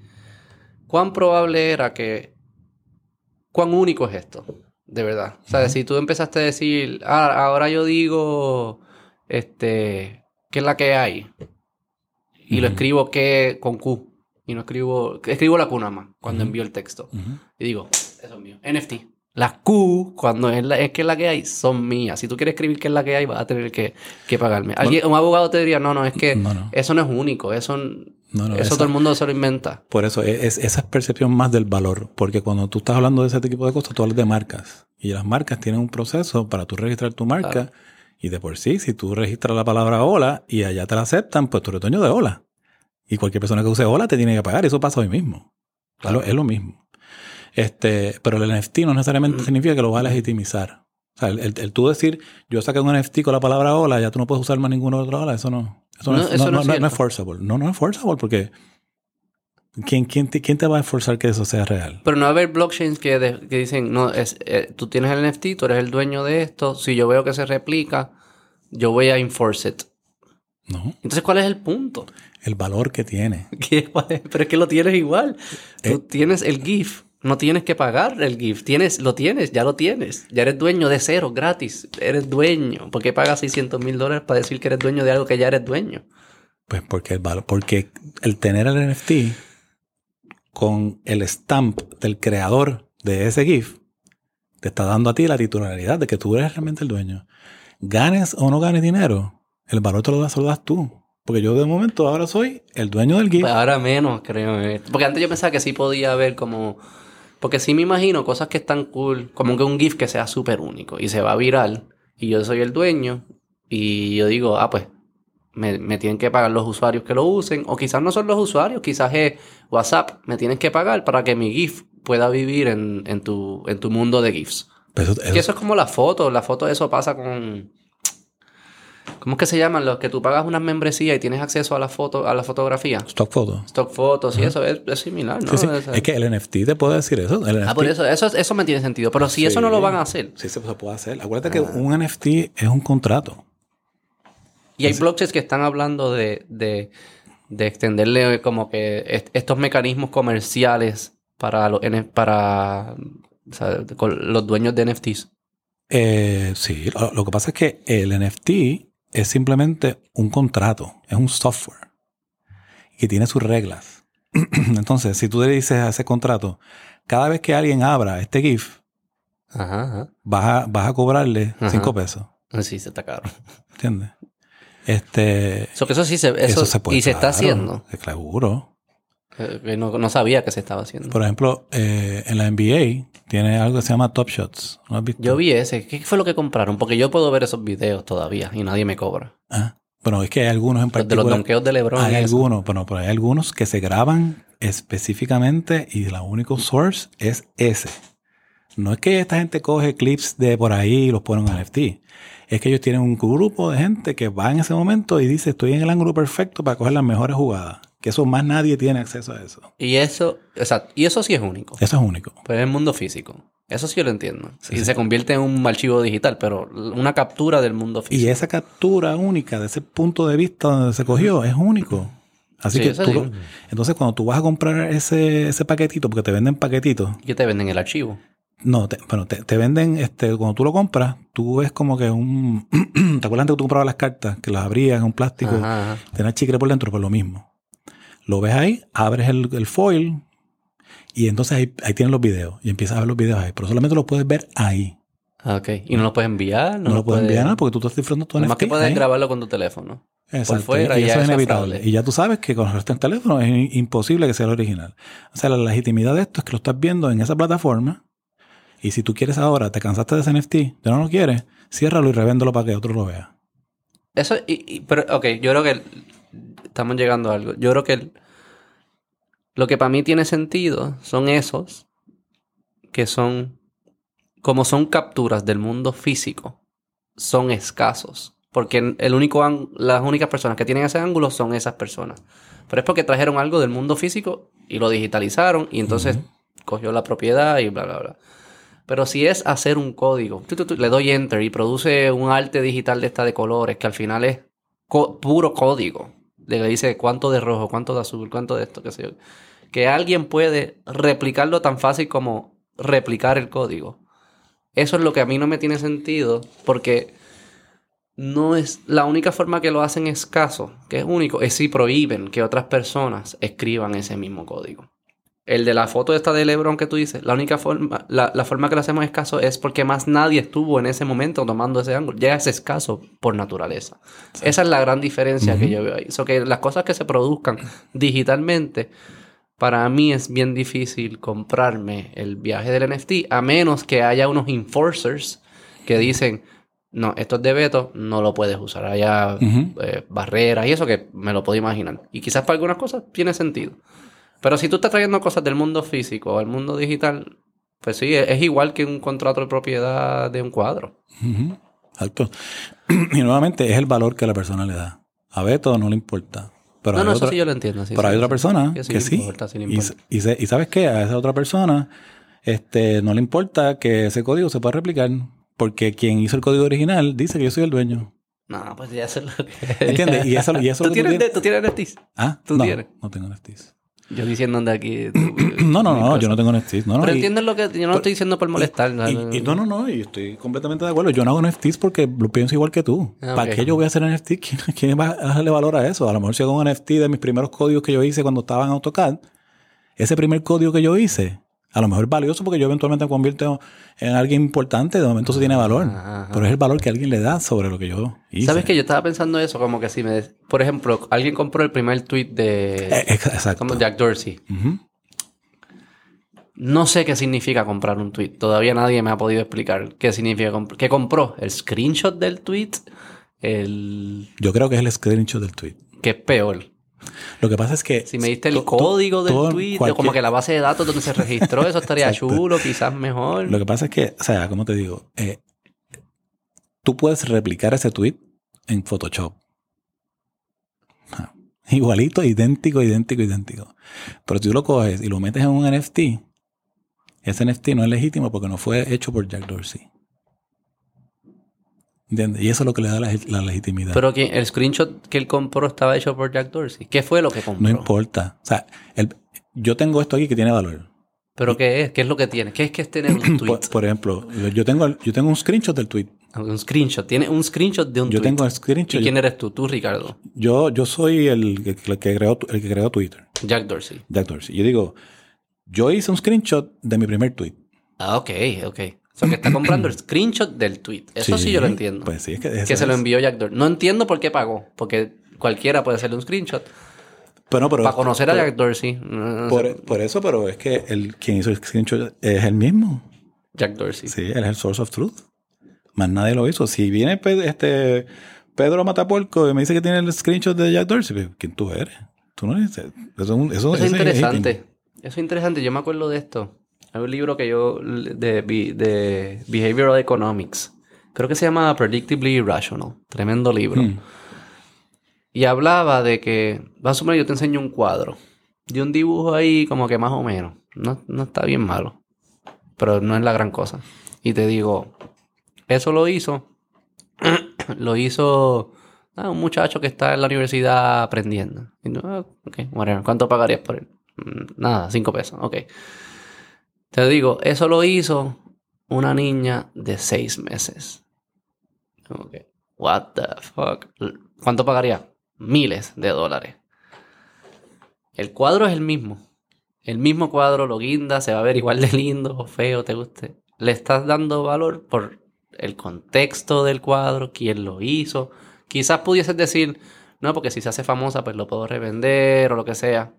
[SPEAKER 1] cuán probable era que, cuán único es esto, de verdad. O sea, si tú empezaste a decir, ah, ahora yo digo, este, ¿qué es la que hay? Y lo escribo que con Q. Y no escribo, escribo la Q nada más cuando envío el texto. Y digo, NFT. Las Q, cuando es, la, es que es la que hay, son mías. Si tú quieres escribir que es la que hay, vas a tener que, que pagarme. Alguien, un abogado te diría, no, no, es que
[SPEAKER 2] No, no.
[SPEAKER 1] eso no es único. Eso, eso
[SPEAKER 2] esa-
[SPEAKER 1] todo el mundo se lo inventa.
[SPEAKER 2] Por eso, es, es- esa es percepción más del valor. Porque cuando tú estás hablando de ese tipo de cosas, tú hablas de marcas. Y las marcas tienen un proceso para tú registrar tu marca.
[SPEAKER 1] Claro.
[SPEAKER 2] Y de por sí, si tú registras la palabra hola y allá te la aceptan, pues tú eres dueño de hola. Y cualquier persona que use hola te tiene que pagar. Eso pasa hoy mismo. Lo- Es lo mismo. Este, pero el NFT no necesariamente
[SPEAKER 1] Mm.
[SPEAKER 2] significa que lo va a legitimizar. O sea, el, el- el tú decir, yo saqué un NFT con la palabra hola, ya tú no puedes usar más ninguna otra hola, eso no, eso no,
[SPEAKER 1] No,
[SPEAKER 2] es,
[SPEAKER 1] eso
[SPEAKER 2] no-
[SPEAKER 1] no es
[SPEAKER 2] es forcible. No, no es forcible porque ¿quién, quién, te, quién te va a esforzar que eso sea real?
[SPEAKER 1] Pero no va a haber blockchains que, de- que dicen, no, es, eh, tú tienes el NFT, tú eres el dueño de esto. Si yo veo que se replica, yo voy a enforce it.
[SPEAKER 2] No,
[SPEAKER 1] Entonces, ¿cuál es el punto?
[SPEAKER 2] el valor que tiene.
[SPEAKER 1] Pero es que lo tienes igual. Tú
[SPEAKER 2] Eh.
[SPEAKER 1] tienes el GIF. No tienes que pagar el GIF. Tienes, lo tienes, ya lo tienes. Ya eres dueño de cero, gratis. Eres dueño. ¿Por qué pagas 600 mil dólares para decir que eres dueño de algo que ya eres dueño?
[SPEAKER 2] Pues porque el valor, porque el tener el NFT con el stamp del creador de ese GIF te está dando a ti la titularidad de que tú eres realmente el dueño. Ganes o no ganes dinero, el valor te lo das, lo das tú. Porque yo de momento ahora soy el dueño del GIF.
[SPEAKER 1] Pues ahora menos, creo. eh. Porque antes yo pensaba que sí podía haber como... Porque sí me imagino cosas que están cool. Como que un GIF que sea súper único y se va viral. Y yo soy el dueño. Y yo digo, ah, pues me, me tienen que pagar los usuarios que lo usen. O quizás no son los usuarios, quizás es WhatsApp. Me tienen que pagar para que mi GIF pueda vivir en, en, tu, en tu mundo de GIFs.
[SPEAKER 2] Eso- eso-
[SPEAKER 1] Que eso es como la foto. La foto, eso pasa con. ¿Cómo es que se llaman? Los que tú pagas una membresía y tienes acceso a la foto, a la fotografía.
[SPEAKER 2] stock photo.
[SPEAKER 1] Stock fotos y eso es, es similar, ¿no?
[SPEAKER 2] Sí, sí.
[SPEAKER 1] Es-
[SPEAKER 2] Es que el NFT te puede decir eso. El
[SPEAKER 1] Ah,
[SPEAKER 2] NFT
[SPEAKER 1] por eso, eso, eso me tiene sentido. Pero si eso no lo van a hacer.
[SPEAKER 2] Sí, se puede hacer. Acuérdate
[SPEAKER 1] Ah.
[SPEAKER 2] que un NFT es un contrato.
[SPEAKER 1] Y hay blockchains que están hablando de, de, de extenderle como que est- estos mecanismos comerciales para, los para O sea, con los dueños de NFTs.
[SPEAKER 2] Eh, sí, lo, lo que pasa es que el NFT es simplemente un contrato, es un software que tiene sus reglas. Entonces, si tú le dices a ese contrato, cada vez que alguien abra este GIF,
[SPEAKER 1] Ajá, ajá.
[SPEAKER 2] vas a, vas a cobrarle. 5 pesos.
[SPEAKER 1] Sí, se está caro.
[SPEAKER 2] ¿Entiendes? Este,
[SPEAKER 1] Eso que eso sí se, eso,
[SPEAKER 2] puede.
[SPEAKER 1] y se está haciendo.
[SPEAKER 2] Seguro.
[SPEAKER 1] Que no, no sabía que se estaba haciendo.
[SPEAKER 2] Por ejemplo, eh, en la NBA tiene algo que se llama Top Shots. ¿No has visto?
[SPEAKER 1] Yo vi ese. ¿Qué fue lo que compraron? Porque yo puedo ver esos videos todavía y nadie me cobra.
[SPEAKER 2] Ah, Bueno, es que hay algunos en
[SPEAKER 1] Los de los
[SPEAKER 2] particular.
[SPEAKER 1] donkeos de LeBron.
[SPEAKER 2] Hay algunos, bueno, pero hay algunos que se graban específicamente y la único source es ese. No es que esta gente coge clips de por ahí y los ponen en NFT. Es que ellos tienen un grupo de gente que va en ese momento y dice, estoy en el ángulo perfecto para coger las mejores jugadas. Que eso más nadie tiene acceso a eso.
[SPEAKER 1] Y eso, exacto. Y eso sí es único.
[SPEAKER 2] Eso es único.
[SPEAKER 1] Pues en el mundo físico. Eso sí yo lo entiendo.
[SPEAKER 2] Sí,
[SPEAKER 1] y
[SPEAKER 2] sí.
[SPEAKER 1] se convierte en un archivo digital, pero una captura del mundo físico.
[SPEAKER 2] Y esa captura única de ese punto de vista donde se cogió es único. Así
[SPEAKER 1] Sí,
[SPEAKER 2] que tú lo- entonces cuando tú vas a comprar ese, ese paquetito, porque te venden paquetitos,
[SPEAKER 1] ¿Qué te venden el archivo?
[SPEAKER 2] No, te, bueno, te, te venden, este, cuando tú lo compras, tú ves como que un... ¿Te acuerdas antes que tú comprabas las cartas? Que las abrías en un plástico,
[SPEAKER 1] Ajá, ajá.
[SPEAKER 2] tenía chicle por dentro, pues lo mismo. Lo ves ahí, abres el, el foil y entonces ahí, ahí tienes los videos y empiezas a ver los videos ahí, pero solamente los puedes ver ahí.
[SPEAKER 1] Ah, Ok. Y no lo puedes enviar.
[SPEAKER 2] No, lo puedes enviar nada porque tú estás disfrutando tu NFT
[SPEAKER 1] que puedes
[SPEAKER 2] ahí.
[SPEAKER 1] grabarlo con tu teléfono.
[SPEAKER 2] Exacto,
[SPEAKER 1] fuera
[SPEAKER 2] y
[SPEAKER 1] y ya
[SPEAKER 2] eso es
[SPEAKER 1] eso es
[SPEAKER 2] inevitable.
[SPEAKER 1] fraude.
[SPEAKER 2] y ya tú sabes que con el teléfono es imposible que sea el original. O sea, la legitimidad de esto es que lo estás viendo en esa plataforma y si tú quieres ahora, te cansaste de ese NFT, ya no lo quieres, ciérralo y revéndelo para que otro lo vea.
[SPEAKER 1] Eso, y, y- pero, ok, yo creo que estamos llegando a algo. Yo creo que el- lo que para mí tiene sentido son esos que son, como son capturas del mundo físico, son escasos. Porque el único, las únicas personas que tienen ese ángulo son esas personas. Pero es porque trajeron algo del mundo físico y lo digitalizaron y entonces cogió la propiedad y bla, bla, bla. Pero si es hacer un código, tu, tu, tu, le doy enter y produce un arte digital de esta de colores que al final es co- puro código. Le dice cuánto de rojo, cuánto de azul, cuánto de esto, qué sé yo. Que alguien puede replicarlo tan fácil como replicar el código. Eso es lo que a mí no me tiene sentido porque no es la única forma que lo hacen escaso, que es único, es si prohíben que otras personas escriban ese mismo código. El de la foto esta de LeBron que tú dices, la única forma, la, la forma que lo hacemos escaso es porque más nadie estuvo en ese momento tomando ese ángulo. Ya es escaso por naturaleza. Esa es la gran diferencia que yo veo ahí. So que las cosas que se produzcan digitalmente, para mí es bien difícil comprarme el viaje del NFT, a menos que haya unos enforcers que dicen, no, esto es de veto, no lo puedes usar. Haya
[SPEAKER 2] Ujú.
[SPEAKER 1] eh, barreras y eso que me lo puedo imaginar. Y quizás para algunas cosas tiene sentido. Pero si tú estás trayendo cosas del mundo físico al mundo digital, pues sí, es, es igual que un contrato de propiedad de un cuadro.
[SPEAKER 2] Exacto. Y nuevamente es el valor que la persona le da. A Beto no le importa. Pero
[SPEAKER 1] no, no, eso
[SPEAKER 2] otra-
[SPEAKER 1] sí yo lo entiendo. sí,
[SPEAKER 2] Pero
[SPEAKER 1] sí,
[SPEAKER 2] hay otra persona
[SPEAKER 1] Que sí
[SPEAKER 2] sí.
[SPEAKER 1] importa,
[SPEAKER 2] y,
[SPEAKER 1] importa.
[SPEAKER 2] y se- y sabes qué, a esa otra persona este, no le importa que ese código se pueda replicar. Porque quien hizo el código original dice que yo soy el dueño.
[SPEAKER 1] No, pues ya eso es lo que...
[SPEAKER 2] ¿Entiendes? Y eso, y eso
[SPEAKER 1] ¿Tú
[SPEAKER 2] lo que
[SPEAKER 1] tienes, ¿Tú tienes NFTs?
[SPEAKER 2] Ah,
[SPEAKER 1] tú
[SPEAKER 2] no,
[SPEAKER 1] tienes.
[SPEAKER 2] no tengo NFTs.
[SPEAKER 1] Yo diciendo de aquí...
[SPEAKER 2] No, no, no, yo no tengo NFTs. No, no,
[SPEAKER 1] Pero
[SPEAKER 2] y-
[SPEAKER 1] entiendes lo que... Yo no lo estoy diciendo por molestar.
[SPEAKER 2] Y, y- no, no, no, y estoy completamente de acuerdo. Yo no hago NFTs porque lo pienso igual que tú.
[SPEAKER 1] Ah,
[SPEAKER 2] ¿Para qué yo voy a hacer NFT? ¿Quién, quién va a darle valor a eso? A lo mejor si hago un NFT de mis primeros códigos que yo hice cuando estaba en AutoCAD, ese primer código que yo hice, a lo mejor es valioso porque yo eventualmente me convierto en alguien importante, de momento eso tiene valor.
[SPEAKER 1] Ajá, ajá.
[SPEAKER 2] Pero es el valor que alguien le da sobre lo que yo hice.
[SPEAKER 1] ¿Sabes que Yo estaba pensando eso, como que si me... Por ejemplo, alguien compró el primer tweet de...
[SPEAKER 2] Eh, ex- exacto.
[SPEAKER 1] como Jack Dorsey. No sé qué significa comprar un tweet. Todavía nadie me ha podido explicar qué significa comprar. ¿Qué compró? ¿El screenshot del tweet? El...
[SPEAKER 2] Yo creo que es el screenshot del tweet.
[SPEAKER 1] ¿Qué es peor?
[SPEAKER 2] Lo que pasa es que...
[SPEAKER 1] Si me diste el código del tweet,
[SPEAKER 2] cualquier-
[SPEAKER 1] como que la base de datos donde se registró, eso estaría chulo, quizás mejor.
[SPEAKER 2] Lo que pasa es que, o sea, como te digo, eh, tú puedes replicar ese tweet en Photoshop. Ja. Igualito, idéntico, idéntico, idéntico. Pero si tú lo coges y lo metes en un NFT, ese NFT no es legítimo porque no fue hecho por Jack Dorsey. ¿Entiendes? Y eso es lo que le da la, la legitimidad.
[SPEAKER 1] Pero que el screenshot que él compró estaba hecho por Jack Dorsey. ¿Qué fue lo que compró?
[SPEAKER 2] no importa. O sea, el- yo tengo esto aquí que tiene valor.
[SPEAKER 1] ¿Pero qué es? ¿Qué es lo que tiene? ¿Qué es que es tener un tweet?
[SPEAKER 2] Por, por ejemplo, yo tengo, yo tengo un screenshot del tweet.
[SPEAKER 1] Un screenshot. Tiene un screenshot de un
[SPEAKER 2] Yo
[SPEAKER 1] tweet.
[SPEAKER 2] tengo el screenshot.
[SPEAKER 1] ¿Y quién eres tú? Tú, Ricardo.
[SPEAKER 2] Yo, yo soy el que, el que creó, el que creó Twitter,
[SPEAKER 1] Jack Dorsey.
[SPEAKER 2] Jack Dorsey. Yo digo, yo hice un screenshot de mi primer tweet.
[SPEAKER 1] Ah, ok, ok. O sea, que está comprando el screenshot del tweet. Eso sí, yo lo entiendo.
[SPEAKER 2] Pues sí, es que,
[SPEAKER 1] que se lo envió Jack Dorsey. No entiendo por qué pagó. Porque cualquiera puede hacerle un screenshot.
[SPEAKER 2] Pero, pero,
[SPEAKER 1] Para conocer a Jack Dorsey. no- no sé.
[SPEAKER 2] Por, eso, pero es que el, quien hizo el screenshot es el mismo.
[SPEAKER 1] Jack Dorsey.
[SPEAKER 2] Sí, él es el source of truth. Más nadie lo hizo. Si viene este Pedro Matapuerco y me dice que tiene el screenshot de Jack Dorsey, pues, ¿quién tú eres? Tú no eres. Eso, es un- eso,
[SPEAKER 1] Eso es
[SPEAKER 2] ese
[SPEAKER 1] interesante. Eso es interesante. Yo me acuerdo de esto. Hay un libro que yo... De, de Behavioral Economics. Creo que se llama Predictably Irrational. Tremendo libro.
[SPEAKER 2] Hmm.
[SPEAKER 1] Y hablaba de que... Vamos a suponer yo te enseño un cuadro. De un dibujo ahí como que más o menos. No, no está bien malo. Pero no es la gran cosa. Y te digo... Eso lo hizo... lo hizo... ah, un muchacho que está en la universidad aprendiendo. Y tú, ah. ¿Cuánto pagarías por él? Mm, Nada, cinco pesos. Ok. Te digo, eso lo hizo una niña de seis meses. What the fuck? ¿Cuánto pagaría? Miles de dólares. El cuadro es el mismo. El mismo cuadro lo guinda, se va a ver igual de lindo o feo, te guste. Le estás dando valor por el contexto del cuadro, quién lo hizo. Quizás pudieses decir, no, porque si se hace famosa, pues lo puedo revender o lo que sea.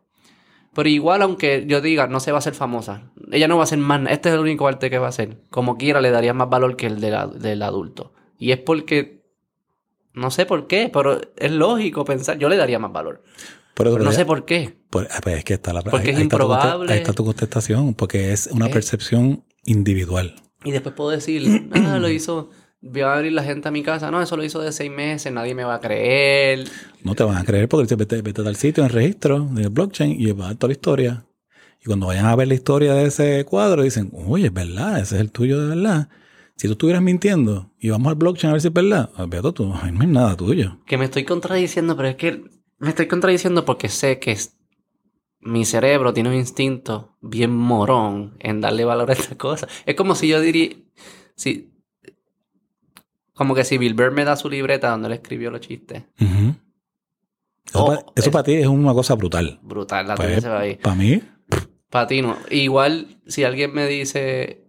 [SPEAKER 1] Pero igual, aunque yo diga, no se va a hacer famosa. Ella no va a ser más. Este es el único arte que va a hacer. Como quiera, le daría más valor que el de la- del adulto. Y es porque. No sé por qué, pero es lógico pensar. Yo le daría más valor. Pero no sé por qué.
[SPEAKER 2] por- pues es que está la
[SPEAKER 1] Porque
[SPEAKER 2] ahí-
[SPEAKER 1] es
[SPEAKER 2] ahí está
[SPEAKER 1] improbable.
[SPEAKER 2] ahí está tu contestación, porque es una percepción individual.
[SPEAKER 1] Y después puedo decir, ah, lo hizo. Voy a abrir la gente a mi casa. No, eso lo hizo de seis meses, nadie me va a creer.
[SPEAKER 2] No te van a creer porque dice, vete, vete a tal sitio en registro del blockchain y va a dar toda la historia. Y cuando vayan a ver la historia de ese cuadro, dicen, oye, es verdad, ese es el tuyo de verdad. Si tú estuvieras mintiendo y vamos al blockchain a ver si es verdad, olvídate tú, no hay nada tuyo.
[SPEAKER 1] Que me estoy contradiciendo, pero es que me estoy contradiciendo porque sé que es- mi cerebro tiene un instinto bien morón en darle valor a estas cosas. Es como si yo diría, si, como que si Bill Burr me da su libreta donde él escribió los chistes.
[SPEAKER 2] Eso,
[SPEAKER 1] Oh,
[SPEAKER 2] pa- eso
[SPEAKER 1] es-
[SPEAKER 2] para ti es una cosa brutal.
[SPEAKER 1] Brutal, la
[SPEAKER 2] Pues,
[SPEAKER 1] se va ahí.
[SPEAKER 2] Para mí,
[SPEAKER 1] Patino. Igual, si alguien me dice,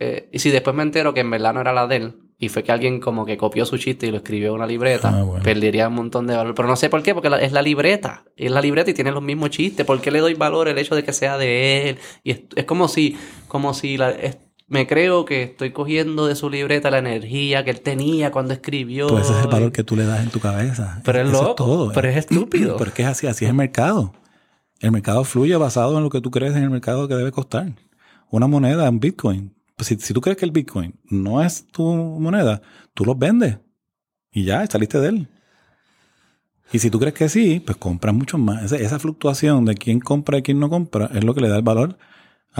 [SPEAKER 1] eh, y si después me entero que en verdad no era la de él, y fue que alguien como que copió su chiste y lo escribió en una libreta,
[SPEAKER 2] Ah, bueno.
[SPEAKER 1] perdería un montón de valor. Pero no sé por qué, porque la- es la libreta. Es la libreta y tiene los mismos chistes. ¿Por qué le doy valor el hecho de que sea de él? Y es, es como si, como si la- es- me creo que estoy cogiendo de su libreta la energía que él tenía cuando escribió.
[SPEAKER 2] pues ese es el valor que tú le das en tu cabeza.
[SPEAKER 1] Pero es loco,
[SPEAKER 2] todo.
[SPEAKER 1] pero es estúpido.
[SPEAKER 2] Pero es que es así, así es el mercado. El mercado fluye basado en lo que tú crees en el mercado que debe costar. Una moneda, un Bitcoin. Pues si, si tú crees que el Bitcoin no es tu moneda, tú los vendes. Y ya, saliste de él. Y si tú crees que sí, pues compras mucho más. Esa, esa fluctuación de quién compra y quién no compra es lo que le da el valor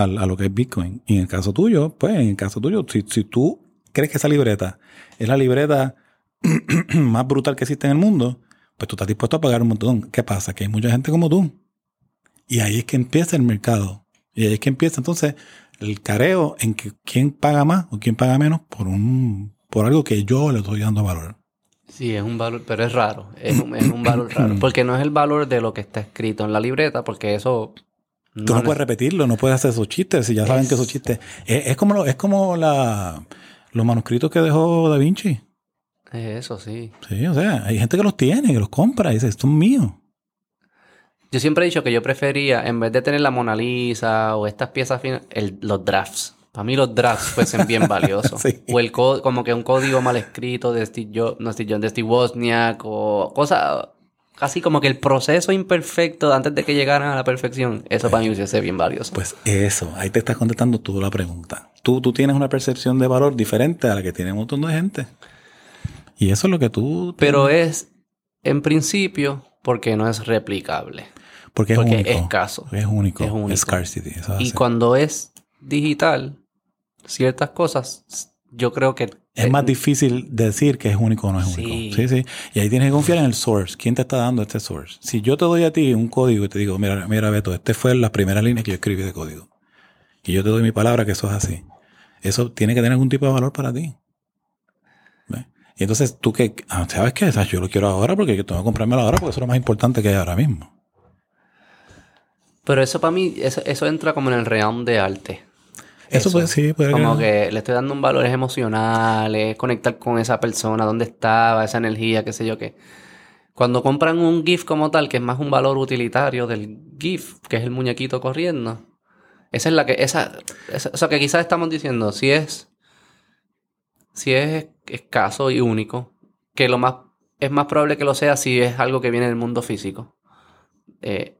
[SPEAKER 2] a, lo que es Bitcoin. Y en el caso tuyo, pues en el caso tuyo, si, si tú crees que esa libreta es la libreta más brutal que existe en el mundo, pues tú estás dispuesto a pagar un montón. ¿Qué pasa? Que hay mucha gente como tú. Y ahí es que empieza el mercado. Y ahí es que empieza entonces el careo en que quién paga más o quién paga menos por un por algo que yo le estoy dando valor.
[SPEAKER 1] Sí, es un valor, pero es raro. Es un, es un valor raro. Porque no es el valor de lo que está escrito en la libreta, porque eso.
[SPEAKER 2] Tú no, puedes repetirlo, no puedes hacer esos chistes si ya saben que esos chistes. Es, es como, lo- es como la, los manuscritos que dejó Da Vinci.
[SPEAKER 1] Es eso, sí.
[SPEAKER 2] Sí, o sea, hay gente que los tiene, que los compra y dice, estos son míos.
[SPEAKER 1] Yo siempre he dicho que yo prefería, en vez de tener la Mona Lisa o estas piezas finas, el- los drafts. Para mí los drafts fuesen bien valiosos.
[SPEAKER 2] Sí.
[SPEAKER 1] O el co- como que un código mal escrito de Steve, Jo- no Steve Jobs, de Steve Wozniak o cosas casi como que el proceso imperfecto antes de que llegaran a la perfección. Eso para mí hubiese bien valioso.
[SPEAKER 2] Pues eso, ahí te estás contestando tú la pregunta. Tú, tú tienes una percepción de valor diferente a la que tiene un montón de gente. Y eso es lo que tú...
[SPEAKER 1] Pero es, en principio, porque no es replicable.
[SPEAKER 2] porque es
[SPEAKER 1] porque
[SPEAKER 2] único.
[SPEAKER 1] es escaso.
[SPEAKER 2] Es único.
[SPEAKER 1] Es único.
[SPEAKER 2] Scarcity. eso
[SPEAKER 1] Y cuando es digital, ciertas cosas, yo creo que...
[SPEAKER 2] Es más difícil decir que es único o no es
[SPEAKER 1] Sí.
[SPEAKER 2] único. Sí, sí. Y ahí tienes que confiar en el source. ¿Quién te está dando este source? Si yo te doy a ti un código y te digo, mira, mira, Beto, este fue la primera línea que yo escribí de código. y yo te doy mi palabra que eso es así, eso tiene que tener algún tipo de valor para ti. ¿Ves? Y entonces tú que, ah, ¿sabes qué? Yo lo quiero ahora porque yo tengo que comprármelo ahora porque eso es lo más importante que hay ahora mismo.
[SPEAKER 1] Pero eso para mí, eso, eso entra como en el realm de arte.
[SPEAKER 2] Eso, puede, sí, puede
[SPEAKER 1] Como que le estoy dando un valores emocionales, conectar con esa persona, dónde estaba, esa energía, qué sé yo qué. Cuando compran un GIF como tal, que es más un valor utilitario del GIF, que es el muñequito corriendo, esa es la que, esa, esa o sea, que quizás estamos diciendo, si es, si es escaso y único, que lo más, es más probable que lo sea si es algo que viene del mundo físico. Eh,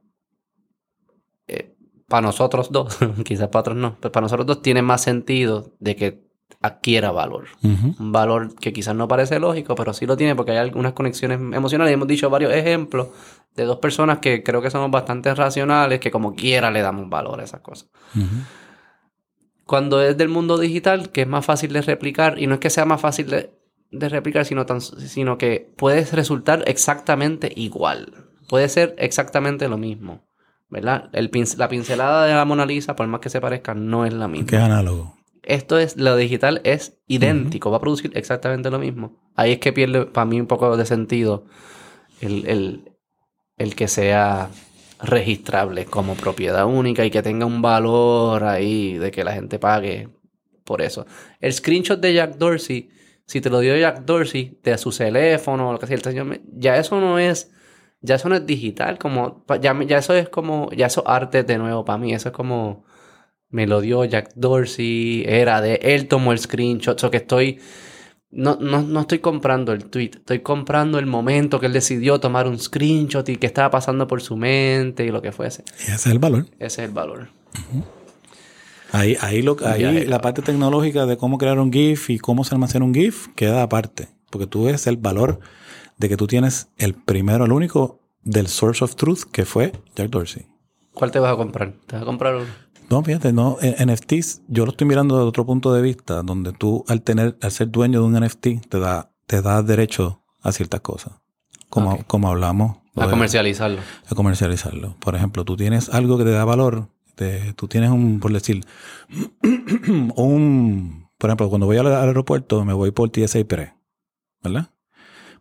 [SPEAKER 1] para nosotros dos, quizás para otros no, pero para nosotros dos tiene más sentido de que adquiera valor. Un valor que quizás no parece lógico, pero sí lo tiene porque hay algunas conexiones emocionales. Hemos dicho varios ejemplos de dos personas que creo que somos bastante racionales, que como quiera le damos valor a esas cosas. Cuando es del mundo digital, que es más fácil de replicar, y no es que sea más fácil de, de replicar, sino, tan, sino que puede resultar exactamente igual. Puede ser exactamente lo mismo. ¿Verdad? El pinc- la pincelada de la Mona Lisa, por más que se parezca, no es la misma.
[SPEAKER 2] Que es análogo.
[SPEAKER 1] Esto es, lo digital es idéntico, va a producir exactamente lo mismo. Ahí es que pierde para mí un poco de sentido el, el- el que sea registrable como propiedad única y que tenga un valor ahí de que la gente pague por eso. El screenshot de Jack Dorsey, si te lo dio Jack Dorsey de su teléfono o lo que sea, el señor ya eso no es, ya eso no es digital, como, ya, ya eso es como, ya eso es arte de nuevo para mí, eso es como, me lo dio Jack Dorsey, era de él tomó el screenshot, o que estoy, no, no, no estoy comprando el tweet, estoy comprando el momento que él decidió tomar un screenshot y que estaba pasando por su mente y lo que fuese.
[SPEAKER 2] Ese es el valor.
[SPEAKER 1] Ese es el valor.
[SPEAKER 2] Ahí, ahí, lo, ahí la parte tecnológica de cómo crear un GIF y cómo se almacena un GIF queda aparte. Porque tú ves el valor de que tú tienes el primero, el único del source of truth que fue Jack Dorsey.
[SPEAKER 1] ¿Cuál te vas a comprar? ¿Te vas a comprar uno?
[SPEAKER 2] No, fíjate, no, NFTs, yo lo estoy mirando desde otro punto de vista, donde tú al tener, al ser dueño de un NFT, te da, te da derecho a ciertas cosas. Como, como hablamos.
[SPEAKER 1] A
[SPEAKER 2] de-
[SPEAKER 1] comercializarlo.
[SPEAKER 2] a comercializarlo. Por ejemplo, tú tienes algo que te da valor, te- tú tienes un, por decir, un, por ejemplo, cuando voy al, al aeropuerto me voy por TSA Pre, ¿verdad?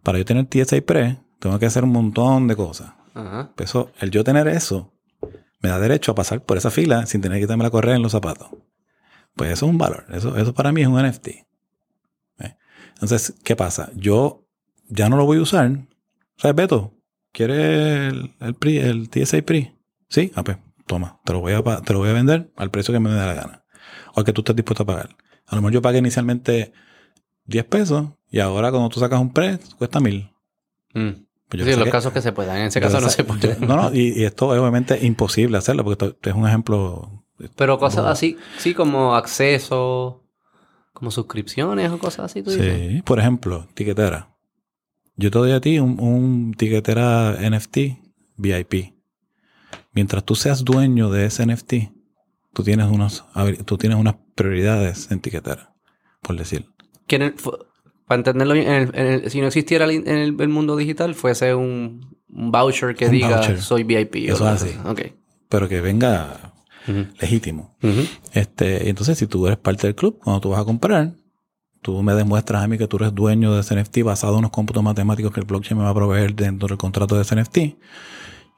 [SPEAKER 2] Para yo tener TSA Pre, tengo que hacer un montón de cosas.
[SPEAKER 1] Ajá.
[SPEAKER 2] Pues Eso, el yo tener eso, me da derecho a pasar por esa fila sin tener que quitarme la correa en los zapatos. Pues eso es un valor. Eso, eso para mí es un NFT. ¿Ve? Entonces, ¿qué pasa? Yo ya no lo voy a usar. ¿Sabes, Beto? ¿Quieres el, el, PRI, el TSA PRI? Sí, ah, pues, toma, te lo, voy a, te lo voy a vender al precio que me dé la gana. O al que tú estés dispuesto a pagar. A lo mejor yo pagué inicialmente 10 pesos y ahora cuando tú sacas un pre, cuesta mil.
[SPEAKER 1] Mm.
[SPEAKER 2] Pues
[SPEAKER 1] Sí, los casos que se puedan. En ese caso no se puede.
[SPEAKER 2] yo- no, no, y, y esto es obviamente imposible hacerlo porque esto es un ejemplo.
[SPEAKER 1] Pero cosas así, sí, como acceso, como suscripciones o cosas así, tú dices.
[SPEAKER 2] Sí, por ejemplo, tiquetera. Yo te doy a ti un, un tiquetera NFT VIP. Mientras tú seas dueño de ese NFT, tú tienes unos, habri- tú tienes unas prioridades en tiquetera, por decir.
[SPEAKER 1] Que en el- fu- para entenderlo bien, en el- en el- si no existiera en el, el mundo digital, fuese un, un voucher que
[SPEAKER 2] Un
[SPEAKER 1] diga
[SPEAKER 2] voucher.
[SPEAKER 1] soy VIP.
[SPEAKER 2] Eso es así.
[SPEAKER 1] Ok.
[SPEAKER 2] Pero que venga legítimo.
[SPEAKER 1] Ujú.
[SPEAKER 2] Este, y entonces, si tú eres parte del club, cuando tú vas a comprar, tú me demuestras a mí que tú eres dueño de ese NFT basado en unos cómputos matemáticos que el blockchain me va a proveer dentro del contrato de ese NFT. Y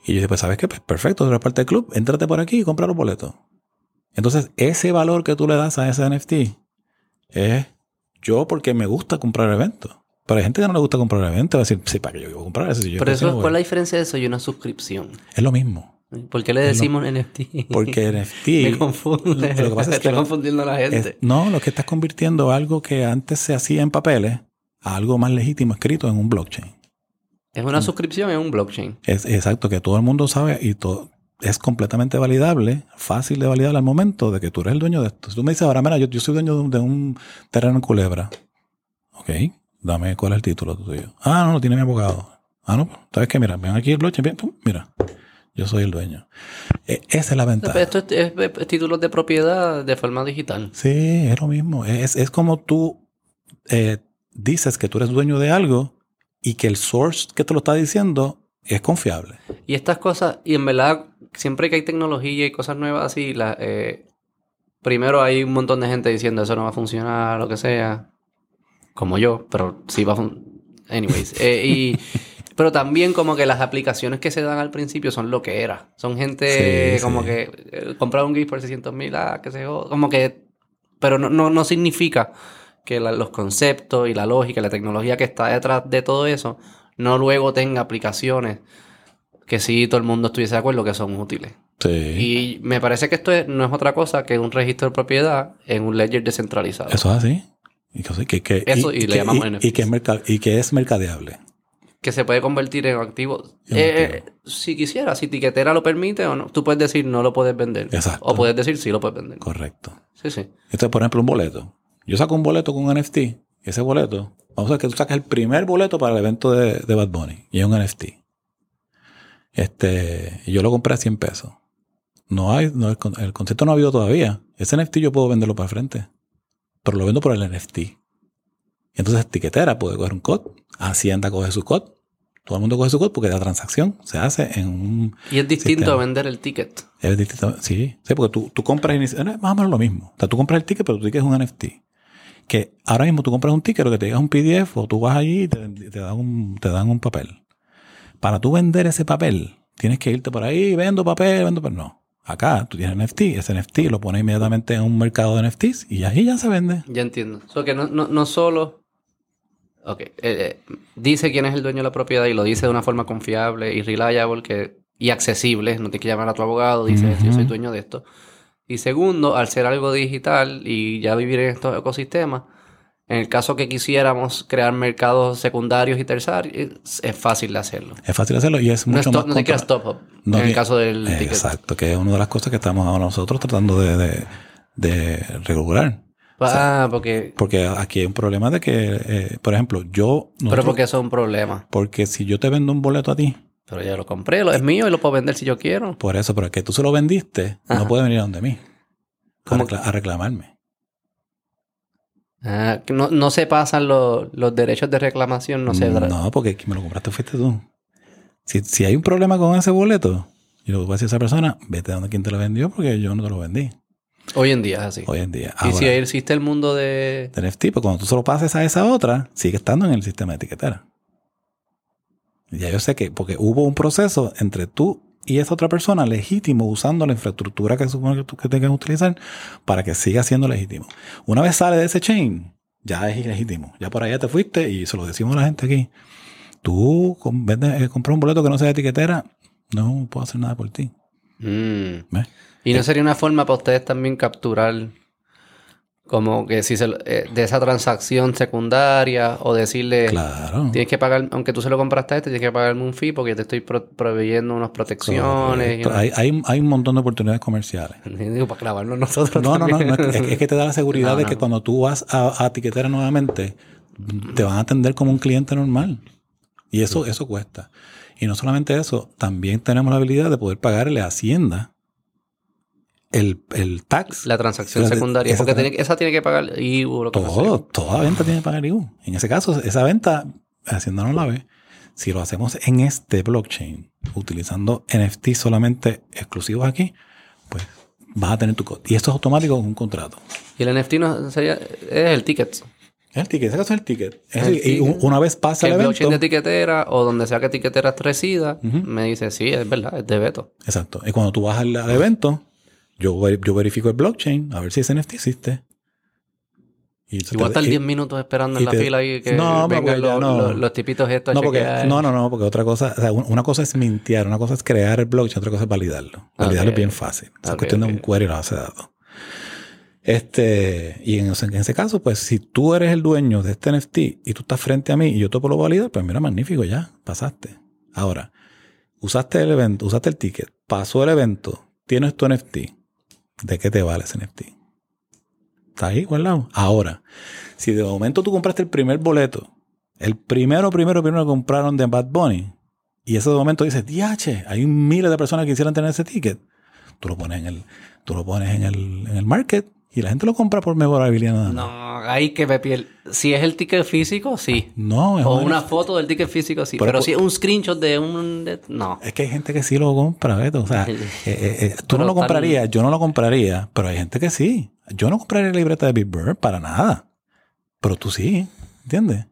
[SPEAKER 2] yo dije, pues, ¿sabes qué? Pues perfecto, tú eres parte del club, entrate por aquí y compra los boletos. Entonces, ese valor que tú le das a ese NFT es yo porque me gusta comprar eventos. Pero hay gente que no le gusta comprar eventos, va a decir, sí, ¿para qué yo voy a comprar eso? Si yo
[SPEAKER 1] Pero eso,
[SPEAKER 2] voy".
[SPEAKER 1] ¿cuál es la diferencia de eso y una suscripción?
[SPEAKER 2] Es lo mismo.
[SPEAKER 1] ¿Por qué le
[SPEAKER 2] Es
[SPEAKER 1] decimos NFT?
[SPEAKER 2] Porque NFT...
[SPEAKER 1] Me confunde.
[SPEAKER 2] Lo que pasa es
[SPEAKER 1] Está confundiendo a la gente.
[SPEAKER 2] Es- no, lo que estás convirtiendo algo que antes se hacía en papeles a algo más legítimo escrito en un blockchain.
[SPEAKER 1] Es
[SPEAKER 2] Mm.
[SPEAKER 1] una suscripción en un blockchain.
[SPEAKER 2] Es exacto, que todo el mundo sabe y todo es completamente validable, fácil de validar al momento de que tú eres el dueño de esto. Si tú me dices ahora, mira, yo, yo soy dueño de un, de un terreno en Culebra. Ok, dame cuál es el título tuyo. Ah, no, lo tiene mi abogado. Ah, no, ¿sabes qué? Mira, ven aquí el blockchain, ven, pum, mira, yo soy el dueño. E- esa es la ventaja.
[SPEAKER 1] Esto es, es- es títulos de propiedad de forma digital.
[SPEAKER 2] Sí, es lo mismo. Es, es como tú eh, dices que tú eres dueño de algo y que el source que te lo está diciendo es confiable.
[SPEAKER 1] Y estas cosas, y en verdad, siempre que hay tecnología y cosas nuevas así, la, eh, primero hay un montón de gente diciendo eso no va a funcionar, lo que sea. Como yo, pero sí va a funcionar. Anyways. eh, y, pero también como que las aplicaciones que se dan al principio son lo que era. Son gente
[SPEAKER 2] Sí,
[SPEAKER 1] como
[SPEAKER 2] sí.
[SPEAKER 1] que eh, comprar un GIF por 600 mil, ah, qué sé yo. Como que... Pero no, no, no significa que la- los conceptos y la lógica y la tecnología que está detrás de todo eso no luego tenga aplicaciones que sí todo el mundo estuviese de acuerdo que son útiles.
[SPEAKER 2] Sí.
[SPEAKER 1] Y me parece que esto es- no es otra cosa que un registro de propiedad en un ledger descentralizado.
[SPEAKER 2] Eso es así. Y que,
[SPEAKER 1] Eso, y le
[SPEAKER 2] que-
[SPEAKER 1] llamamos
[SPEAKER 2] y- y que es merca- y que es mercadeable.
[SPEAKER 1] Que se puede convertir en activo.
[SPEAKER 2] En
[SPEAKER 1] Eh,
[SPEAKER 2] activo.
[SPEAKER 1] eh, si quisiera, si tiquetera lo permite o no. Tú puedes decir no lo puedes vender.
[SPEAKER 2] Exacto.
[SPEAKER 1] O puedes decir sí lo puedes vender.
[SPEAKER 2] Correcto.
[SPEAKER 1] Sí, sí.
[SPEAKER 2] Esto es, por ejemplo, un boleto. Yo saco un boleto con un NFT. Ese boleto, vamos a ver que tú sacas el primer boleto para el evento de, de Bad Bunny. Y es un NFT. Este, yo lo compré a 100 pesos. No hay, no, el, el concepto no ha habido todavía. Ese NFT yo puedo venderlo para frente. Pero lo vendo por el NFT. Y entonces etiquetera puede coger un COD. Hacienda coge su COD. Todo el mundo coge su COD porque la transacción se hace en un
[SPEAKER 1] Y es distinto
[SPEAKER 2] Sistema.
[SPEAKER 1] a vender el ticket.
[SPEAKER 2] es distinto. Sí, sí, porque tú, tú compras más o menos lo mismo. O sea, tú compras el ticket, pero tu ticket es un NFT. Que ahora mismo tú compras un ticket, lo que te llega es un PDF, o tú vas allí y te, te dan un, te dan un papel. Para tú vender ese papel, tienes que irte por ahí, vendo papel, vendo papel. No. Acá tú tienes NFT, ese NFT lo pones inmediatamente en un mercado de NFTs y ahí ya se vende.
[SPEAKER 1] Ya entiendo. So que no, no, no solo. Ok. eh, eh, dice quién es el dueño de la propiedad y lo dice de una forma confiable y reliable que, y accesible. No tienes que llamar a tu abogado. Dice, yo soy dueño de esto. Y segundo, al ser algo digital y ya vivir en estos ecosistemas, en el caso que quisiéramos crear mercados secundarios y terciarios, es, fácil de hacerlo.
[SPEAKER 2] Es fácil hacerlo y es
[SPEAKER 1] No,
[SPEAKER 2] mucho
[SPEAKER 1] to-
[SPEAKER 2] más
[SPEAKER 1] no
[SPEAKER 2] contra-
[SPEAKER 1] stop up.
[SPEAKER 2] No
[SPEAKER 1] en el
[SPEAKER 2] tiene-
[SPEAKER 1] caso del
[SPEAKER 2] Eh,
[SPEAKER 1] ticket.
[SPEAKER 2] Exacto, que es una de las cosas que estamos ahora nosotros tratando de, de, de regular.
[SPEAKER 1] Ah, porque.
[SPEAKER 2] Porque aquí hay un problema de que, eh, por ejemplo, yo...
[SPEAKER 1] Pero
[SPEAKER 2] nosotros-
[SPEAKER 1] porque eso es un problema.
[SPEAKER 2] Porque si yo te vendo un boleto a ti,
[SPEAKER 1] Pero ya lo compré, lo es mío y lo puedo vender si yo quiero.
[SPEAKER 2] por eso, pero es que tú se lo vendiste,
[SPEAKER 1] Ajá.
[SPEAKER 2] no puede venir a donde mí. A,
[SPEAKER 1] ¿Cómo?
[SPEAKER 2] recla- a reclamarme.
[SPEAKER 1] Ah, no, no se pasan los, los derechos de reclamación, no se...
[SPEAKER 2] No, porque quien me lo compraste fuiste tú. Si, si hay un problema con ese boleto, y lo que voy a decir a esa persona, vete a donde quien te lo vendió porque yo no te lo vendí.
[SPEAKER 1] Hoy en día es así.
[SPEAKER 2] Hoy en día.
[SPEAKER 1] y si
[SPEAKER 2] Ahora,
[SPEAKER 1] existe el mundo de...
[SPEAKER 2] de NFT, pues cuando tú se lo pases a esa otra, sigue estando en el sistema de etiquetera. Ya yo sé que, porque hubo un proceso entre tú y esa otra persona legítimo usando la infraestructura que supone que tú que tengas que utilizar para que siga siendo legítimo. Una vez sale de ese chain, ya es ilegítimo. Ya por allá te fuiste y se lo decimos a la gente aquí. Tú vende- eh, compras un boleto que no sea de etiquetera, no puedo hacer nada por ti.
[SPEAKER 1] Mm.
[SPEAKER 2] ¿Ves?
[SPEAKER 1] Y no sería una forma para ustedes también capturar como que si se eh, de esa transacción secundaria o decirle
[SPEAKER 2] Claro.
[SPEAKER 1] tienes que pagar, aunque tú se lo compraste a este, tienes que pagarme un fee porque te estoy pro- proveyendo unas protecciones. una-
[SPEAKER 2] Hay, hay, hay un montón de oportunidades comerciales.
[SPEAKER 1] Digo, para clavarnos nosotros.
[SPEAKER 2] No, no, no, es, es que te da la seguridad
[SPEAKER 1] No,
[SPEAKER 2] de
[SPEAKER 1] no.
[SPEAKER 2] que cuando tú vas a, a etiquetera nuevamente, te van a atender como un cliente normal. Y eso, eso cuesta. Y no solamente eso, también tenemos la habilidad de poder pagarle a Hacienda el, el tax.
[SPEAKER 1] La transacción
[SPEAKER 2] La
[SPEAKER 1] secundaria.
[SPEAKER 2] esa
[SPEAKER 1] Porque tiene, esa tiene que pagar IVU, lo que
[SPEAKER 2] todo,
[SPEAKER 1] sea.
[SPEAKER 2] toda venta tiene que pagar IVU. En ese caso, esa venta, Hacienda no la ve. Si lo hacemos en este blockchain, utilizando NFT solamente exclusivos aquí, pues vas a tener tu code. Y esto es automático con un contrato.
[SPEAKER 1] Y el NFT no sería, es el ticket.
[SPEAKER 2] Es el ticket, ese caso es el ticket. Es
[SPEAKER 1] El
[SPEAKER 2] el- y un-
[SPEAKER 1] ticket.
[SPEAKER 2] una vez pasa el
[SPEAKER 1] el blockchain de
[SPEAKER 2] evento.
[SPEAKER 1] etiquetera o donde sea que etiquetera resida,
[SPEAKER 2] Ujú.
[SPEAKER 1] me dice, sí, es verdad, es de Beto.
[SPEAKER 2] Exacto. Y cuando tú vas al, al evento, yo, ver- yo verifico el blockchain a ver si ese NFT existe. Y
[SPEAKER 1] voy a estar
[SPEAKER 2] y-
[SPEAKER 1] 10 minutos esperando en la
[SPEAKER 2] te-
[SPEAKER 1] fila y que
[SPEAKER 2] No,
[SPEAKER 1] vengan los,
[SPEAKER 2] no.
[SPEAKER 1] los- los tipitos estos a
[SPEAKER 2] no, porque, no, no, no, porque otra cosa, o sea, un- una cosa es mintear, una cosa es crear el blockchain, otra cosa es validarlo. Validarlo es bien fácil. Es
[SPEAKER 1] Ok,
[SPEAKER 2] cuestión de un query y la base de datos. Este, y en ese, en ese caso, pues si tú eres el dueño de este NFT y tú estás frente a mí y yo te puedo validar, pues mira, magnífico, ya, pasaste. Ahora, usaste el evento, usaste el ticket, pasó el evento, tienes tu NFT. ¿De qué te vale ese NFT? Está ahí guardado. Ahora, si de momento tú compraste el primer boleto, el primero, primero, primero compraron de Bad Bunny, y ese de momento dices, diache, hay miles de personas que quisieran tener ese ticket, tú lo pones en el, tú lo pones en el, en el market Y la gente lo compra por memorabilidad nada más.
[SPEAKER 1] No, hay que me piel. Si es el ticket físico, sí.
[SPEAKER 2] No, es
[SPEAKER 1] O
[SPEAKER 2] una-
[SPEAKER 1] una foto del ticket físico, sí.
[SPEAKER 2] Pero-
[SPEAKER 1] Pero, si es un screenshot de un... de- no.
[SPEAKER 2] Es que hay gente que sí lo compra, Beto. O sea, eh, eh, eh, tú
[SPEAKER 1] Pero
[SPEAKER 2] no lo
[SPEAKER 1] tal-
[SPEAKER 2] comprarías, yo no lo compraría, pero hay gente que sí. Yo no compraría la libreta de Big Bird para nada. Pero tú sí, ¿entiendes?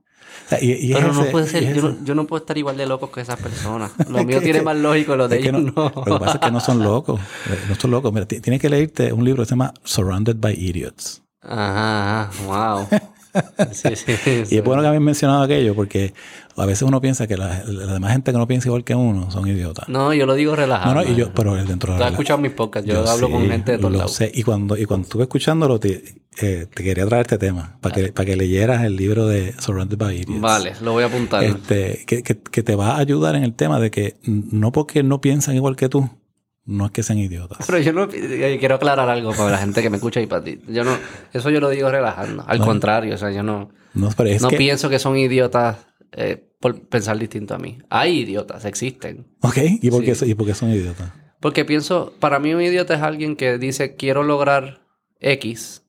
[SPEAKER 2] Y, y
[SPEAKER 1] Pero no puede ser... Yo no, yo no puedo estar igual de loco que esas personas. Lo mío tiene más lógico, lo de ellos
[SPEAKER 2] no,
[SPEAKER 1] no.
[SPEAKER 2] Lo que pasa es que no son locos. eh, No son locos. Mira, ti- tienes que leerte un libro que se llama Surrounded by Idiots.
[SPEAKER 1] Ajá, wow. Sí, sí,
[SPEAKER 2] Y es bueno que habían mencionado aquello porque a veces uno piensa que la, la demás gente que no piensa igual que uno son idiotas.
[SPEAKER 1] No, yo lo digo relajado.
[SPEAKER 2] No, no, y yo, pero dentro de
[SPEAKER 1] Tú has
[SPEAKER 2] la-
[SPEAKER 1] escuchado mis podcasts. Yo, hablo con gente de todos lados.
[SPEAKER 2] sé. Y cuando, y cuando estuve escuchándolo, te, eh, te quería traer este tema para que, para que leyeras el libro de Surrounded by Idiots.
[SPEAKER 1] Vale, lo voy a apuntar.
[SPEAKER 2] Este, que, que, que te va a ayudar en el tema de que no porque no piensan igual que tú, no es que sean idiotas.
[SPEAKER 1] Pero yo no eh, quiero aclarar algo para la gente que me escucha y para ti. Yo no, eso yo lo digo relajando. Al contrario, o sea, yo no,
[SPEAKER 2] No,
[SPEAKER 1] no
[SPEAKER 2] que,
[SPEAKER 1] pienso que son idiotas eh, por pensar distinto a mí. Hay idiotas, existen.
[SPEAKER 2] Ok, ¿y por, qué,
[SPEAKER 1] Sí.
[SPEAKER 2] ¿y por qué son idiotas?
[SPEAKER 1] Porque pienso, para mí un idiota es alguien que dice quiero lograr X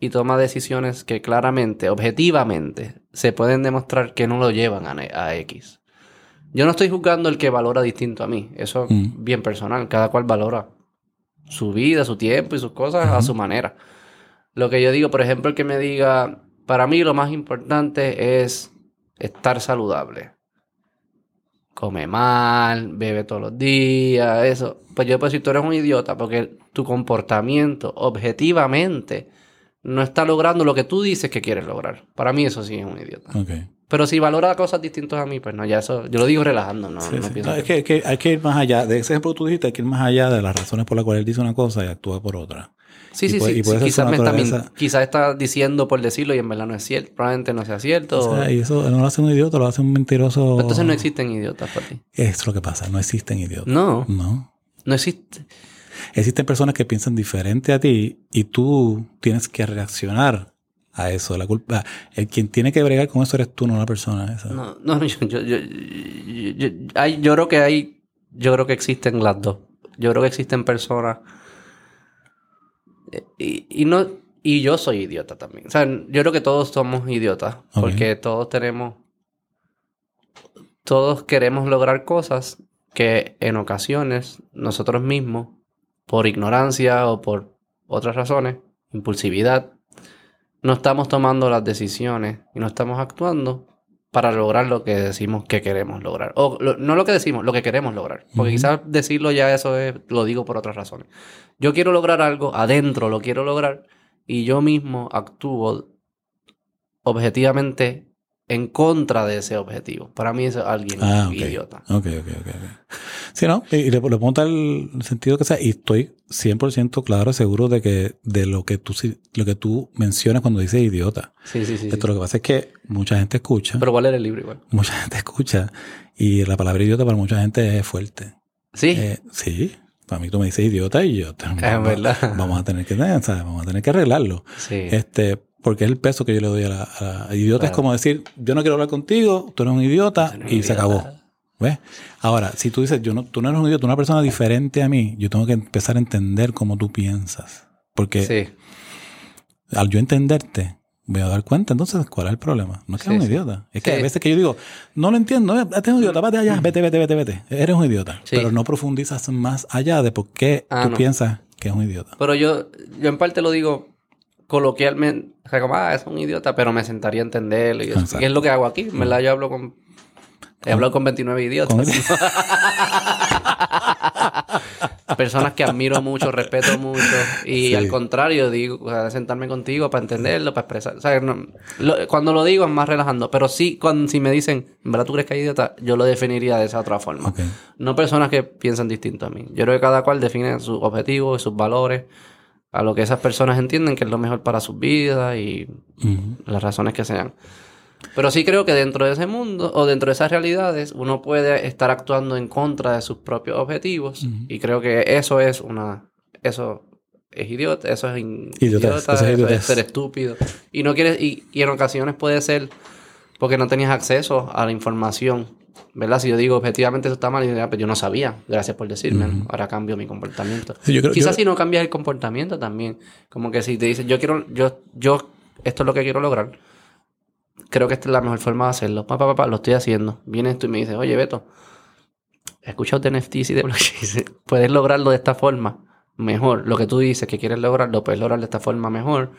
[SPEAKER 1] y toma decisiones que claramente, objetivamente, se pueden demostrar que no lo llevan a, a X. Yo no estoy juzgando el que valora distinto a mí. Eso es
[SPEAKER 2] Mm.
[SPEAKER 1] bien personal. Cada cual valora su vida, su tiempo y sus cosas a su manera. Lo que yo digo, por ejemplo, el que me diga, para mí lo más importante es estar saludable. Come mal, bebe todos los días, eso. Pues yo puedo decir, tú eres un idiota porque tu comportamiento objetivamente no está logrando lo que tú dices que quieres lograr. Para mí eso sí es un idiota. Pero si valora cosas distintas a mí, pues no, ya eso, yo lo digo relajando, no,
[SPEAKER 2] Sí,
[SPEAKER 1] no
[SPEAKER 2] sí.
[SPEAKER 1] pienso
[SPEAKER 2] No, es
[SPEAKER 1] que-
[SPEAKER 2] que, hay que- ir más allá. De ese ejemplo que tú dijiste, hay que ir más allá de las razones por las cuales él dice una cosa y actúa por otra.
[SPEAKER 1] Sí,
[SPEAKER 2] y
[SPEAKER 1] sí,
[SPEAKER 2] puede-
[SPEAKER 1] sí.
[SPEAKER 2] y puede
[SPEAKER 1] sí, está, quizás está diciendo por decirlo y en verdad no es cierto. Probablemente no sea cierto.
[SPEAKER 2] O sea, y eso no lo hace un idiota, lo hace un mentiroso.
[SPEAKER 1] Entonces no existen idiotas para ti.
[SPEAKER 2] Es lo que pasa, no existen idiotas.
[SPEAKER 1] No,
[SPEAKER 2] No.
[SPEAKER 1] no existe.
[SPEAKER 2] Existen personas que piensan diferente a ti y tú tienes que reaccionar a eso. La culpa, el quien tiene que bregar con eso eres tú, no la persona esa.
[SPEAKER 1] No, no, yo, yo, yo, hay- yo creo que hay, yo creo que existen las dos. Yo creo que existen personas eh, y, y no y yo soy idiota también. O sea, yo creo que todos somos idiotas porque todos tenemos, todos queremos lograr cosas que en ocasiones nosotros mismos, por ignorancia o por otras razones, impulsividad, no estamos tomando las decisiones y no estamos actuando para lograr lo que decimos que queremos lograr. O lo- no lo que decimos, lo que queremos lograr. Porque quizás decirlo ya eso es, lo digo por otras razones. Yo quiero lograr algo, adentro lo quiero lograr, y yo mismo actúo objetivamente en contra de ese objetivo. Para mí es alguien
[SPEAKER 2] Ah,
[SPEAKER 1] idiota.
[SPEAKER 2] Ok, ok, ok. Sí, ¿no? Y, y le, le pongo el sentido que sea. Y estoy 100% claro y seguro de que de lo que tú lo que tú mencionas cuando dices idiota.
[SPEAKER 1] Sí, sí, sí.
[SPEAKER 2] Esto lo que pasa es que mucha gente escucha,
[SPEAKER 1] Pero ¿cuál era el libro igual?
[SPEAKER 2] mucha gente escucha y la palabra idiota para mucha gente es fuerte.
[SPEAKER 1] Sí.
[SPEAKER 2] Eh, sí, para mí tú me dices idiota y yo te-
[SPEAKER 1] es
[SPEAKER 2] vamos,
[SPEAKER 1] verdad.
[SPEAKER 2] vamos a tener que ¿sabes? vamos a tener que arreglarlo.
[SPEAKER 1] Sí.
[SPEAKER 2] Este, porque es el peso que yo le doy a la, a la- idiota es como decir, yo no quiero hablar contigo, tú eres un idiota
[SPEAKER 1] Tú eres
[SPEAKER 2] y se acabó. ¿Ves? Ahora, si tú dices, yo no, tú no eres un idiota, una persona diferente a mí, yo tengo que empezar a entender cómo tú piensas. Porque
[SPEAKER 1] Sí.
[SPEAKER 2] al yo entenderte, voy a dar cuenta entonces cuál es el problema. No es que
[SPEAKER 1] Sí,
[SPEAKER 2] eres un idiota. Es que a veces que yo digo, no lo entiendo, eh, este es un idiota, vete allá, vete, vete, vete, vete. Eres un idiota. Pero no profundizas más allá de por qué
[SPEAKER 1] Ah,
[SPEAKER 2] tú
[SPEAKER 1] no.
[SPEAKER 2] piensas que es un idiota.
[SPEAKER 1] Pero yo, yo en parte lo digo coloquialmente, o sea, como, ah, es un idiota, pero me sentaría a entenderlo. Y eso. Y es lo que hago aquí. En verdad, yo hablo con. He hablado con 29 idiotas.
[SPEAKER 2] Con-
[SPEAKER 1] Personas que admiro mucho, respeto mucho. Y
[SPEAKER 2] Sí.
[SPEAKER 1] al contrario, digo, o sea, sentarme contigo para entenderlo, para expresar. O sea, no- lo- cuando lo digo es más relajando. Pero sí, cuando, si me dicen, ¿en verdad tú crees que hay idiota? Yo lo definiría de esa otra forma. No personas que piensan distinto a mí. Yo creo que cada cual define sus objetivos y sus valores a lo que esas personas entienden que es lo mejor para sus vidas y las razones que sean. Pero sí creo que dentro de ese mundo o dentro de esas realidades uno puede estar actuando en contra de sus propios objetivos y creo que eso es una eso es idiota, eso es in-
[SPEAKER 2] Idiotez,
[SPEAKER 1] idiota,
[SPEAKER 2] eso es
[SPEAKER 1] eso es
[SPEAKER 2] idiotez.
[SPEAKER 1] ser estúpido y no quieres y, y en ocasiones puede ser porque no tenías acceso a la información ¿verdad? Si yo digo objetivamente eso está mal, y "Ah, pues yo no sabía, gracias por decirme, ahora cambio mi comportamiento.
[SPEAKER 2] Sí, yo creo-
[SPEAKER 1] Quizás
[SPEAKER 2] yo-
[SPEAKER 1] si no cambias el comportamiento también, como que si te dices, yo quiero, yo, yo, esto es lo que quiero lograr, creo que esta es la mejor forma de hacerlo, papá, papá, lo estoy haciendo. Vienes tú y me dices, oye, Beto, he escuchado de NFTs y de blockchain, puedes lograrlo de esta forma mejor. Lo que tú dices que quieres lograrlo, puedes lograr de esta forma mejor.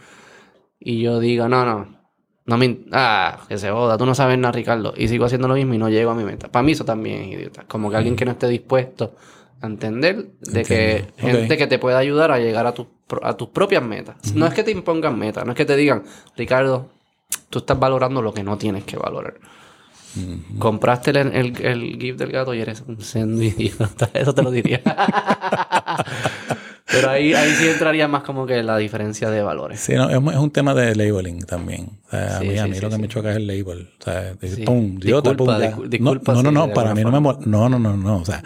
[SPEAKER 1] Y yo digo, no, no, no me... Ah, que se joda, tú no sabes nada, Ricardo. Y sigo haciendo lo mismo y no llego a mi meta. Para mí eso también es idiota. Como que alguien que no esté dispuesto a entender de que gente que te pueda ayudar a llegar a, tus pro- a tus propias metas. No es que te impongan metas, no es que te digan, Ricardo, tú estás valorando lo que no tienes que valorar. Compraste el, el, el gift del gato y eres un sendo idiota. Eso te lo diría. Pero ahí, ahí sí entraría más como que la diferencia de valores.
[SPEAKER 2] Sí, no, es, es un tema de labeling también. O sea,
[SPEAKER 1] Sí,
[SPEAKER 2] a mí, a
[SPEAKER 1] sí,
[SPEAKER 2] mí
[SPEAKER 1] sí,
[SPEAKER 2] lo que me choca es el label. O sea,
[SPEAKER 1] Sí.
[SPEAKER 2] pum,
[SPEAKER 1] Disculpa,
[SPEAKER 2] pum, ya.
[SPEAKER 1] discul- disculpa
[SPEAKER 2] no, no, no,
[SPEAKER 1] de
[SPEAKER 2] para mí no me mol- No, no, no, no. O sea,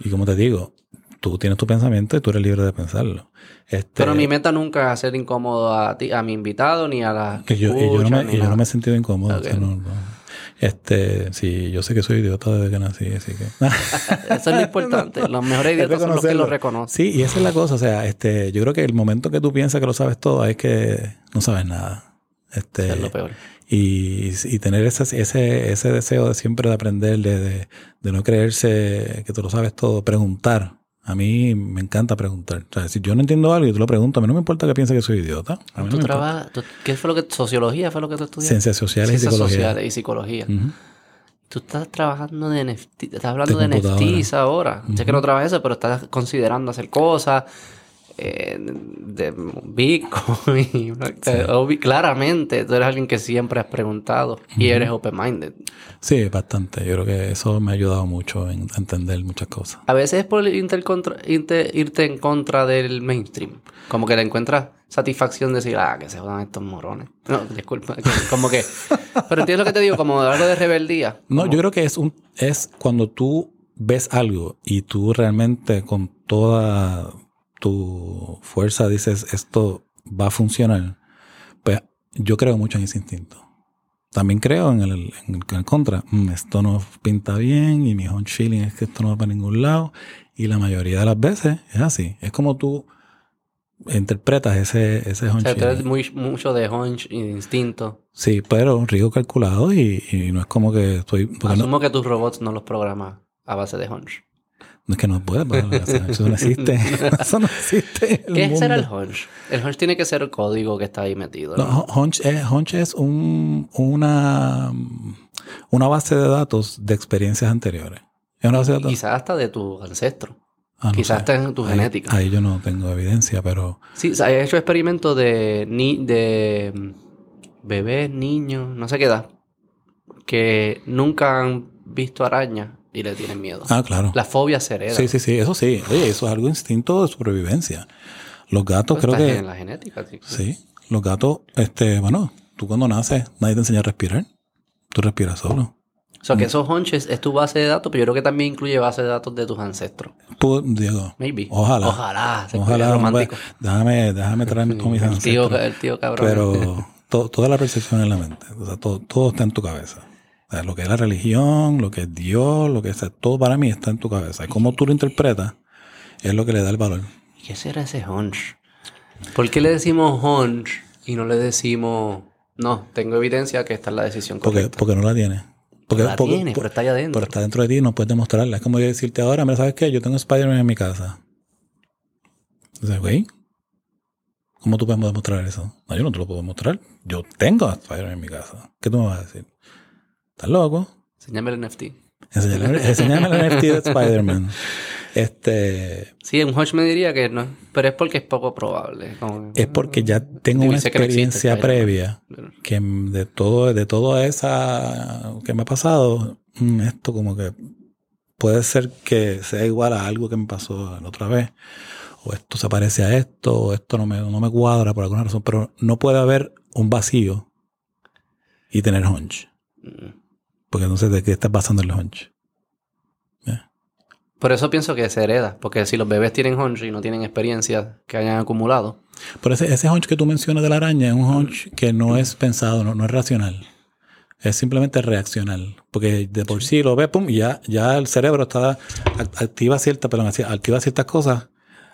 [SPEAKER 2] y como te digo, tú tienes tu pensamiento y tú eres libre de pensarlo. Este,
[SPEAKER 1] Pero mi meta nunca es hacer incómodo a ti, a mi invitado, ni a la
[SPEAKER 2] que yo, y yo, no me, yo no me he sentido incómodo. o
[SPEAKER 1] Ok.
[SPEAKER 2] sea, no, no. Este, sí, yo sé que soy idiota desde que nací, así que.
[SPEAKER 1] Eso es lo importante. Los mejores
[SPEAKER 2] Es
[SPEAKER 1] idiotas son los que lo reconocen.
[SPEAKER 2] Sí, y esa es la cosa. O sea, este, yo creo que el momento que tú piensas que lo sabes todo es que no sabes nada. Este,
[SPEAKER 1] Es lo peor.
[SPEAKER 2] y, y tener ese, ese, ese deseo de siempre de aprender, de, de, de no creerse que tú lo sabes todo, preguntar. A mí me encanta preguntar. O sea, si yo no entiendo algo y tú lo preguntas, a mí no me importa que pienses que soy idiota. A mí no
[SPEAKER 1] ¿Tú
[SPEAKER 2] me importa.
[SPEAKER 1] trabajas, tú- ¿Qué fue lo que... Sociología fue lo que tú estudiaste?
[SPEAKER 2] Ciencias sociales y
[SPEAKER 1] Ciencias
[SPEAKER 2] psicología.
[SPEAKER 1] sociales y psicología.
[SPEAKER 2] Ujú.
[SPEAKER 1] Tú estás trabajando de NFT, estás hablando
[SPEAKER 2] De
[SPEAKER 1] de. NFTs ahora. Sé que no trabajas eso, pero estás considerando hacer cosas eh, de Bitcoin. Eh, obvi- Claramente, tú eres alguien que siempre has preguntado y eres open-minded.
[SPEAKER 2] Sí, bastante. Yo creo que eso me ha ayudado mucho en entender muchas cosas.
[SPEAKER 1] A veces es por inter- irte en contra del mainstream. Como que le encuentras satisfacción de decir, ah, que se jodan estos morones. No, disculpa. como que... Pero entiendes lo que te digo, como algo de rebeldía.
[SPEAKER 2] No,
[SPEAKER 1] Como-
[SPEAKER 2] yo creo que es un es cuando tú ves algo y tú realmente con toda tu fuerza dices esto va a funcionar. Pues yo creo mucho en ese instinto. También creo en el, en el, en el contra. Mm, esto no pinta bien y mi hunch feeling es que esto no va para ningún lado. Y la mayoría de las veces es así. Es como tú interpretas ese, ese
[SPEAKER 1] O
[SPEAKER 2] hunch
[SPEAKER 1] sea, tú
[SPEAKER 2] feeling.
[SPEAKER 1] eres muy, mucho de hunch y de instinto.
[SPEAKER 2] Sí, pero riesgo calculado y, y no es como que estoy... no-
[SPEAKER 1] Asumo que tus robots no los programas a base de hunch.
[SPEAKER 2] No es que no puede, pero eso no existe. Eso no existe. en el
[SPEAKER 1] ¿Qué será el hunch? El hunch tiene que ser el código que está ahí metido.
[SPEAKER 2] No,
[SPEAKER 1] ¿no?
[SPEAKER 2] Hunch es, Hunch es un, una, una base de datos de experiencias anteriores. Es una base de datos.
[SPEAKER 1] Quizás hasta de tu ancestro.
[SPEAKER 2] Ah, no
[SPEAKER 1] quizás
[SPEAKER 2] sé.
[SPEAKER 1] está en tu
[SPEAKER 2] Ahí-
[SPEAKER 1] genética.
[SPEAKER 2] Ahí yo no tengo evidencia, pero
[SPEAKER 1] Sí, se ha hecho experimentos de, ni, de mm, bebés, niños, no sé qué edad, que nunca han visto arañas y le tienen miedo.
[SPEAKER 2] ah, claro.
[SPEAKER 1] La fobia se hereda.
[SPEAKER 2] Sí, sí, sí, eso sí. Oye, eso es algo instinto de supervivencia. Los gatos creo
[SPEAKER 1] está
[SPEAKER 2] que
[SPEAKER 1] en la genética. sí.
[SPEAKER 2] sí, los gatos, este, bueno, tú cuando naces nadie te enseña a respirar. Tú respiras solo.
[SPEAKER 1] O sea, que esos hunches es tu base de datos, pero yo creo que también incluye base de datos de tus ancestros.
[SPEAKER 2] Tú, Diego,
[SPEAKER 1] Maybe.
[SPEAKER 2] Ojalá.
[SPEAKER 1] Ojalá. Se
[SPEAKER 2] Ojalá,
[SPEAKER 1] romántico.
[SPEAKER 2] déjame, déjame traerme con mis
[SPEAKER 1] el, tío,
[SPEAKER 2] ancestros.
[SPEAKER 1] el tío cabrón.
[SPEAKER 2] Pero to- toda la percepción en la mente. O sea, todo, todo está en tu cabeza. O sea, lo que es la religión, lo que es Dios, lo que es todo para mí está en tu cabeza. Y cómo tú lo interpretas es lo que le da el valor.
[SPEAKER 1] ¿Qué será ese hunch? ¿Por qué le decimos hunch y no le decimos... No, tengo evidencia que esta es la decisión
[SPEAKER 2] Porque,
[SPEAKER 1] correcta.
[SPEAKER 2] porque no la tienes. Porque,
[SPEAKER 1] la
[SPEAKER 2] porque-
[SPEAKER 1] tiene,
[SPEAKER 2] por-
[SPEAKER 1] pero está allá adentro.
[SPEAKER 2] pero está dentro de ti y no puedes demostrarla. Es como yo decirte ahora, mira, ¿sabes qué? Yo tengo Spider-Man en mi casa. O sea, güey, ¿cómo tú puedes demostrar eso? No, yo no te lo puedo mostrar. Yo tengo a Spider-Man en mi casa. ¿Qué tú me vas a decir? ¿Estás loco?
[SPEAKER 1] Enséñame el NFT.
[SPEAKER 2] Enséñame el NFT de Spider-Man. Este,
[SPEAKER 1] Sí, un hunch me diría que no, pero es porque es poco probable. como-
[SPEAKER 2] es porque ya tengo una
[SPEAKER 1] que
[SPEAKER 2] experiencia previa que de todo, de toda esa que me ha pasado, mm, esto como que puede ser que sea igual a algo que me pasó la otra vez. O esto se parece a esto, o esto no me, no me cuadra por alguna razón. Pero no puede haber un vacío y tener hunch.
[SPEAKER 1] mm.
[SPEAKER 2] Porque entonces, ¿de qué está pasando el hunch?
[SPEAKER 1] Por eso pienso que se hereda, porque si los bebés tienen hunch y no tienen experiencias que hayan acumulado,
[SPEAKER 2] Por ese, ese hunch que tú mencionas de la araña es un hunch que no es pensado, no, no es racional. Es simplemente reaccional. Porque de por sí lo ves, pum, y ya, ya el cerebro está, act- activa cierta, perdón, activa ciertas cosas,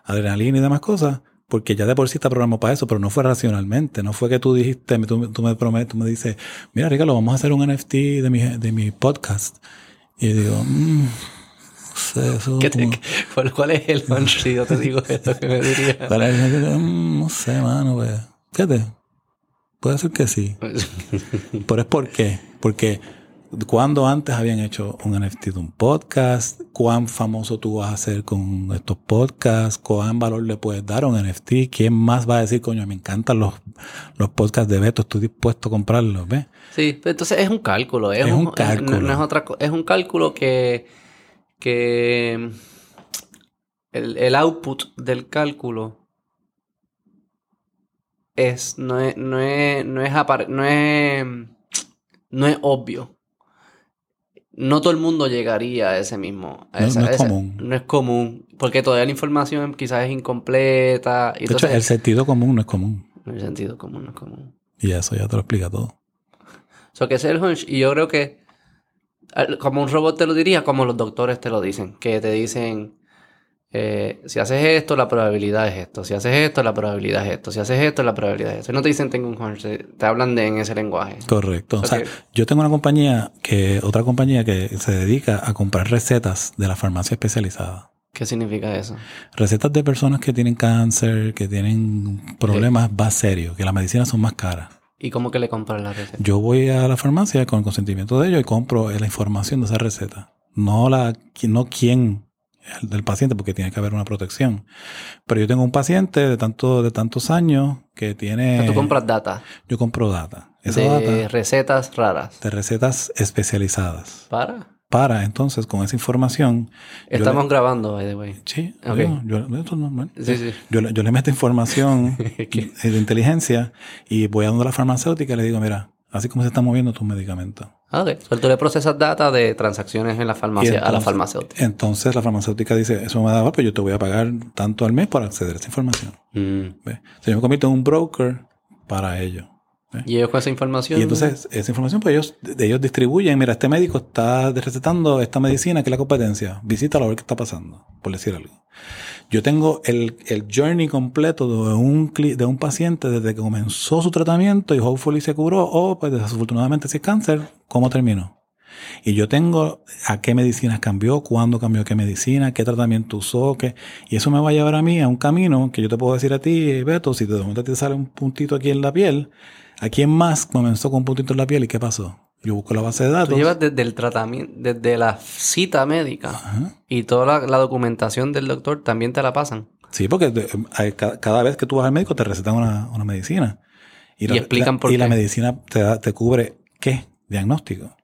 [SPEAKER 2] adrenalina y demás cosas, porque ya de por sí está programado para eso, pero no fue racionalmente. No fue que tú dijiste, tú, tú me prometes, tú me dices, mira, Ricardo, vamos a hacer un NFT de mi, de mi podcast. Y digo, mm, no sé, eso
[SPEAKER 1] ¿Qué te-
[SPEAKER 2] como-
[SPEAKER 1] cuál, cuál es el hunch? Si yo te digo esto que me diría.
[SPEAKER 2] ¿Cuál es? Mm, no sé, mano, pues. Fíjate. Puede ser que sí. Pero es por qué. Porque cuando antes habían hecho un NFT de un podcast, cuán famoso tú vas a ser con estos podcasts, cuán valor le puedes dar a un NFT, quién más va a decir, coño, me encantan los, los podcasts de Beto, estoy dispuesto a comprarlos, ¿ves?
[SPEAKER 1] Sí, pero entonces es un cálculo. Es,
[SPEAKER 2] Es
[SPEAKER 1] un,
[SPEAKER 2] un cálculo.
[SPEAKER 1] No, no es otra Es un cálculo que. que el, el output del cálculo es. no es. no es. no es, no es, no es obvio. No todo el mundo llegaría a ese mismo. a
[SPEAKER 2] No-
[SPEAKER 1] esa-
[SPEAKER 2] no es
[SPEAKER 1] esa-
[SPEAKER 2] común.
[SPEAKER 1] No es común. Porque todavía la información quizás es incompleta. Y
[SPEAKER 2] De hecho,
[SPEAKER 1] entonces-
[SPEAKER 2] el sentido común no es común.
[SPEAKER 1] el sentido común no es común.
[SPEAKER 2] Y eso ya te lo explica todo.
[SPEAKER 1] So que es el hunch. Y yo creo que, como un robot te lo diría, como los doctores te lo dicen. Que te dicen, eh, si haces esto, la probabilidad es esto. Si haces esto, la probabilidad es esto. Si haces esto, la probabilidad es esto. No te dicen tengo un hunch, te, hablan de, en ese lenguaje.
[SPEAKER 2] Correcto. O sea, yo tengo una compañía que, otra compañía que se dedica a comprar recetas de la farmacia especializada.
[SPEAKER 1] ¿Qué significa eso?
[SPEAKER 2] Recetas de personas que tienen cáncer, que tienen problemas más serios, que las medicinas son más caras.
[SPEAKER 1] ¿Y cómo que le compras la receta?
[SPEAKER 2] Yo voy a la farmacia con el consentimiento de ellos y compro la información de esa receta. No la, no quién del paciente, porque tiene que haber una protección. Pero yo tengo un paciente de tanto, de tantos años que
[SPEAKER 1] O
[SPEAKER 2] tiene.
[SPEAKER 1] sea, tú compras data
[SPEAKER 2] Yo compro data. Esa
[SPEAKER 1] de
[SPEAKER 2] data
[SPEAKER 1] recetas raras.
[SPEAKER 2] de recetas especializadas.
[SPEAKER 1] Para.
[SPEAKER 2] Para entonces, con esa información.
[SPEAKER 1] Estamos
[SPEAKER 2] le-
[SPEAKER 1] grabando, by the way.
[SPEAKER 2] Sí,
[SPEAKER 1] Ok.
[SPEAKER 2] yo, yo- esto es normal.
[SPEAKER 1] Sí, sí.
[SPEAKER 2] Yo, le- yo le meto información de inteligencia y voy a donde la farmacéutica y le digo, mira, así como se están moviendo tus medicamentos.
[SPEAKER 1] Ah, Ok. So, tú le procesas data de transacciones en la farmacia a la
[SPEAKER 2] entonces-
[SPEAKER 1] farmacéutica.
[SPEAKER 2] Entonces la farmacéutica dice, eso me da igual, pero yo te voy a pagar tanto al mes para acceder a esa información.
[SPEAKER 1] Mm.
[SPEAKER 2] ¿Ves? O sea, yo me convierto en un broker para ello.
[SPEAKER 1] Y ellos con esa información.
[SPEAKER 2] Y entonces esa información, pues ellos, ellos distribuyen, mira, este médico está recetando esta medicina que es la competencia, visítalo a ver qué está pasando, por decir algo. Yo tengo el, el journey completo de un, de un paciente desde que comenzó su tratamiento y hopefully se curó, o pues desafortunadamente si es cáncer, cómo terminó. Y yo tengo a qué medicinas cambió, cuándo cambió qué medicina, qué tratamiento usó, qué... y eso me va a llevar a mí a un camino que yo te puedo decir a ti, Beto, si de momento te sale un puntito aquí en la piel, ¿a quién más comenzó con un puntito en la piel y qué pasó? Yo busco la base de datos.
[SPEAKER 1] Tú llevas desde el tratamiento, desde la cita médica
[SPEAKER 2] Ajá.
[SPEAKER 1] y toda la, la documentación del doctor también te la pasan.
[SPEAKER 2] Sí, porque cada vez que tú vas al médico te recetan una, una medicina.
[SPEAKER 1] Y explican por
[SPEAKER 2] Y la
[SPEAKER 1] qué.
[SPEAKER 2] medicina te, da- te cubre qué? Diagnóstico.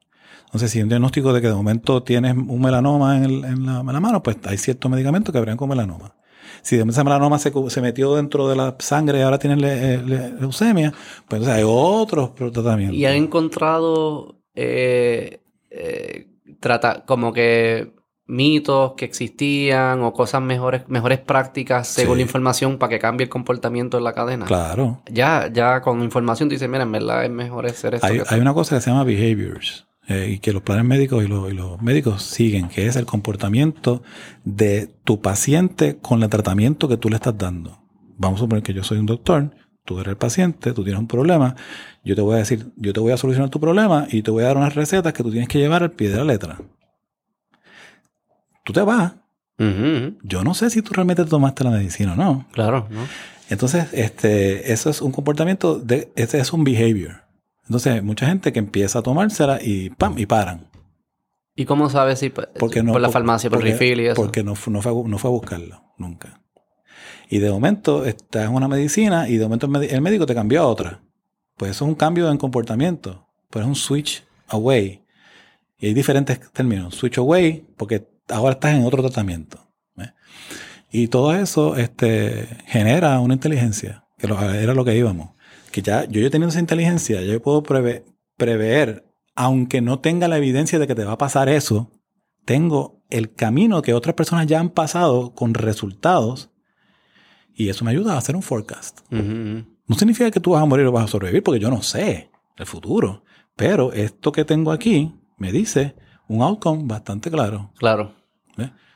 [SPEAKER 2] Entonces, si un diagnóstico de que de momento tienes un melanoma en, el- en la, en la mano, pues hay ciertos medicamentos que habrían con melanoma. Si de ese melanoma se, se metió dentro de la sangre y ahora tienes le- eh, le- leucemia, pues hay otros tratamientos.
[SPEAKER 1] Y han encontrado eh, eh, trata, como que mitos que existían o cosas mejores, mejores prácticas según
[SPEAKER 2] Sí.
[SPEAKER 1] la información para que cambie el comportamiento en la cadena.
[SPEAKER 2] Claro.
[SPEAKER 1] Ya, ya con información te dice, mira, en verdad es mejor hacer esto.
[SPEAKER 2] Hay,
[SPEAKER 1] que esto".
[SPEAKER 2] hay una cosa que se llama behaviors eh, y que los planes médicos y los, y los médicos siguen, que es el comportamiento de tu paciente con el tratamiento que tú le estás dando. Vamos a suponer que yo soy un doctor, tú eres el paciente, tú tienes un problema, yo te voy a decir, yo te voy a solucionar tu problema y te voy a dar unas recetas que tú tienes que llevar al pie de la letra. Tú te vas. Yo no sé si tú realmente tomaste la medicina o no.
[SPEAKER 1] Claro, ¿no?
[SPEAKER 2] Entonces, este, eso es un comportamiento de, ese es un behavior. Entonces, hay mucha gente que empieza a tomársela y pam, y paran.
[SPEAKER 1] ¿Y cómo sabes si
[SPEAKER 2] Porque no,
[SPEAKER 1] por la farmacia, por
[SPEAKER 2] porque-
[SPEAKER 1] refill y eso?
[SPEAKER 2] Porque no, no, fue, no fue a buscarlo, nunca. Y de momento estás en una medicina y de momento el, médico te cambió a otra. Pues eso es un cambio en comportamiento. Pues es un switch away. Y hay diferentes términos. Switch away, porque ahora estás en otro tratamiento. ¿ves? Y todo eso este, genera una inteligencia, que era lo que íbamos. Que ya yo, yo teniendo esa inteligencia, yo puedo preve- prever, aunque no tenga la evidencia de que te va a pasar eso, tengo el camino que otras personas ya han pasado con resultados y eso me ayuda a hacer un forecast. No significa que tú vas a morir o vas a sobrevivir, porque yo no sé el futuro, Pero esto que tengo aquí me dice un outcome bastante claro.
[SPEAKER 1] Claro.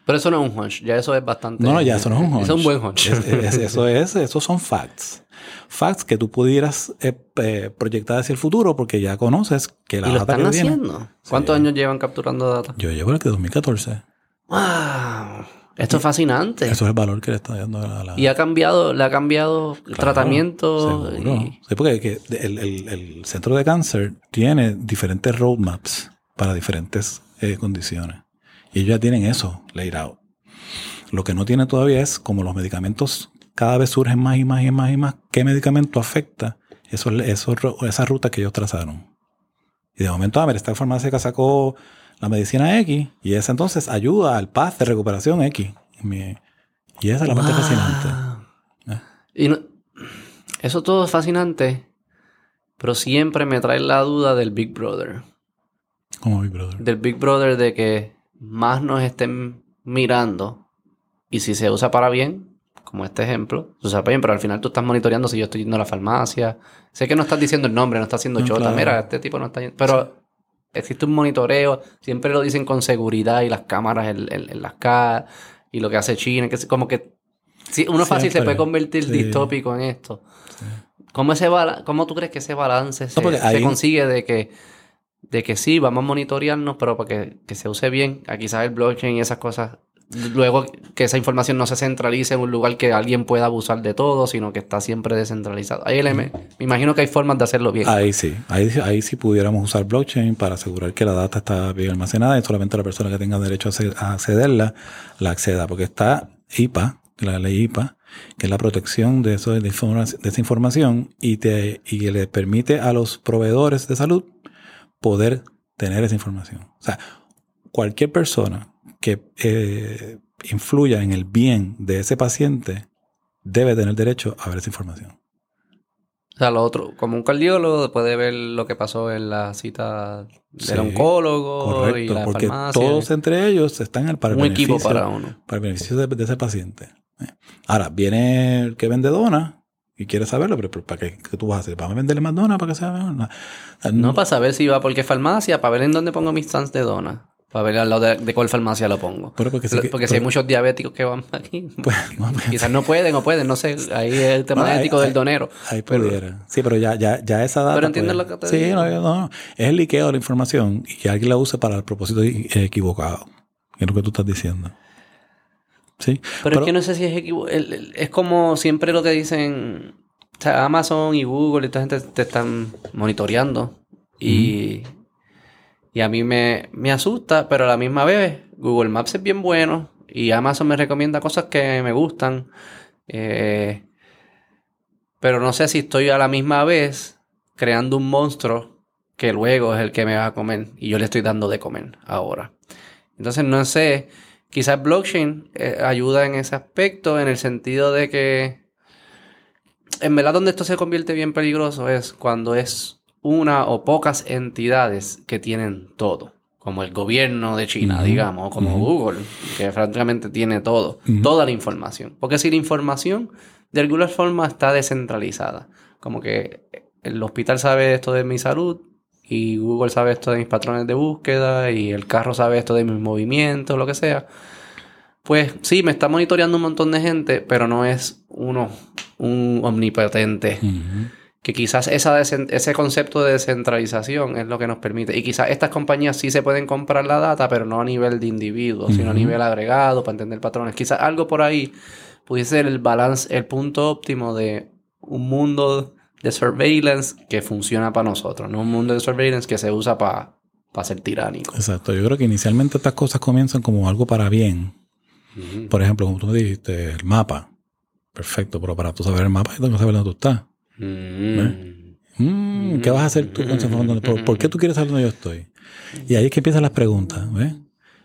[SPEAKER 1] Pero eso no es un hunch, ya eso es bastante.
[SPEAKER 2] No, no, ya eso no es un hunch.
[SPEAKER 1] Eso es un buen hunch.
[SPEAKER 2] Es- es- eso es, esos son facts. Facts que tú pudieras eh, eh, proyectar hacia el futuro porque ya conoces que la
[SPEAKER 1] ¿Y lo
[SPEAKER 2] data
[SPEAKER 1] están
[SPEAKER 2] que viene.
[SPEAKER 1] haciendo? ¿Cuántos
[SPEAKER 2] Sí.
[SPEAKER 1] años llevan capturando data?
[SPEAKER 2] Yo llevo el de 2014.
[SPEAKER 1] ¡Wow! Esto es fascinante.
[SPEAKER 2] Eso es el valor que le está dando a la.
[SPEAKER 1] Y ha cambiado, le ha cambiado el
[SPEAKER 2] Claro,
[SPEAKER 1] tratamiento. Y-
[SPEAKER 2] Sí, porque que el, el- el centro de cáncer tiene diferentes roadmaps para diferentes eh, condiciones. Y ellos ya tienen eso laid out. Lo que no tiene todavía es como los medicamentos cada vez surgen más y más y más y más. ¿Qué medicamento afecta esos, ro- esa ruta que ellos trazaron? Y de momento, a ver, esta farmacéutica sacó la medicina X y esa entonces ayuda al path de recuperación X. Y esa es la parte
[SPEAKER 1] Wow.
[SPEAKER 2] fascinante. ¿eh?
[SPEAKER 1] Y no- eso todo es fascinante, pero siempre me trae la duda del Big Brother.
[SPEAKER 2] Como Big Brother.
[SPEAKER 1] Del Big Brother de que más nos estén mirando y si se usa para bien, como este ejemplo, se usa para bien, pero al final tú estás monitoreando si yo estoy yendo a la farmacia. Sé que no estás diciendo el nombre, no estás haciendo
[SPEAKER 2] No,
[SPEAKER 1] chota,
[SPEAKER 2] claro.
[SPEAKER 1] mira, este tipo no está yendo. Pero existe un monitoreo, siempre lo dicen con seguridad y las cámaras en, en- en las caras y lo que hace China, que es como que sí, uno fácil se puede convertir
[SPEAKER 2] Sí.
[SPEAKER 1] distópico en esto. ¿Cómo, ese ¿Cómo tú crees que ese balance se, consigue de que, de que sí, vamos a monitorearnos, pero para que, que se use bien, a quizás el blockchain y esas cosas, luego que esa información no se centralice en un lugar que alguien pueda abusar de todo, sino que está siempre descentralizado. Ahí le- me, imagino que hay formas de hacerlo bien.
[SPEAKER 2] Ahí sí, ahí, ahí sí pudiéramos usar blockchain para asegurar que la data está bien almacenada y solamente la persona que tenga derecho a acce- a accederla la acceda, porque está IPA, la ley IPA, que es la protección de, esa información y, te, y le permite a los proveedores de salud poder tener esa información. O sea, cualquier persona que eh, influya en el bien de ese paciente debe tener derecho a ver esa información.
[SPEAKER 1] O sea, lo otro, como un cardiólogo puede ver lo que pasó en la cita del
[SPEAKER 2] Sí,
[SPEAKER 1] oncólogo y la
[SPEAKER 2] porque
[SPEAKER 1] farmacia.
[SPEAKER 2] todos entre ellos están al- para el
[SPEAKER 1] un equipo para uno.
[SPEAKER 2] para el beneficio de, de ese paciente. Eh. Ahora, viene el que vende dona y quiere saberlo, pero, pero ¿para qué, qué tú vas a hacer? ¿Vamos a venderle más dona para que sea mejor? No,
[SPEAKER 1] No para saber si va por qué farmacia, para ver en dónde pongo mis stands de dona. Para ver al lado de, de cuál farmacia lo pongo.
[SPEAKER 2] Pero porque sí que-
[SPEAKER 1] Porque si hay muchos diabéticos que van aquí.
[SPEAKER 2] Pues, no, pues,
[SPEAKER 1] Quizás no pueden o pueden, no sé. Ahí es el tema
[SPEAKER 2] No,
[SPEAKER 1] ético del donero.
[SPEAKER 2] Ahí pudiera. Sí, pero ya, ya, ya esa data.
[SPEAKER 1] Pero entiendes
[SPEAKER 2] pues,
[SPEAKER 1] lo que te
[SPEAKER 2] Sí,
[SPEAKER 1] digo.
[SPEAKER 2] no, no, no. Es el liqueo de la información y que alguien la use para el propósito equivocado. Es lo que tú estás diciendo. Sí.
[SPEAKER 1] Pero, es que no sé si es Es como siempre lo que dicen. O sea, Amazon y Google y toda gente te están monitoreando. Y, y a mí me, me asusta, pero a la misma vez, Google Maps es bien bueno. Y Amazon me recomienda cosas que me gustan. Eh, pero no sé si estoy a la misma vez creando un monstruo que luego es el que me va a comer. Y yo le estoy dando de comer ahora. Entonces no sé. Quizás blockchain eh, ayuda en ese aspecto, en el sentido de que en verdad donde esto se convierte bien peligroso es cuando es una o pocas entidades que tienen todo, como el gobierno de China, digamos, o como. Google, que francamente tiene todo, toda la información. Porque si la información de alguna forma está descentralizada, como que el hospital sabe esto de mi salud y Google sabe esto de mis patrones de búsqueda y el carro sabe esto de mis movimientos, lo que sea. Pues sí, me está monitoreando un montón de gente, pero no es uno, un omnipotente. Que quizás esa ese concepto de descentralización es lo que nos permite. Y quizás estas compañías sí se pueden comprar la data, pero no a nivel de individuos, sino a nivel agregado para entender patrones. Quizás algo por ahí pudiese ser el balance, el punto óptimo de un mundo de surveillance que funciona para nosotros, no un mundo de surveillance que se usa para ser tiránico.
[SPEAKER 2] Exacto. Yo creo que inicialmente estas cosas comienzan como algo para bien. Por ejemplo, como tú me dijiste, el mapa. Perfecto, pero para tú saber el mapa, yo tengo que saber dónde tú estás.
[SPEAKER 1] Mm.
[SPEAKER 2] Mm, ¿Qué vas a hacer tú? ¿Por, por qué tú quieres saber dónde yo estoy? Y ahí es que empiezan las preguntas, ¿ves?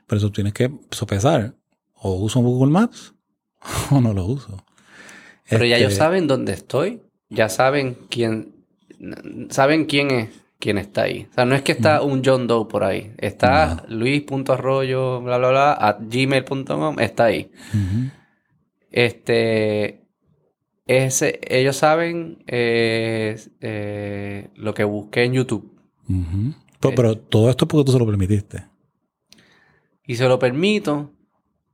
[SPEAKER 2] Pero eso tienes que sopesar. O uso Google Maps o no lo uso.
[SPEAKER 1] Pero ya ellos
[SPEAKER 2] Este,
[SPEAKER 1] saben dónde estoy, ya saben quién, saben quién es quién está ahí. O sea, no es que está un John Doe por ahí. Está luis.arroyo, bla, bla, bla, at gmail.com, está ahí. Este, ese, ellos saben eh, eh, lo que busqué en YouTube.
[SPEAKER 2] Pero, pero todo esto es porque tú se lo permitiste.
[SPEAKER 1] Y se lo permito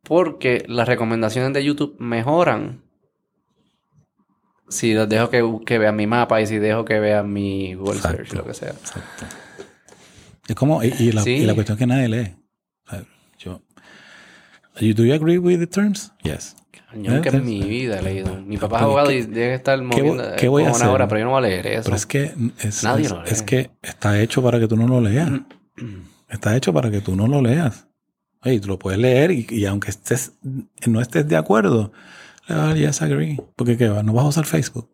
[SPEAKER 1] porque las recomendaciones de YouTube mejoran si los dejo que, que vean mi mapa y si dejo que vean mi Google Search,
[SPEAKER 2] Exacto.
[SPEAKER 1] lo que sea.
[SPEAKER 2] Exacto. Es como, y, y la,
[SPEAKER 1] Sí.
[SPEAKER 2] y la cuestión es que nadie lee. O sea, yo, You- Do you agree with the terms? Yes.
[SPEAKER 1] Yo nunca en mi vida he leído. Mi papá es abogado y debe estar moviendo
[SPEAKER 2] qué voy a
[SPEAKER 1] una
[SPEAKER 2] hacer?
[SPEAKER 1] hora, pero yo no voy a leer eso.
[SPEAKER 2] Pero es que es,
[SPEAKER 1] Nadie
[SPEAKER 2] es-
[SPEAKER 1] lo lee.
[SPEAKER 2] es que está hecho para que tú no lo leas. Está hecho para que tú no lo leas. Oye, tú lo puedes leer y, y aunque estés no estés de acuerdo, le vas a dar yes, agree. Porque ¿qué va? no vas a usar Facebook.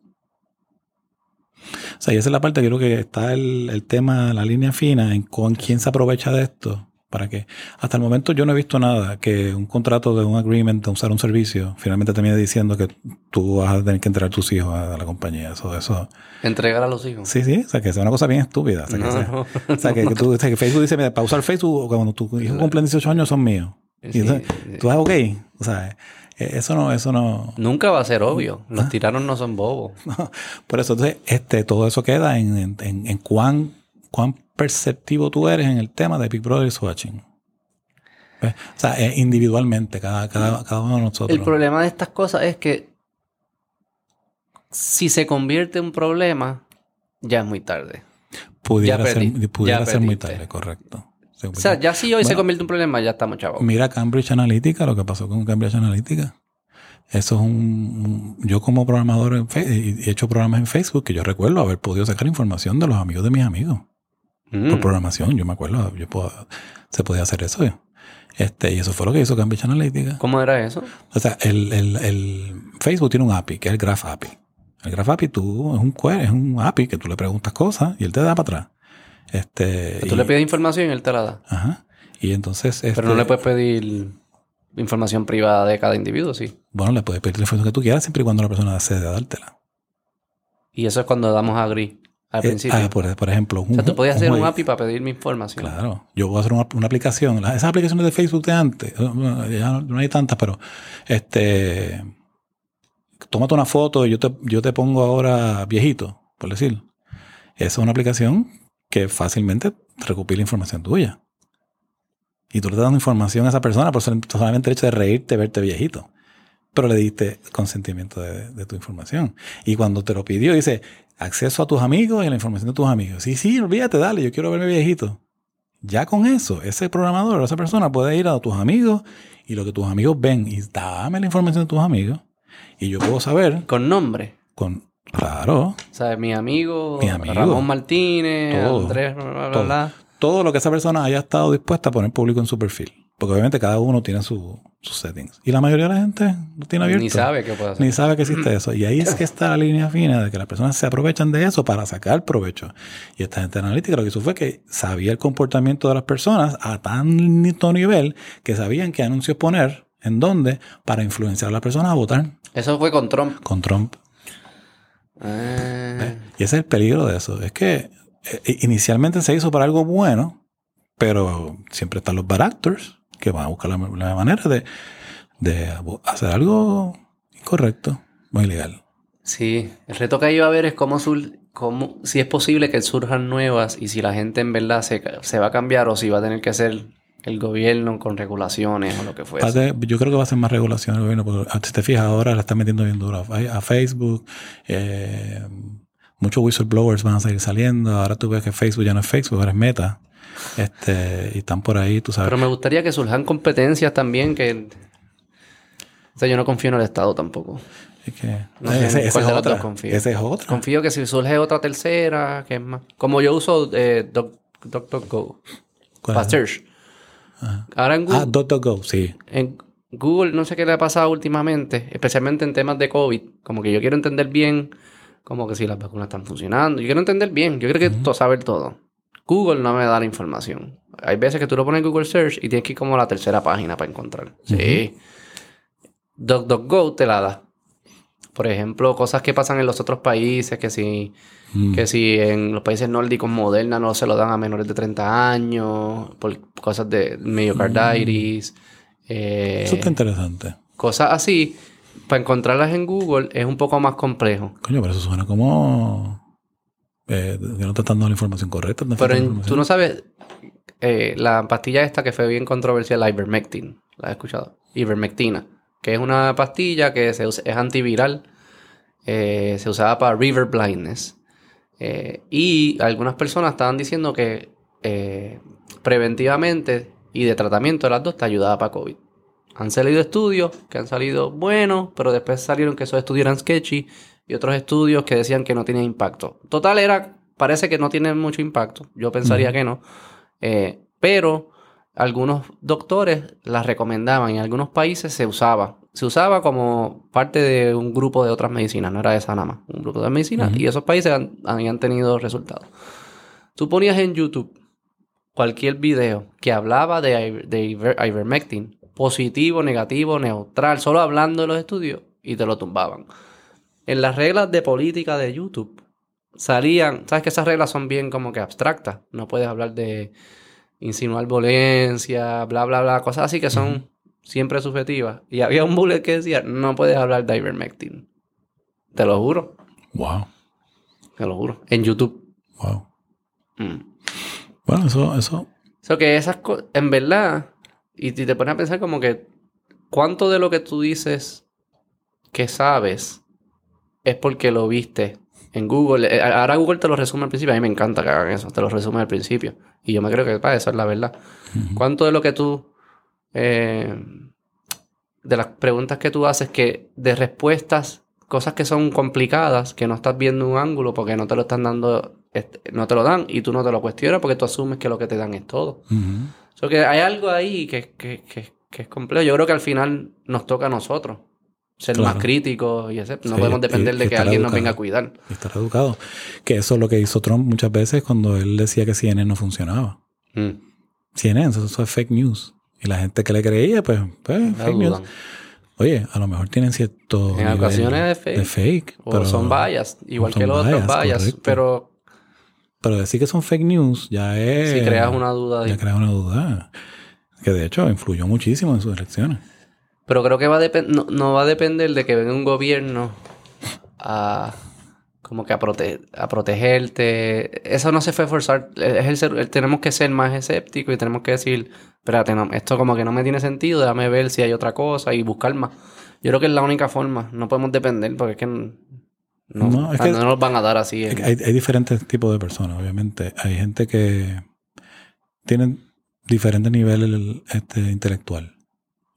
[SPEAKER 2] O sea, y esa es la parte que creo que está el, el tema, la línea fina en con quién se aprovecha de esto. Para que hasta el momento yo no he visto nada que un contrato de un agreement de usar un servicio finalmente termine diciendo que tú vas a tener que entregar tus hijos a, la compañía. Eso, eso.
[SPEAKER 1] Entregar a los hijos.
[SPEAKER 2] Sí, sí. O sea, que es una cosa bien estúpida. O sea, que,
[SPEAKER 1] No,
[SPEAKER 2] sea-
[SPEAKER 1] no.
[SPEAKER 2] o sea, que, que tú, o sea, que Facebook dice, mira, para usar Facebook, cuando tus hijos cumplen 18 años son míos. Y
[SPEAKER 1] Sí,
[SPEAKER 2] entonces,
[SPEAKER 1] sí.
[SPEAKER 2] tú vas, ok. O sea, eso no, eso no.
[SPEAKER 1] Nunca va a ser obvio.
[SPEAKER 2] Ah.
[SPEAKER 1] Los tiranos no son bobos.
[SPEAKER 2] Por eso, entonces, este, todo eso queda en, en, en- en cuán, cuán perceptivo tú eres en el tema de Big Brother is watching. ¿Ves? O sea, eh, individualmente, cada, cada, cada uno de nosotros.
[SPEAKER 1] El problema de estas cosas es que si se convierte en un problema, ya es muy tarde.
[SPEAKER 2] pudiera
[SPEAKER 1] ya
[SPEAKER 2] ser, pudiera ser muy tarde, correcto.
[SPEAKER 1] O sea, ya si hoy se convierte en un problema, ya estamos chavos.
[SPEAKER 2] Mira Cambridge Analytica, lo que pasó con Cambridge Analytica. Eso es un... un- yo como programador en y he hecho programas en Facebook que yo recuerdo haber podido sacar información de los amigos de mis amigos.
[SPEAKER 1] Mm.
[SPEAKER 2] Por programación, yo me acuerdo, yo puedo- se podía hacer eso. Este, y eso fue lo que hizo Cambridge Analytica.
[SPEAKER 1] ¿Cómo era eso?
[SPEAKER 2] O sea, el, el- el Facebook tiene un API, que es el Graph API. El Graph API tú, es un query, es un API que tú le preguntas cosas y él te da para atrás. Este,
[SPEAKER 1] Tú
[SPEAKER 2] y-
[SPEAKER 1] le pides información y él te la da.
[SPEAKER 2] Ajá. Y entonces...
[SPEAKER 1] Pero no
[SPEAKER 2] este,
[SPEAKER 1] le puedes pedir información privada de cada individuo, sí.
[SPEAKER 2] Bueno, le puedes pedir la información que tú quieras siempre y cuando la persona accede a dártela.
[SPEAKER 1] Y eso es cuando damos a agree al
[SPEAKER 2] Eh,
[SPEAKER 1] principio.
[SPEAKER 2] ah, por, por ejemplo,
[SPEAKER 1] o sea, tú podías hacer un. API para pedir mi información.
[SPEAKER 2] Claro. Yo voy a hacer una, una aplicación. Esas aplicaciones de Facebook de antes, ya no, no hay tantas, pero este tómate una foto y yo te, yo te pongo ahora viejito, por decir. Esa es una aplicación que fácilmente recopila información tuya. Y tú le estás dando información a esa persona por sol- solamente el hecho de reírte, verte viejito. Pero le diste consentimiento de, de tu información. Y cuando te lo pidió, dice acceso a tus amigos y a la información de tus amigos. Sí, sí, olvídate, dale, yo quiero verme viejito. Ya con eso, ese programador o esa persona puede ir a tus amigos y lo que tus amigos ven y dame la información de tus amigos. Y yo puedo saber
[SPEAKER 1] Con nombre.
[SPEAKER 2] con, claro,
[SPEAKER 1] O sea, mi amigo,
[SPEAKER 2] Mi amigo.
[SPEAKER 1] Ramón Martínez,
[SPEAKER 2] Todo.
[SPEAKER 1] Andrés, bla, bla, bla,
[SPEAKER 2] Todo.
[SPEAKER 1] bla.
[SPEAKER 2] todo lo que esa persona haya estado dispuesta a poner público en su perfil. Porque obviamente cada uno tiene su- sus settings. Y la mayoría de la gente lo tiene abierto.
[SPEAKER 1] Ni sabe qué puede hacer.
[SPEAKER 2] Ni sabe que existe eso. Y ahí es que está la línea fina de que las personas se aprovechan de eso para sacar provecho. Y esta gente analítica lo que hizo fue que sabía el comportamiento de las personas a tanto nivel que sabían qué anuncios poner en dónde para influenciar a las personas a votar
[SPEAKER 1] Eso fue con Trump.
[SPEAKER 2] con Trump.
[SPEAKER 1] Ah,
[SPEAKER 2] Y ese es el peligro de eso. Es que eh, inicialmente se hizo para algo bueno, pero siempre están los bad actors que van a buscar la, la manera de, de hacer algo incorrecto o ilegal.
[SPEAKER 1] sí, el reto que ahí va a haber es cómo, sur- cómo si es posible que surjan nuevas y si la gente en verdad se, se va a cambiar o si va a tener que hacer el gobierno con regulaciones o lo que fuese.
[SPEAKER 2] Ser- yo creo que va a ser más regulación el gobierno, porque ah, si te fijas ahora la están metiendo bien duro a, a Facebook. eh, muchos whistleblowers van a seguir saliendo. Ahora tú ves que Facebook ya no es Facebook, ahora es Meta. Este, y están por ahí, tú sabes.
[SPEAKER 1] Pero me gustaría que surjan competencias también que... O sea, yo no confío en el Estado tampoco.
[SPEAKER 2] Es que,
[SPEAKER 1] No sé
[SPEAKER 2] ese, ese es otra.
[SPEAKER 1] confío.
[SPEAKER 2] Ese es otra.
[SPEAKER 1] Confío que si surge otra tercera, que es más... Como yo uso eh, Doc- DuckDuckGo
[SPEAKER 2] ¿Cuál
[SPEAKER 1] para
[SPEAKER 2] es?
[SPEAKER 1] Ahora en Google,
[SPEAKER 2] Ah, DuckDuckGo, sí.
[SPEAKER 1] en Google no sé qué le ha pasado últimamente, especialmente en temas de COVID. Como que yo quiero entender bien, como que si las vacunas están funcionando. Yo quiero entender bien, yo quiero que to- saber todo. Google no me da la información. Hay veces que tú lo pones en Google Search y tienes que ir como a la tercera página para encontrar. Sí. DuckDuckGo te la da. Por ejemplo, cosas que pasan en los otros países, que si,
[SPEAKER 2] Mm.
[SPEAKER 1] que si en los países nórdicos Moderna no se lo dan a menores de 30 años, por cosas de myocarditis, eh,
[SPEAKER 2] Eso está interesante.
[SPEAKER 1] cosas así, para encontrarlas en Google es un poco más complejo.
[SPEAKER 2] Coño, pero eso suena como eh, que no te están dando la información correcta. te
[SPEAKER 1] Pero
[SPEAKER 2] falta
[SPEAKER 1] en-
[SPEAKER 2] información.
[SPEAKER 1] tú no sabes, eh, la pastilla esta que fue bien controversial, la ivermectin, ¿la has escuchado? Ivermectina, que es una pastilla que se usa- es antiviral, eh, se usaba para river blindness. Eh, y algunas personas estaban diciendo que eh, preventivamente y de tratamiento de las dos te ayudaba para COVID. Han salido estudios que han salido buenos, pero después salieron que esos estudios eran sketchy y otros estudios que decían que no tenían impacto. Total era, parece que no tiene mucho impacto. Yo pensaría que no. Eh, pero algunos doctores las recomendaban y en algunos países se usaba. Se usaba como parte de un grupo de otras medicinas, no era esa nada más, un grupo de medicinas y esos países han- habían tenido resultados. Tú ponías en YouTube cualquier video que hablaba de, de iver- ivermectin, positivo, negativo, neutral, solo hablando de los estudios y te lo tumbaban. En las reglas de política de YouTube salían, sabes que esas reglas son bien como que abstractas, no puedes hablar de insinuar violencia, bla, bla, bla, cosas así que son siempre subjetivas. Y había un bullet que decía, no puedes hablar de ivermectin. Te lo juro,
[SPEAKER 2] Wow,
[SPEAKER 1] te lo juro, en YouTube.
[SPEAKER 2] wow.
[SPEAKER 1] Mm.
[SPEAKER 2] Bueno, eso, eso,
[SPEAKER 1] So que esas cosas, en verdad, y si te pones a pensar como que cuánto de lo que tú dices que sabes es porque lo viste en Google. Eh, Ahora Google te lo resume al principio. A mí me encanta que hagan eso, te lo resume al principio. Y yo me creo que pa, esa es la verdad. ¿Cuánto de lo que tú, eh, de las preguntas que tú haces, que de respuestas, cosas que son complicadas, que no estás viendo un ángulo porque no te lo están dando, este, no te lo dan y tú no te lo cuestionas porque tú asumes que lo que te dan es todo.
[SPEAKER 2] Ujú.
[SPEAKER 1] So que hay algo ahí que, que, que, que es complejo. Yo creo que al final nos toca a nosotros ser
[SPEAKER 2] Claro.
[SPEAKER 1] más críticos y ese- no
[SPEAKER 2] Sí,
[SPEAKER 1] podemos depender de que alguien nos venga a cuidar.
[SPEAKER 2] estar educado. Que eso es lo que hizo Trump muchas veces cuando él decía que CNN no funcionaba.
[SPEAKER 1] Mm.
[SPEAKER 2] CNN, eso, eso es fake news. Y la gente que le creía, pues, pues fake news. Oye, a lo mejor tienen cierto
[SPEAKER 1] En ocasiones fake.
[SPEAKER 2] de fake,
[SPEAKER 1] O
[SPEAKER 2] pero,
[SPEAKER 1] son vallas, igual
[SPEAKER 2] son
[SPEAKER 1] que los otros vallas. Pero
[SPEAKER 2] pero decir que son fake news ya es...
[SPEAKER 1] si creas una duda.
[SPEAKER 2] Ya
[SPEAKER 1] de-
[SPEAKER 2] crea una duda. Que de hecho influyó muchísimo en sus elecciones.
[SPEAKER 1] Pero creo que va a no, no va a depender de que venga un gobierno a como que a, prote- a protegerte. Eso no se fue a forzar. Es el ser- tenemos que ser más escépticos y tenemos que decir, espérate, no, esto como que no me tiene sentido, déjame ver si hay otra cosa y buscar más. Yo creo que es la única forma. No podemos depender porque es que no,
[SPEAKER 2] No, es que-
[SPEAKER 1] no nos van a dar así.
[SPEAKER 2] Es
[SPEAKER 1] en-
[SPEAKER 2] que Hay, hay diferentes tipos de personas, obviamente. Hay gente que tienen diferentes niveles este, intelectual.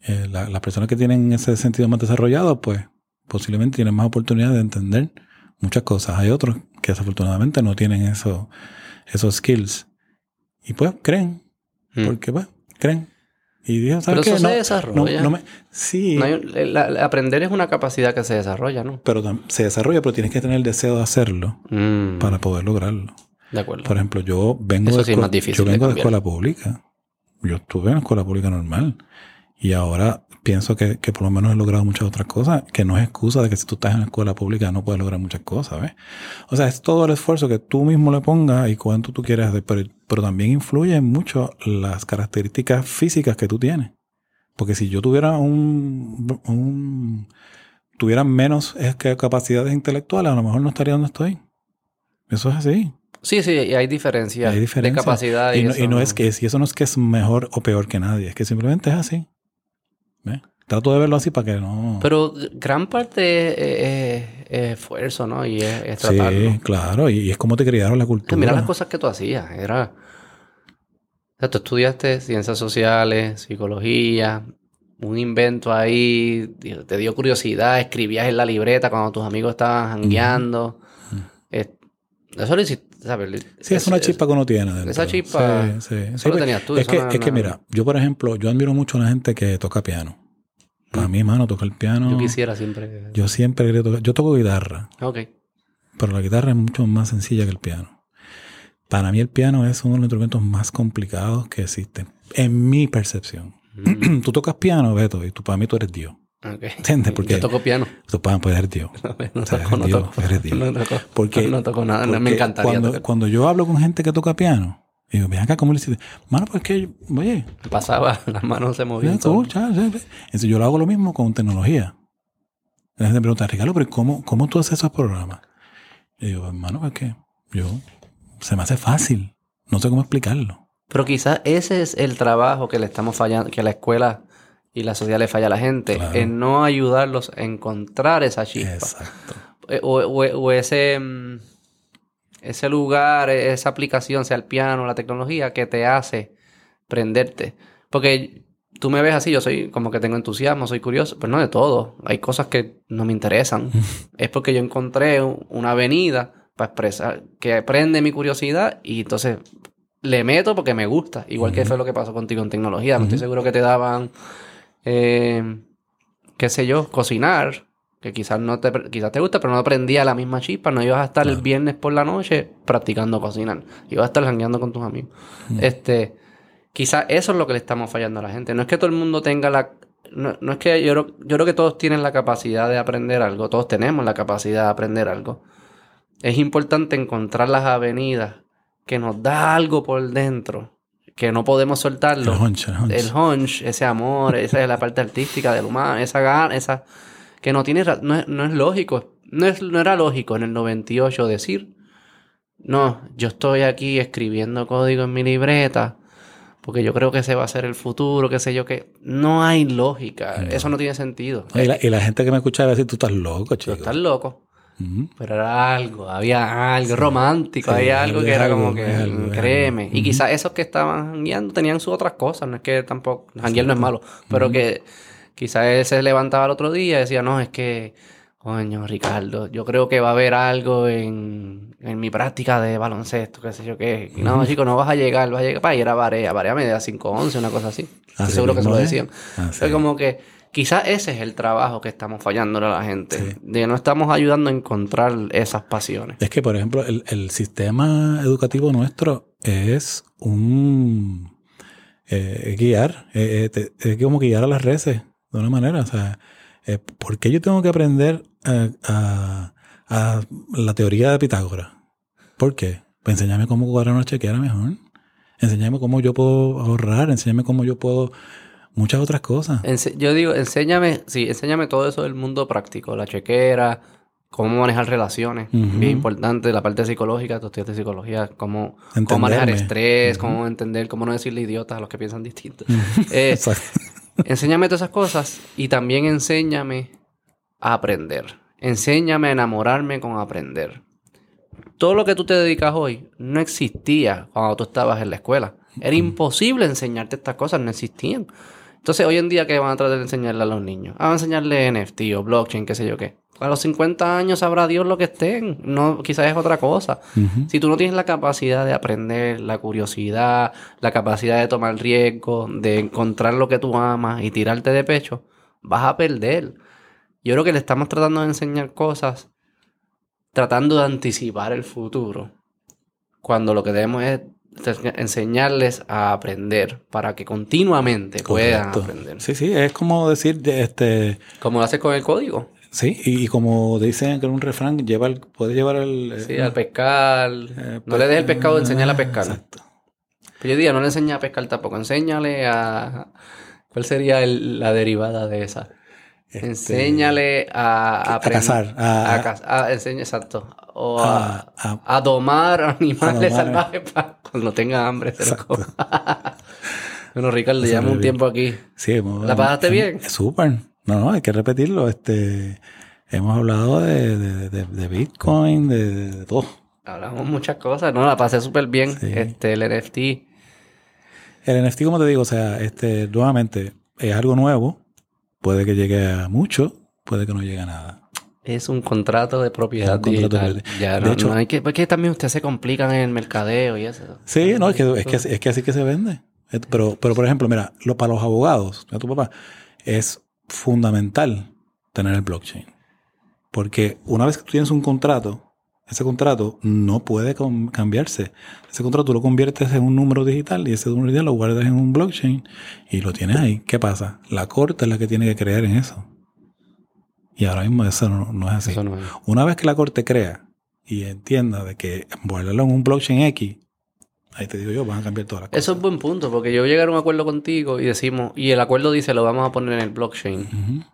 [SPEAKER 2] Eh, la- las personas que tienen ese sentido más desarrollado, pues posiblemente tienen más oportunidad de entender muchas cosas. Hay otros que desafortunadamente no tienen eso, esos skills. Y pues creen,
[SPEAKER 1] Mm.
[SPEAKER 2] porque pues creen. Y dicen,
[SPEAKER 1] Pero
[SPEAKER 2] ¿sabes
[SPEAKER 1] eso
[SPEAKER 2] qué?
[SPEAKER 1] se
[SPEAKER 2] No,
[SPEAKER 1] desarrolla.
[SPEAKER 2] no- no me- sí,
[SPEAKER 1] hay la- la- aprender es una capacidad que se desarrolla, ¿no?
[SPEAKER 2] pero se desarrolla, pero tienes que tener el deseo de hacerlo
[SPEAKER 1] Mm,
[SPEAKER 2] para poder lograrlo.
[SPEAKER 1] de acuerdo.
[SPEAKER 2] Por ejemplo, yo vengo,
[SPEAKER 1] Eso
[SPEAKER 2] de,
[SPEAKER 1] sí es
[SPEAKER 2] escue-
[SPEAKER 1] más difícil
[SPEAKER 2] yo
[SPEAKER 1] de
[SPEAKER 2] vengo de,
[SPEAKER 1] cambiar.
[SPEAKER 2] escuela pública. Yo estuve en escuela pública normal. Y ahora pienso que, que por lo menos he logrado muchas otras cosas, que no es excusa de que si tú estás en la escuela pública no puedes lograr muchas cosas, ¿ves? O sea, es todo el esfuerzo que tú mismo le pongas y cuánto tú quieres hacer, pero, pero también influye mucho las características físicas que tú tienes. Porque si yo tuviera un, un tuviera menos es que capacidades intelectuales, a lo mejor no estaría donde estoy. Eso es así.
[SPEAKER 1] Sí, sí, y hay diferencias
[SPEAKER 2] Hay diferencia.
[SPEAKER 1] de capacidad.
[SPEAKER 2] Y, no, y no es que, y eso no es que es mejor o peor que nadie, es que simplemente es así. ¿Ves? Trato de verlo así para que no.
[SPEAKER 1] Pero gran parte es, es- es esfuerzo, ¿no? Y es, es tratarlo.
[SPEAKER 2] sí, claro, y, y es como te criaron la cultura.
[SPEAKER 1] Mira las cosas que tú hacías. Era. O sea, tú estudiaste ciencias sociales, psicología, un invento ahí, te dio curiosidad, escribías en la libreta cuando tus amigos estaban jangueando. Eh, eso lo hiciste, ¿sabes?
[SPEAKER 2] Sí, es una chispa que uno tiene.
[SPEAKER 1] esa chispa,
[SPEAKER 2] Sí, sí.
[SPEAKER 1] eso
[SPEAKER 2] Sí,
[SPEAKER 1] lo tenías tú,
[SPEAKER 2] Es que,
[SPEAKER 1] no-
[SPEAKER 2] es que mira, yo por ejemplo, yo admiro mucho a la gente que toca piano. Para
[SPEAKER 1] Mm.
[SPEAKER 2] mí, mano, tocar el piano.
[SPEAKER 1] Yo quisiera siempre.
[SPEAKER 2] Yo siempre quería tocar. Yo toco guitarra.
[SPEAKER 1] Ok.
[SPEAKER 2] Pero la guitarra es mucho más sencilla que el piano. Para mí el piano es uno de los instrumentos más complicados que existen, en mi percepción.
[SPEAKER 1] Mm,
[SPEAKER 2] tú tocas piano, Beto, y tú, para mí tú eres Dios.
[SPEAKER 1] Ok.
[SPEAKER 2] ¿Entiendes? Porque
[SPEAKER 1] Yo toco piano.
[SPEAKER 2] para poder Dios.
[SPEAKER 1] No,
[SPEAKER 2] O sea,
[SPEAKER 1] toco, no toco.
[SPEAKER 2] Dios, eres Dios.
[SPEAKER 1] No toco.
[SPEAKER 2] Porque-
[SPEAKER 1] no toco nada. No, me
[SPEAKER 2] Porque
[SPEAKER 1] encantaría
[SPEAKER 2] Cuando,
[SPEAKER 1] tocar.
[SPEAKER 2] cuando yo hablo con gente que toca piano, digo, ven acá, ¿cómo le hiciste? Mano, pues que, oye,
[SPEAKER 1] pasaba, las manos se movían.
[SPEAKER 2] Entonces yo lo hago lo mismo con tecnología. La gente me pregunta, Ricardo, pero ¿cómo, cómo tú haces esos programas? Y digo, hermano, pues que Yo, se me hace fácil. No sé cómo explicarlo.
[SPEAKER 1] Pero quizás ese es el trabajo que le estamos fallando, que la escuela y la sociedad le falla a la gente,
[SPEAKER 2] Claro.
[SPEAKER 1] en no ayudarlos a encontrar esa chispa.
[SPEAKER 2] Exacto.
[SPEAKER 1] Eh, O, o- o ese, mm, ese lugar, esa aplicación, sea el piano, la tecnología, que te hace prenderte. Porque tú me ves así, yo soy como que tengo entusiasmo, soy curioso, pero no de todo. Hay cosas que no me interesan. es porque yo encontré un- una avenida para expresar, que prende mi curiosidad y entonces le meto porque me gusta. Igual que fue lo que pasó contigo en tecnología. No estoy seguro que te daban, eh, qué sé yo, cocinar. Que quizás no te, quizás te gusta, pero no aprendía la misma chispa. No ibas a estar el viernes por la noche practicando cocinar. Ibas a estar jangueando con tus amigos. Este, quizás eso es lo que le estamos fallando a la gente. No es que todo el mundo tenga la... No, no es que yo, yo creo que todos tienen la capacidad de aprender algo. Todos tenemos la capacidad de aprender algo. Es importante encontrar las avenidas que nos da algo por dentro. Que no podemos soltarlo
[SPEAKER 2] El hunch, el hunch.
[SPEAKER 1] el hunch, ese amor, esa es la parte artística del humano, esa gana, esa que no tiene no es, no es lógico, no es no era lógico en el 98 decir, no, yo estoy aquí escribiendo código en mi libreta porque yo creo que ese va a ser el futuro, qué sé yo que no hay lógica, eso no tiene sentido.
[SPEAKER 2] Y la, y la gente que me escucha va a decir, tú estás loco,
[SPEAKER 1] Tú
[SPEAKER 2] chico.
[SPEAKER 1] estás loco. Pero era algo, había algo romántico,
[SPEAKER 2] Sí,
[SPEAKER 1] había algo que era
[SPEAKER 2] algo,
[SPEAKER 1] como que,
[SPEAKER 2] algo,
[SPEAKER 1] créeme.
[SPEAKER 2] algo.
[SPEAKER 1] Y
[SPEAKER 2] Ujú.
[SPEAKER 1] quizás esos que estaban jangueando tenían sus otras cosas, no es que tampoco, janguear no es malo, pero que quizás él se levantaba el otro día y decía, no, es que, coño, Ricardo, yo creo que va a haber algo en, en mi práctica de baloncesto, qué sé yo qué. Y no, chico, no vas a llegar, vas a llegar para ir a Barea, Barea me da 5-11, una cosa así. Seguro que se lo decían. Es como que quizás ese es el trabajo que estamos fallándole a la gente.
[SPEAKER 2] Sí.
[SPEAKER 1] De que no estamos ayudando a encontrar esas pasiones.
[SPEAKER 2] Es que, por ejemplo, el, el sistema educativo nuestro es un eh, guiar, eh, eh, te- es como guiar a las reses de una manera. O sea, eh, ¿por qué yo tengo que aprender a, a- a la teoría de Pitágoras? ¿Por qué? Pues enséñame cómo cuadrar una chequera mejor. Enséñame cómo yo puedo ahorrar, enséñame cómo yo puedo muchas otras cosas.
[SPEAKER 1] Ense- yo digo, enséñame, sí, enséñame todo eso del mundo práctico, la chequera, cómo manejar relaciones, bien importante, la parte psicológica, tú estudias de psicología, cómo, cómo manejar estrés, cómo entender, cómo no decirle idiotas a los que piensan distinto. Eh,
[SPEAKER 2] Exacto.
[SPEAKER 1] Enséñame todas esas cosas y también enséñame a aprender. Enséñame a enamorarme con aprender. Todo lo que tú te dedicas hoy no existía cuando tú estabas en la escuela. Era imposible enseñarte estas cosas, no existían. Entonces, hoy en día, ¿qué van a tratar de enseñarle a los niños? Ah, van a enseñarle NFT o blockchain, qué sé yo qué. A los 50 años sabrá Dios lo que estén. No, quizás es otra cosa. Si tú no tienes la capacidad de aprender, la curiosidad, la capacidad de tomar riesgo, de encontrar lo que tú amas y tirarte de pecho, vas a perder. Yo creo que le estamos tratando de enseñar cosas, tratando de anticipar el futuro, cuando lo que debemos es enseñarles a aprender para que continuamente puedan
[SPEAKER 2] Correcto.
[SPEAKER 1] aprender.
[SPEAKER 2] Sí, sí, es como decir, de- este,
[SPEAKER 1] Como lo haces con el código.
[SPEAKER 2] sí, y, y como dicen que en un refrán, lleva el, puede llevar el...
[SPEAKER 1] Sí,
[SPEAKER 2] eh,
[SPEAKER 1] al pescar.
[SPEAKER 2] eh,
[SPEAKER 1] no le des el pescado, enséñale a pescar.
[SPEAKER 2] Exacto.
[SPEAKER 1] Pero yo diría, no le enseña a pescar tampoco, enséñale a... ¿Cuál sería el- la derivada de esa?
[SPEAKER 2] Este,
[SPEAKER 1] enséñale a...
[SPEAKER 2] a
[SPEAKER 1] aprend-
[SPEAKER 2] cazar, a-
[SPEAKER 1] A, caz- a- enseña, exacto. O a,
[SPEAKER 2] A- a-
[SPEAKER 1] a domar animales
[SPEAKER 2] domar.
[SPEAKER 1] salvajes para cuando tenga hambre.
[SPEAKER 2] Exacto.
[SPEAKER 1] bueno, Ricardo, llevamos un tiempo aquí.
[SPEAKER 2] Sí, hemos-
[SPEAKER 1] ¿La pasaste bien?
[SPEAKER 2] Súper. No, no, hay que repetirlo. Este, hemos hablado de, de, de- de Bitcoin, de, de todo.
[SPEAKER 1] Hablamos muchas cosas. No, la pasé súper bien.
[SPEAKER 2] Sí.
[SPEAKER 1] Este, el NFT.
[SPEAKER 2] El NFT, como te digo, o sea, este, nuevamente, es algo nuevo. Puede que llegue a mucho, puede que no llegue a nada.
[SPEAKER 1] Es un contrato de propiedad
[SPEAKER 2] Es un contrato
[SPEAKER 1] digital.
[SPEAKER 2] de-
[SPEAKER 1] Ya,
[SPEAKER 2] de
[SPEAKER 1] no,
[SPEAKER 2] hecho-
[SPEAKER 1] no hay que... Porque también ustedes se complican en el mercadeo y eso.
[SPEAKER 2] Sí, no, es que, es que, es que así que se vende. Eh, Pero, pero por ejemplo, mira, lo, para los abogados, a tu papá, es fundamental tener el blockchain. Porque una vez que tú tienes un contrato, ese contrato no puede cambiarse. Ese contrato tú lo conviertes en un número digital y ese número digital lo guardas en un blockchain y lo tienes ahí. ¿Qué pasa? La corte es la que tiene que creer en eso. Y ahora mismo eso no, no es así.
[SPEAKER 1] Eso no es.
[SPEAKER 2] Una vez que la corte crea y entienda de que guardarlo en un blockchain X, ahí te digo yo, van a cambiar todas las cosas.
[SPEAKER 1] Eso es buen punto, porque yo llegar a un acuerdo contigo y decimos, y el acuerdo dice lo vamos a poner en el blockchain.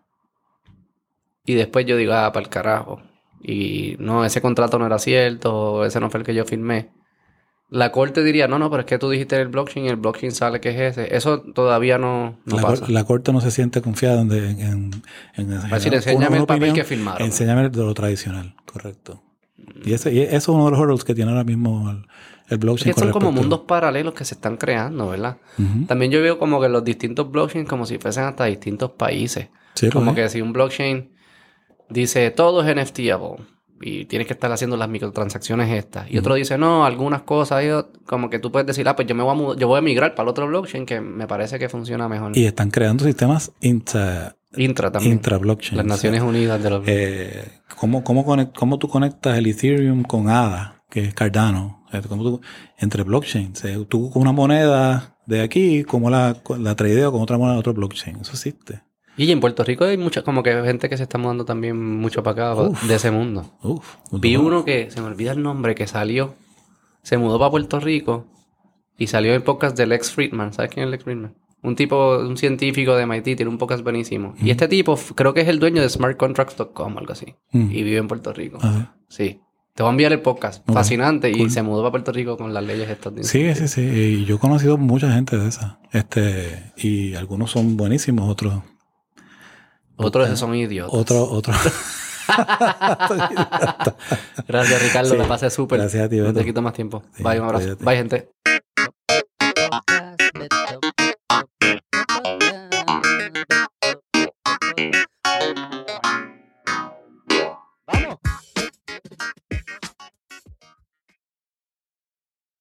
[SPEAKER 1] Y después yo digo, ah, para el carajo. y no, ese contrato no era cierto, ese no fue el que yo firmé. La corte diría, no, no, pero es que tú dijiste el blockchain y el blockchain sale que es ese. Eso todavía no, no
[SPEAKER 2] la,
[SPEAKER 1] pasa.
[SPEAKER 2] la corte no se siente confiada en, en, en,
[SPEAKER 1] decir, enséñame el papel que firmaron.
[SPEAKER 2] Enséñame de lo tradicional, correcto. Y, ese, y eso es uno de los hurdles que tiene ahora mismo el, el blockchain.
[SPEAKER 1] Es que son como mundos paralelos que se están creando, ¿verdad? También yo veo como que los distintos blockchains como si fuesen hasta distintos países.
[SPEAKER 2] Sí,
[SPEAKER 1] Como
[SPEAKER 2] es.
[SPEAKER 1] que si un blockchain dice todo es NFTable y tienes que estar haciendo las microtransacciones estas. Y otro dice, no, algunas cosas, yo- como que tú puedes decir, ah, pues yo me voy a, yo voy a migrar para el otro blockchain que me parece que funciona mejor.
[SPEAKER 2] Y están creando sistemas intra,
[SPEAKER 1] Intra también.
[SPEAKER 2] intra-blockchain.
[SPEAKER 1] Las Naciones Unidas de los...
[SPEAKER 2] Eh, ¿cómo, cómo, conec- cómo tú conectas el Ethereum con ADA, que es Cardano? ¿cómo tú- entre blockchains. Tú con una moneda de aquí, como la, la tradeo con otra moneda de otro blockchain. Eso existe.
[SPEAKER 1] Y en Puerto Rico hay mucha, como que gente que se está mudando también mucho para acá
[SPEAKER 2] Uf.
[SPEAKER 1] de ese mundo.
[SPEAKER 2] Uf.
[SPEAKER 1] Vi
[SPEAKER 2] no-
[SPEAKER 1] uno que, se me olvida el nombre, que salió, se mudó para Puerto Rico y salió el podcast de Lex Friedman. ¿Sabes quién es Lex Friedman? Un tipo, un científico de MIT, tiene un podcast buenísimo. Y este tipo, creo que es el dueño de smartcontracts.com, algo así.
[SPEAKER 2] Mm.
[SPEAKER 1] Y vive en Puerto Rico.
[SPEAKER 2] Ah,
[SPEAKER 1] Sí. Te voy a enviar el podcast. Fascinante. Y se mudó para Puerto Rico con las leyes estas. de
[SPEAKER 2] sí, sí, sí. Y yo he conocido mucha gente de esa. Este, y algunos son buenísimos, otros.
[SPEAKER 1] Otros Puta, son idiotas.
[SPEAKER 2] Otro, otro.
[SPEAKER 1] gracias, Ricardo.
[SPEAKER 2] Sí,
[SPEAKER 1] la pasé súper.
[SPEAKER 2] Gracias a ti,
[SPEAKER 1] te quito más tiempo.
[SPEAKER 2] Sí,
[SPEAKER 1] Bye, un abrazo.
[SPEAKER 2] Cuídate.
[SPEAKER 1] Bye, gente.